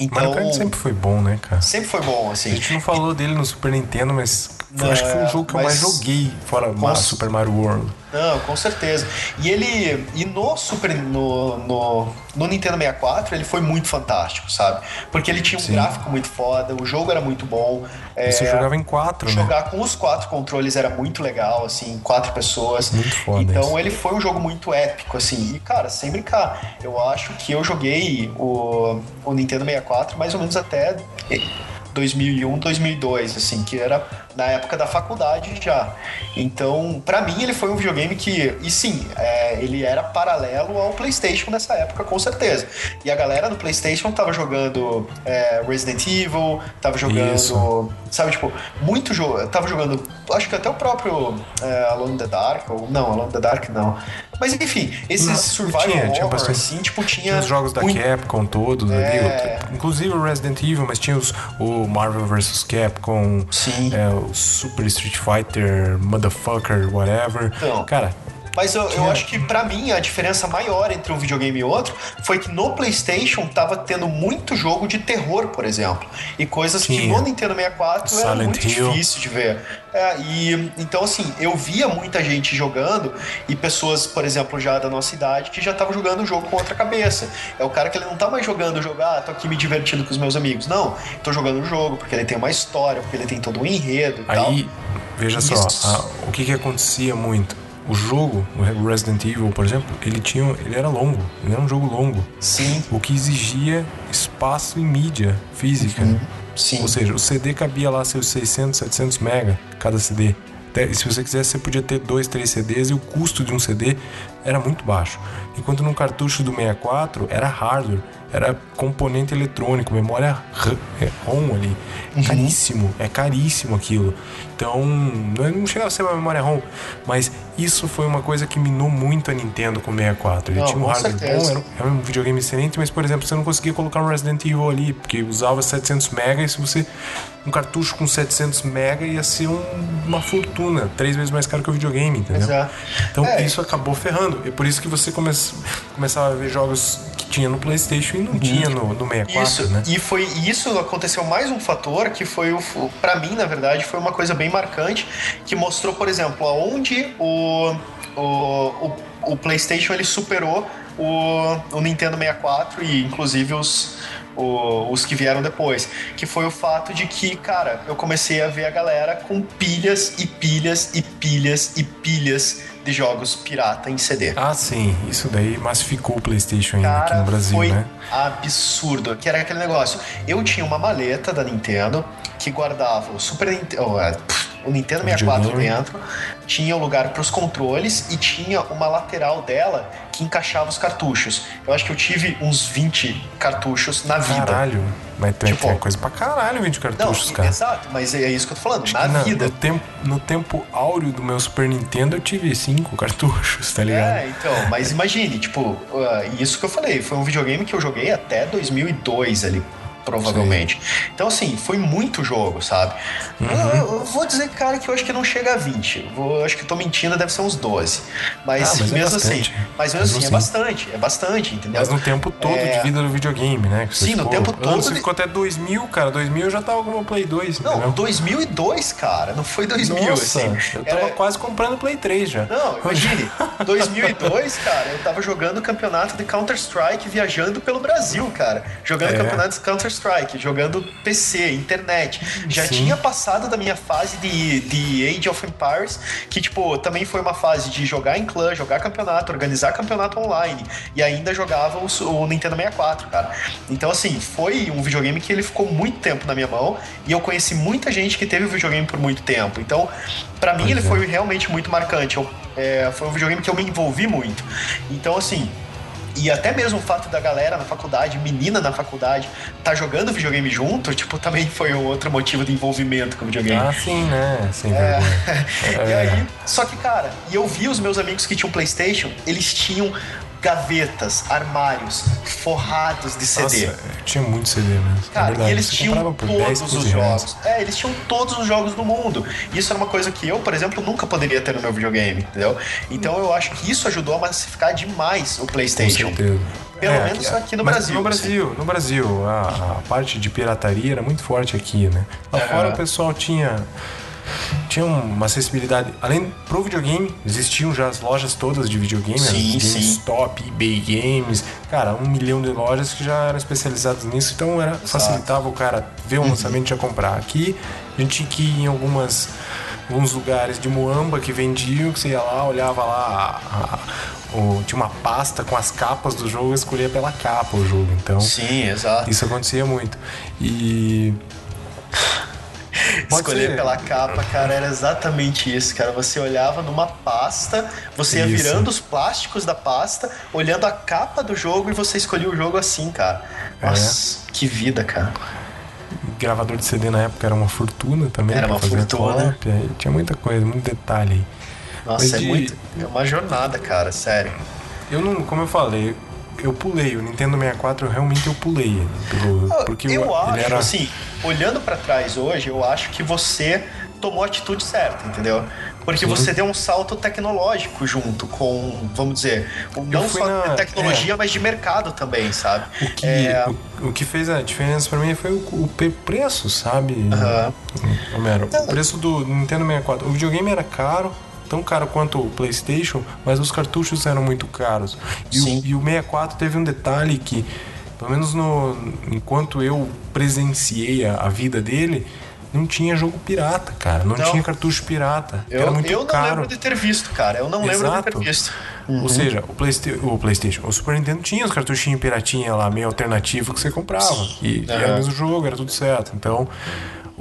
Então, Mario Kart sempre foi bom, né, cara? Sempre foi bom, assim. A gente não falou dele no Super Nintendo, mas não, acho que foi o jogo que eu mais joguei fora com... Super Mario World. Não, com certeza. E ele. E no Super. No, no, no, Nintendo 64, ele foi muito fantástico, sabe? Porque ele tinha um Sim. gráfico muito foda, o jogo era muito bom. É, Você jogava em quatro, jogar né? Jogar com os quatro controles era muito legal, assim, quatro pessoas. Muito foda. Então isso. ele foi um jogo muito épico, assim. E, cara, sem brincar, eu acho que eu joguei o, o Nintendo 64 mais ou menos até 2001, 2002, assim, que era na época da faculdade já. Então, para mim, ele foi um videogame que, e sim, é, ele era paralelo ao PlayStation nessa época, com certeza. E a galera do PlayStation tava jogando é, Resident Evil, tava jogando, Isso. sabe, tipo, muito jogo. Tava jogando, acho que até o próprio é, Alone in the Dark, ou não, Alone in the Dark não. Mas enfim, esses não, survival tinha, horror, tinha bastante, assim, tipo, tinha... tinha os jogos da muito... Capcom todos é... ali, inclusive o Resident Evil, mas tinha os, o Marvel vs Capcom, Sim. É, Super Street Fighter, Motherfucker, whatever. Então, Cara, mas eu, eu acho que para mim a diferença maior entre um videogame e outro foi que no PlayStation tava tendo muito jogo de terror, por exemplo. E coisas Sim. que no Nintendo 64 Silent era muito Hill. difícil de ver. É, e então assim, eu via muita gente jogando e pessoas, por exemplo, já da nossa idade que já estavam jogando o jogo com outra cabeça. É o cara que ele não tá mais jogando jogar, ah, tô aqui me divertindo com os meus amigos. Não, tô jogando o jogo porque ele tem uma história, porque ele tem todo um enredo e Aí, tal. veja Isso. só, a, o que que acontecia muito? O jogo, o Resident Evil, por exemplo, ele tinha, ele era longo, ele era um jogo longo. Sim. O que exigia espaço em mídia física. Uhum. Sim. Ou seja, o CD cabia lá seus 600, 700 mega cada CD. E se você quisesse, você podia ter dois, três CDs e o custo de um CD era muito baixo. Enquanto no cartucho do 64 era hardware, era componente eletrônico, memória ROM ali. Uhum. Caríssimo, é caríssimo aquilo. Então, não chegava a ser uma memória ROM, mas isso foi uma coisa que minou muito a Nintendo com o 64. Ele não, tinha um hardware certeza. bom, era, um videogame excelente, mas, por exemplo, você não conseguia colocar um Resident Evil ali, porque usava 700 MB e se você. Um cartucho com 700 MB ia ser um, uma fortuna, três vezes mais caro que o videogame, entendeu? Exato. Então, é. isso acabou ferrando. É por isso que você come, começava a ver jogos tinha no PlayStation e não tinha no, no 64, isso, né? E foi isso aconteceu mais um fator que foi o para mim, na verdade, foi uma coisa bem marcante que mostrou, por exemplo, aonde o o, o, o PlayStation ele superou o, o Nintendo 64 e inclusive os o, os que vieram depois, que foi o fato de que, cara, eu comecei a ver a galera com pilhas e pilhas e pilhas e pilhas de jogos pirata em CD. Ah, sim, isso daí massificou o PlayStation ainda cara, aqui no Brasil, foi né? Absurdo, que era aquele negócio. Eu tinha uma maleta da Nintendo que guardava o Super Nintendo, oh, é, o Nintendo 64 dentro, tinha o um lugar para os controles e tinha uma lateral dela que encaixava os cartuchos. Eu acho que eu tive uns 20 cartuchos na vida. Caralho. Mas tem, tipo, tem coisa pra caralho 20 cartuchos, não, cara. Exato, mas é isso que eu tô falando, acho na vida. No tempo, no tempo áureo do meu Super Nintendo eu tive 5 *laughs* cartuchos, tá ligado? É, então, mas imagine, tipo, uh, isso que eu falei, foi um videogame que eu joguei até 2002 ali, provavelmente. Sim. Então, assim, foi muito jogo, sabe? Uhum. Eu, eu, vou dizer, cara, que eu acho que não chega a 20. Eu acho que tô mentindo, deve ser uns 12. Mas, ah, mas é mesmo é assim. Mas mesmo assim, assim, é bastante. É bastante, entendeu? Mas no tempo todo é... de vida do videogame, né? Sim, no tempo todo. Você de... ficou até 2000, cara. 2000 eu já tava com o Play 2. Não, entendeu? 2002, cara. Não foi 2000, Nossa, assim. Eu tava Era... quase comprando Play 3 já. Não, imagine. *laughs* 2002, cara, eu tava jogando o campeonato de Counter-Strike viajando pelo Brasil, cara. Jogando é. campeonato de Counter-Strike, jogando PC, internet. Já Sim. tinha passado da minha fase de, de Age of Empires, que, tipo, também foi uma fase de jogar em clã, jogar campeonato, organizar campeonato online. E ainda jogava o, o Nintendo 64, cara. Então, assim, foi um videogame que ele ficou muito tempo na minha mão e eu conheci muita gente que teve o videogame por muito tempo. Então, para mim, ele é. foi realmente muito marcante. Eu, é, foi um videogame que eu me envolvi muito. Então, assim, e até mesmo o fato da galera na faculdade, menina na faculdade, tá jogando videogame junto, tipo, também foi um outro motivo de envolvimento com o videogame. Ah, sim, né? Sim, é. *laughs* e aí, só que, cara, e eu vi os meus amigos que tinham PlayStation, eles tinham gavetas, armários forrados de CD. Nossa, tinha muito CD mesmo. É Cara, e eles tinham todos os jogos. É, eles tinham todos os jogos do mundo. Isso era uma coisa que eu, por exemplo, nunca poderia ter no meu videogame, entendeu? Então eu acho que isso ajudou a massificar demais o PlayStation. Com certeza. Pelo é, menos aqui no Brasil. No Brasil, assim. no Brasil, a, a, parte de pirataria era muito forte aqui, né? Lá é. fora o pessoal tinha tinha uma acessibilidade. Além pro videogame, existiam já as lojas todas de videogame, sim, GameStop, eBay Games, cara, um milhão de lojas que já eram especializadas nisso, então era, facilitava o cara ver um uhum. lançamento e já comprar. Aqui a gente tinha que ir em algumas alguns lugares de Moamba que vendiam, que você ia lá, olhava lá, a, a, o, tinha uma pasta com as capas do jogo, escolhia pela capa o jogo. Então, sim, exato. Isso acontecia muito. E Escolher ser. pela capa, cara, era exatamente isso, cara. Você olhava numa pasta, você ia isso. virando os plásticos da pasta, olhando a capa do jogo e você escolhia o jogo assim, cara. É. Nossa, é. que vida, cara. Gravador de CD na época era uma fortuna também. Era uma fortuna. tinha muita coisa, muito detalhe aí. Nossa, Mas é de... muito. É uma jornada, cara, sério. Eu não, como eu falei, eu pulei. O Nintendo 64 realmente eu pulei. Pelo, porque eu o, acho, era... assim, olhando para trás hoje, eu acho que você tomou a atitude certa, entendeu? Porque Sim. você deu um salto tecnológico junto com, vamos dizer, não só na... de tecnologia, é. mas de mercado também, sabe? O que, é... o, o, que fez a diferença para mim foi o, o, preço, sabe? Uhum. Homero, o preço do Nintendo 64. O videogame era caro, tão caro quanto o PlayStation, mas os cartuchos eram muito caros. E, o, e o 64 teve um detalhe que, pelo menos no, enquanto eu presenciei a, a vida dele, não tinha jogo pirata, cara. Não, não. tinha cartucho pirata. Eu, era muito eu caro. não lembro de ter visto, cara. Eu não Exato. lembro de ter visto. Uhum. Ou seja, o, Playsta o PlayStation, o Super Nintendo tinha os cartuchinhos piratinha lá, meio alternativo que você comprava. E, uhum. e era o mesmo jogo, era tudo certo. Então,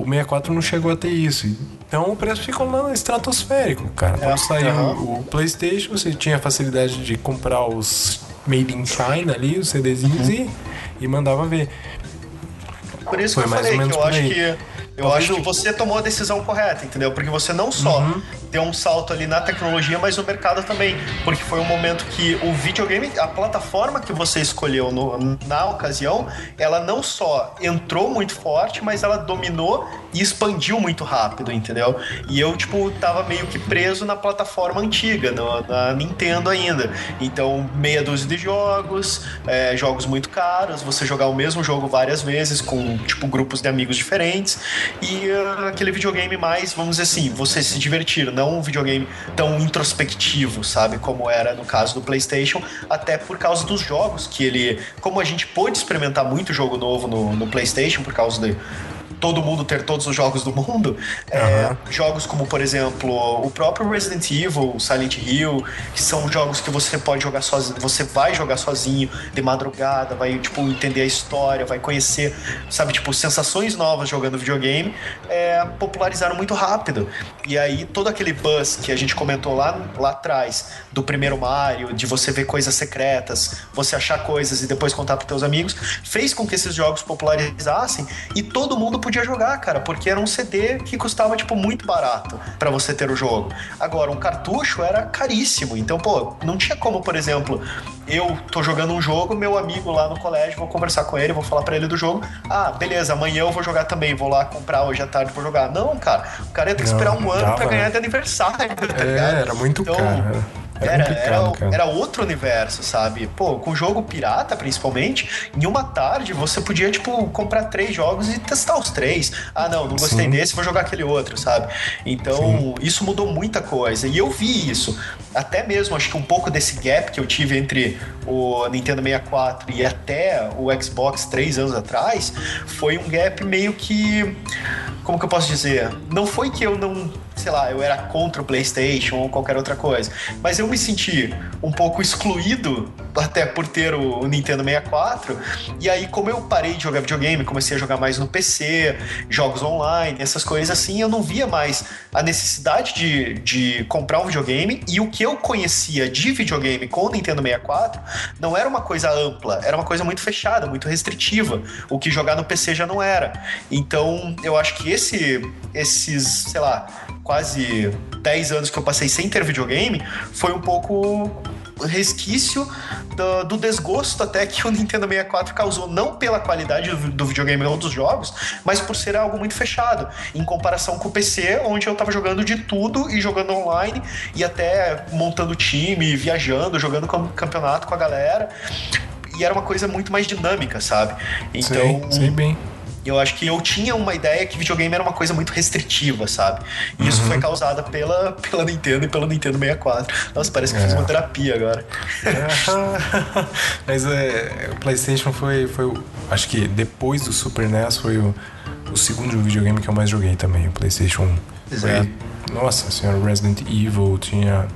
o 64 não chegou a ter isso. Então o preço ficou lá estratosférico, cara. Quando é, saiu uhum. o PlayStation, você tinha a facilidade de comprar os Made in China ali, os CDzinhos uhum. e, e mandava ver. Por isso Foi que eu falei que eu acho que eu acho que você tomou a decisão correta, entendeu? Porque você não só uhum. deu um salto ali na tecnologia, mas no mercado também. Porque foi um momento que o videogame, a plataforma que você escolheu no, na ocasião, ela não só entrou muito forte, mas ela dominou e expandiu muito rápido, entendeu? E eu, tipo, tava meio que preso na plataforma antiga, no, na Nintendo ainda. Então, meia dúzia de jogos, é, jogos muito caros, você jogar o mesmo jogo várias vezes com, tipo, grupos de amigos diferentes e uh, aquele videogame mais, vamos dizer assim, você se divertir, não um videogame tão introspectivo, sabe? Como era no caso do PlayStation, até por causa dos jogos que ele. Como a gente pôde experimentar muito jogo novo no, no PlayStation, por causa de todo mundo ter todos os jogos do mundo. Uhum. É, jogos como, por exemplo, o próprio Resident Evil, Silent Hill, que são jogos que você pode jogar sozinho, você vai jogar sozinho de madrugada, vai, tipo, entender a história, vai conhecer, sabe, tipo, sensações novas jogando videogame, é, popularizaram muito rápido. E aí, todo aquele buzz que a gente comentou lá, lá atrás, do primeiro Mario, de você ver coisas secretas, você achar coisas e depois contar para teus amigos, fez com que esses jogos popularizassem e todo mundo podia podia jogar, cara, porque era um CD que custava, tipo, muito barato para você ter o jogo. Agora, um cartucho era caríssimo. Então, pô, não tinha como, por exemplo, eu tô jogando um jogo, meu amigo lá no colégio, vou conversar com ele, vou falar para ele do jogo. Ah, beleza, amanhã eu vou jogar também, vou lá comprar hoje à tarde pra jogar. Não, cara, o cara ia ter que esperar um ano para ganhar de aniversário, tá é, era muito então, caro. Era, era, era, outro universo, sabe? Pô, com jogo pirata, principalmente, em uma tarde você podia, tipo, comprar três jogos e testar os três. Ah, não, não gostei Sim. desse, vou jogar aquele outro, sabe? Então, Sim. isso mudou muita coisa. E eu vi isso. Até mesmo, acho que um pouco desse gap que eu tive entre o Nintendo 64 e até o Xbox três anos atrás, foi um gap meio que. Como que eu posso dizer? Não foi que eu não sei lá, eu era contra o PlayStation ou qualquer outra coisa. Mas eu me senti um pouco excluído, até por ter o, Nintendo 64. E aí, como eu parei de jogar videogame, comecei a jogar mais no PC, jogos online, essas coisas assim, eu não via mais a necessidade de, de comprar um videogame. E o que eu conhecia de videogame com o Nintendo 64 não era uma coisa ampla, era uma coisa muito fechada, muito restritiva. O que jogar no PC já não era. Então, eu acho que esse, esses, sei lá, quase 10 anos que eu passei sem ter videogame, foi um pouco resquício do, do, desgosto até que o Nintendo 64 causou, não pela qualidade do, do, videogame ou dos jogos, mas por ser algo muito fechado, em comparação com o PC, onde eu tava jogando de tudo e jogando online e até montando time, viajando, jogando campeonato com a galera. E era uma coisa muito mais dinâmica, sabe? Então. Sei, sei bem eu acho que eu tinha uma ideia que videogame era uma coisa muito restritiva, sabe? E isso uhum. foi causada pela, pela Nintendo e pelo Nintendo 64. Nossa, parece que é. eu fiz uma terapia agora. É. *laughs* Mas é, o PlayStation foi, foi. Acho que depois do Super NES foi o, o segundo videogame que eu mais joguei também, o PlayStation 1. Exato. Nossa senhora, Resident Evil, tinha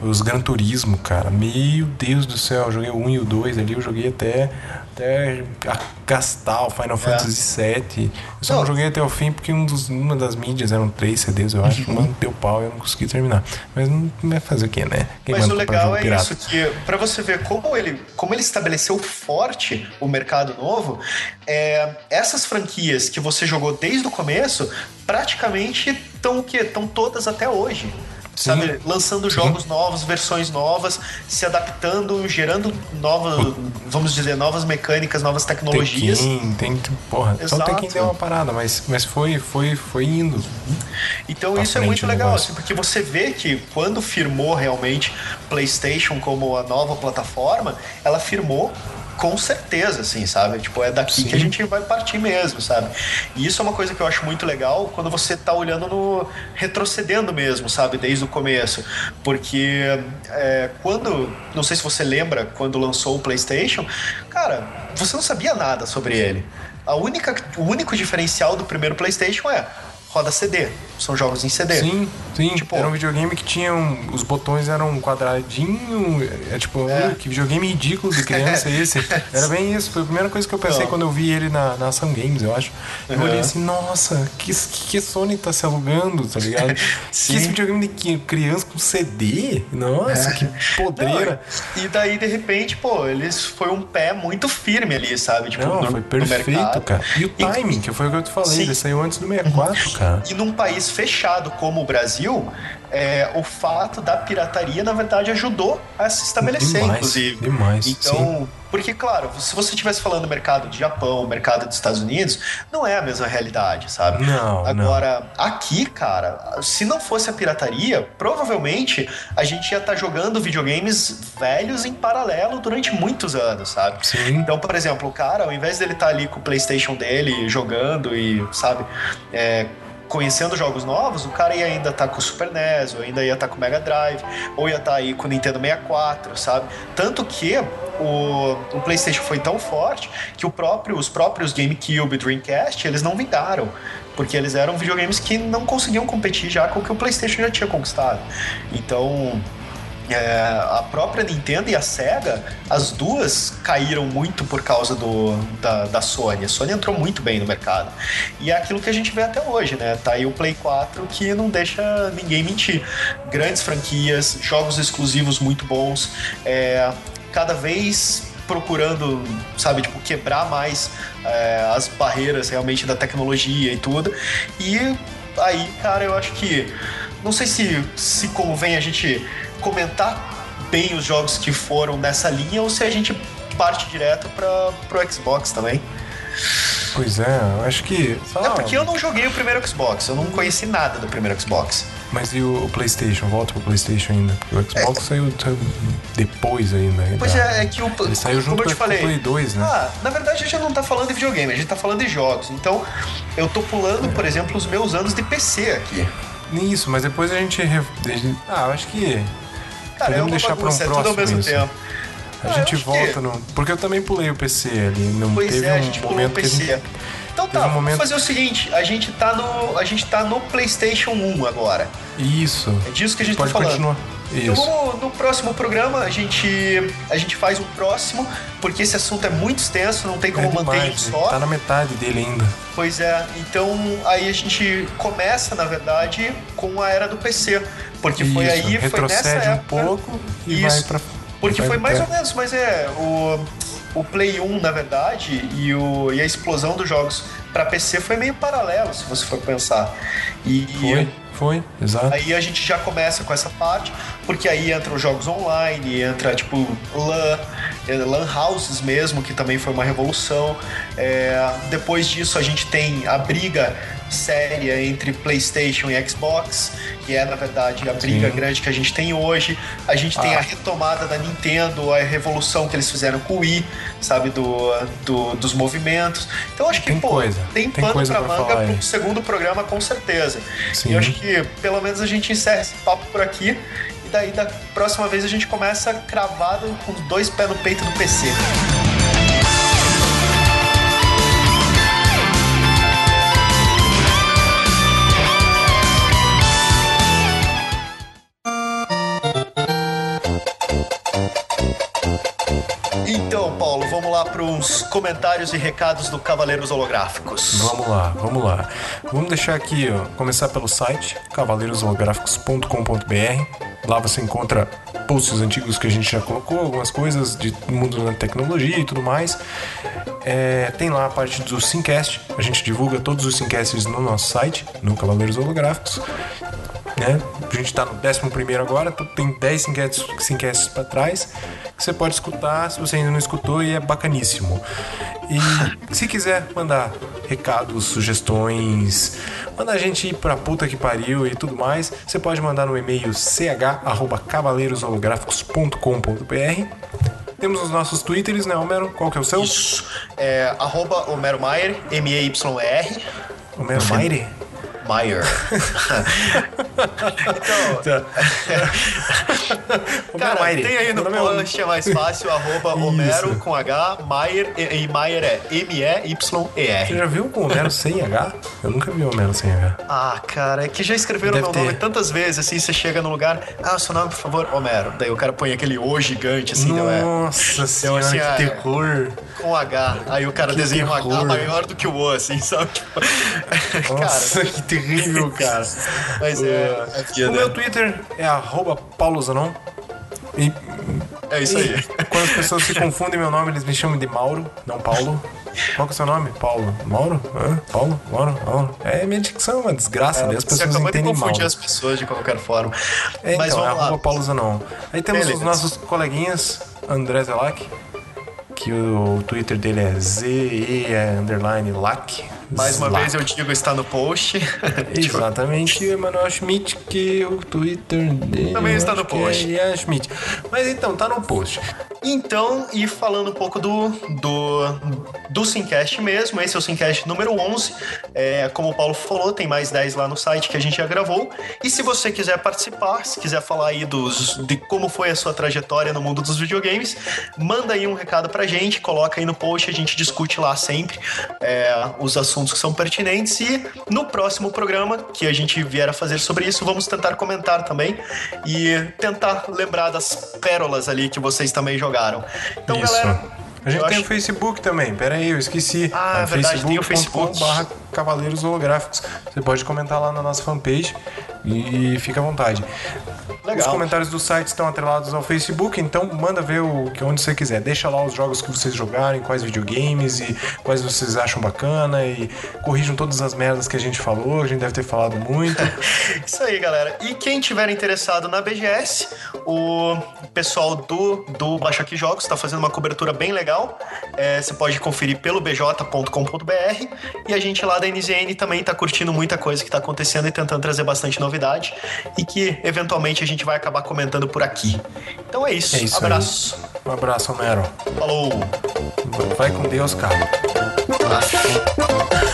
os Gran Turismo, cara. Meu Deus do céu, eu joguei o 1 e o 2 ali, eu joguei até até gastar o Final é. Fantasy VII. Eu só não. não joguei até o fim porque um dos, uma das mídias eram três CDs, eu acho. Uhum. *laughs* Uma deu pau e eu não consegui terminar. Mas não vai fazer o quê, né? Quem Mas o legal é pirata? isso, que para você ver como ele, como ele estabeleceu forte o mercado novo, é, essas franquias que você jogou desde o começo, praticamente estão o quê? Estão todas até hoje sabe? Lançando jogos novos, versões novas, se adaptando, gerando novas, vamos dizer, novas mecânicas, novas tecnologias. Tekken, tem, porra, Exato. só Tekken deu uma parada, mas, mas foi, foi, foi indo. Então isso é muito legal, assim, porque você vê que quando firmou realmente PlayStation como a nova plataforma, ela firmou com certeza, assim, sabe? Tipo, é daqui Sim. que a gente vai partir mesmo, sabe? E isso é uma coisa que eu acho muito legal quando você tá olhando no. retrocedendo mesmo, sabe? Desde o começo. Porque é, quando. Não sei se você lembra, quando lançou o PlayStation, cara, você não sabia nada sobre ele. A única, o único diferencial do primeiro PlayStation é roda CD. São jogos em CD. Sim, sim. Tipo, era um videogame que tinha. Um, os botões eram um quadradinho. É tipo, é. que videogame ridículo de criança é esse. *laughs* Era bem isso. Foi a primeira coisa que eu pensei Não. quando eu vi ele na, na Ação Games, eu acho. Eu uhum. olhei assim, nossa, que, que Sony tá se alugando, tá ligado? *laughs* sim. Que esse videogame de criança com CD? Nossa, é. que *laughs* podreira. Não, e daí, de repente, pô, eles foi um pé muito firme ali, sabe? Tipo, Não, no, foi perfeito, cara. E o timing, que foi o que eu te falei, sim. ele saiu antes do 64, cara. E num país fechado como o Brasil, é, o fato da pirataria, na verdade, ajudou a se estabelecer, demais, inclusive. Demais. Então, sim. porque, claro, se você estivesse falando mercado de Japão, mercado dos Estados Unidos, não é a mesma realidade, sabe? Não. Agora, não. aqui, cara, se não fosse a pirataria, provavelmente a gente ia estar tá jogando videogames velhos em paralelo durante muitos anos, sabe? Sim. Então, por exemplo, o cara, ao invés dele estar tá ali com o PlayStation dele jogando e, sabe, é, conhecendo jogos novos, o cara ia ainda estar tá com o Super NES, ou ainda ia estar tá com o Mega Drive, ou ia estar tá aí com o Nintendo 64, sabe? Tanto que o, o PlayStation foi tão forte que próprio, os próprios GameCube Dreamcast, eles não vingaram porque eles eram videogames que não conseguiam competir já com o que o PlayStation já tinha conquistado. Então, é, a própria Nintendo e a Sega, as duas caíram muito por causa do, da, da Sony. A Sony entrou muito bem no mercado. E é aquilo que a gente vê até hoje, né? Tá aí o Play 4 que não deixa ninguém mentir. Grandes franquias, jogos exclusivos muito bons, é, cada vez procurando, sabe, tipo, quebrar mais é, as barreiras realmente da tecnologia e tudo. E aí, cara, eu acho que. Não sei se, se convém a gente comentar bem os jogos que foram nessa linha ou se a gente parte direto para pro Xbox também. Pois é, eu acho que. É porque eu não joguei o primeiro Xbox, eu não conheci nada do primeiro Xbox. Mas e o PlayStation? Volta pro PlayStation ainda. Porque o Xbox é. saiu, saiu, depois ainda. Pois é, é que o. Ele saiu junto com o Play 2, né? Ah, na verdade a gente não tá falando de videogame, a gente tá falando de jogos. Então, eu tô pulando, por exemplo, os meus anos de PC aqui. Isso, mas depois a gente. Ah, eu acho que. Cara, Podemos é deixar pra um próximo. É tudo ao mesmo isso. tempo. A ah, gente volta que... no. Porque eu também pulei o PC ali. Não pois teve é, um a gente pulou o PC. Gente... Então tá, um vamos momento... fazer o seguinte, a gente tá no. A gente tá no PlayStation 1 agora. Isso. É disso que a gente Pode tá falando. Continuar. Isso. Então, no, próximo programa, a gente, a gente faz um próximo, porque esse assunto é muito extenso, não tem como é manter um só. Tá na metade dele ainda. Pois é, então aí a gente começa, na verdade, com a era do PC. Porque Isso, foi aí, foi nessa época. um pouco e Isso. vai pra porque foi mais ou menos, mas é. O, o Play 1, na verdade, e, o, e a explosão dos jogos para PC foi meio paralelo, se você for pensar. E, foi, foi, exato. Aí a gente já começa com essa parte, porque aí entram os jogos online, entra tipo LAN, é, LAN houses mesmo, que também foi uma revolução. É, depois disso a gente tem a briga séria entre PlayStation e Xbox, que é na verdade a briga Sim. grande que a gente tem hoje. A gente ah. tem a retomada da Nintendo, a revolução que eles fizeram com o Wii, sabe, do, do dos movimentos. Então acho que tem pô, coisa. tem, tem pano coisa pra, pra manga pro segundo programa com certeza. Sim. E eu acho que pelo menos a gente encerra esse papo por aqui. E daí da próxima vez a gente começa cravado com dois pés no peito do PC. Lá para uns comentários e recados do Cavaleiros Holográficos. Vamos lá, vamos lá. Vamos deixar aqui, ó, começar pelo site cavaleirosolográficos.com.br. Lá você encontra posts antigos que a gente já colocou, algumas coisas de mundo da tecnologia e tudo mais. É, tem lá a parte do Simcast, a gente divulga todos os Simcasts no nosso site, no Cavaleiros Holográficos. Né? A gente está no 11 agora, tem 10 Simcasts para trás que você pode escutar se você ainda não escutou e é bacaníssimo. E *laughs* se quiser mandar recados, sugestões, mandar a gente ir pra puta que pariu e tudo mais, você pode mandar no e-mail ch.cavaleirosolográficos.com.br temos os nossos twitters, né, Homero? Qual que é o seu? Isso. É arroba Homero Maier, M-E-Y-R. Homero Maier? Maier. *laughs* então, tá. *laughs* cara, tem aí no é post, é mais fácil, arroba Homero com H, Maier, e, e Maier é M-E-Y-E-R. Você já viu com Homero sem H? Eu nunca vi Homero sem H. Ah, cara, é que já escreveram Deve meu ter. nome tantas vezes, assim, você chega no lugar, ah, seu nome, por favor, Homero. Daí o cara põe aquele O gigante, assim, Nossa não é? Nossa senhora, assim, que ah, terror. Com H. Aí o cara que desenha terror. um H maior do que o O, assim, sabe? *laughs* Nossa, cara, que terrível, cara. Mas *laughs* é. o meu Twitter é paulozanon. E, é isso aí. Quando as pessoas se confundem meu nome, eles me chamam de Mauro, não Paulo. Qual que é o seu nome? Paulo? Mauro? Hã? Paulo? Mauro? Mauro? É, minha dicção uma desgraça, é, né? As pessoas entendem mal. confundir as pessoas de qualquer forma. É, Mas então, vamos é lá. Paulo Zanon. Aí temos Beleza. os nossos coleguinhas, André Zelac, que o Twitter dele é ZE underline LAC. Mais uma vez eu digo, está no post. *laughs* Exatamente, o Emanuel Schmidt, que o Twitter dele. Também está no post. É, é Schmidt. Mas então, tá no post. Então, e falando um pouco do, do, do Simcast mesmo, esse é o Simcast número 11. É, como o Paulo falou, tem mais 10 lá no site que a gente já gravou. E se você quiser participar, se quiser falar aí dos, de como foi a sua trajetória no mundo dos videogames, manda aí um recado pra gente, coloca aí no post, a gente discute lá sempre é, os assuntos que são pertinentes. E no próximo programa que a gente vier a fazer sobre isso, vamos tentar comentar também e tentar lembrar das pérolas ali que vocês também jogaram jogaram. Então, Isso. galera. A gente tem acho... o Facebook também, pera aí, eu esqueci. Ah, é, verdade, tem o Facebook. barra Cavaleiros Holográficos. Você pode comentar lá na nossa fanpage e fica à vontade. Legal. Os comentários do site estão atrelados ao Facebook, então manda ver o que onde você quiser. Deixa lá os jogos que vocês jogarem, quais videogames e quais vocês acham bacana e corrijam todas as merdas que a gente falou, a gente deve ter falado muito. *laughs* Isso aí, galera. E quem tiver interessado na BGS, o pessoal do, do Baixa Aqui Jogos está fazendo uma cobertura bem legal. É, você pode conferir pelo bj.com.br e a gente lá da NZN também está curtindo muita coisa que está acontecendo e tentando trazer bastante novidade e que eventualmente a gente vai acabar comentando por aqui. Então é isso. É isso aí. Abraço. Um abraço, Homero. Falou. Vai com Deus, cara. Aff.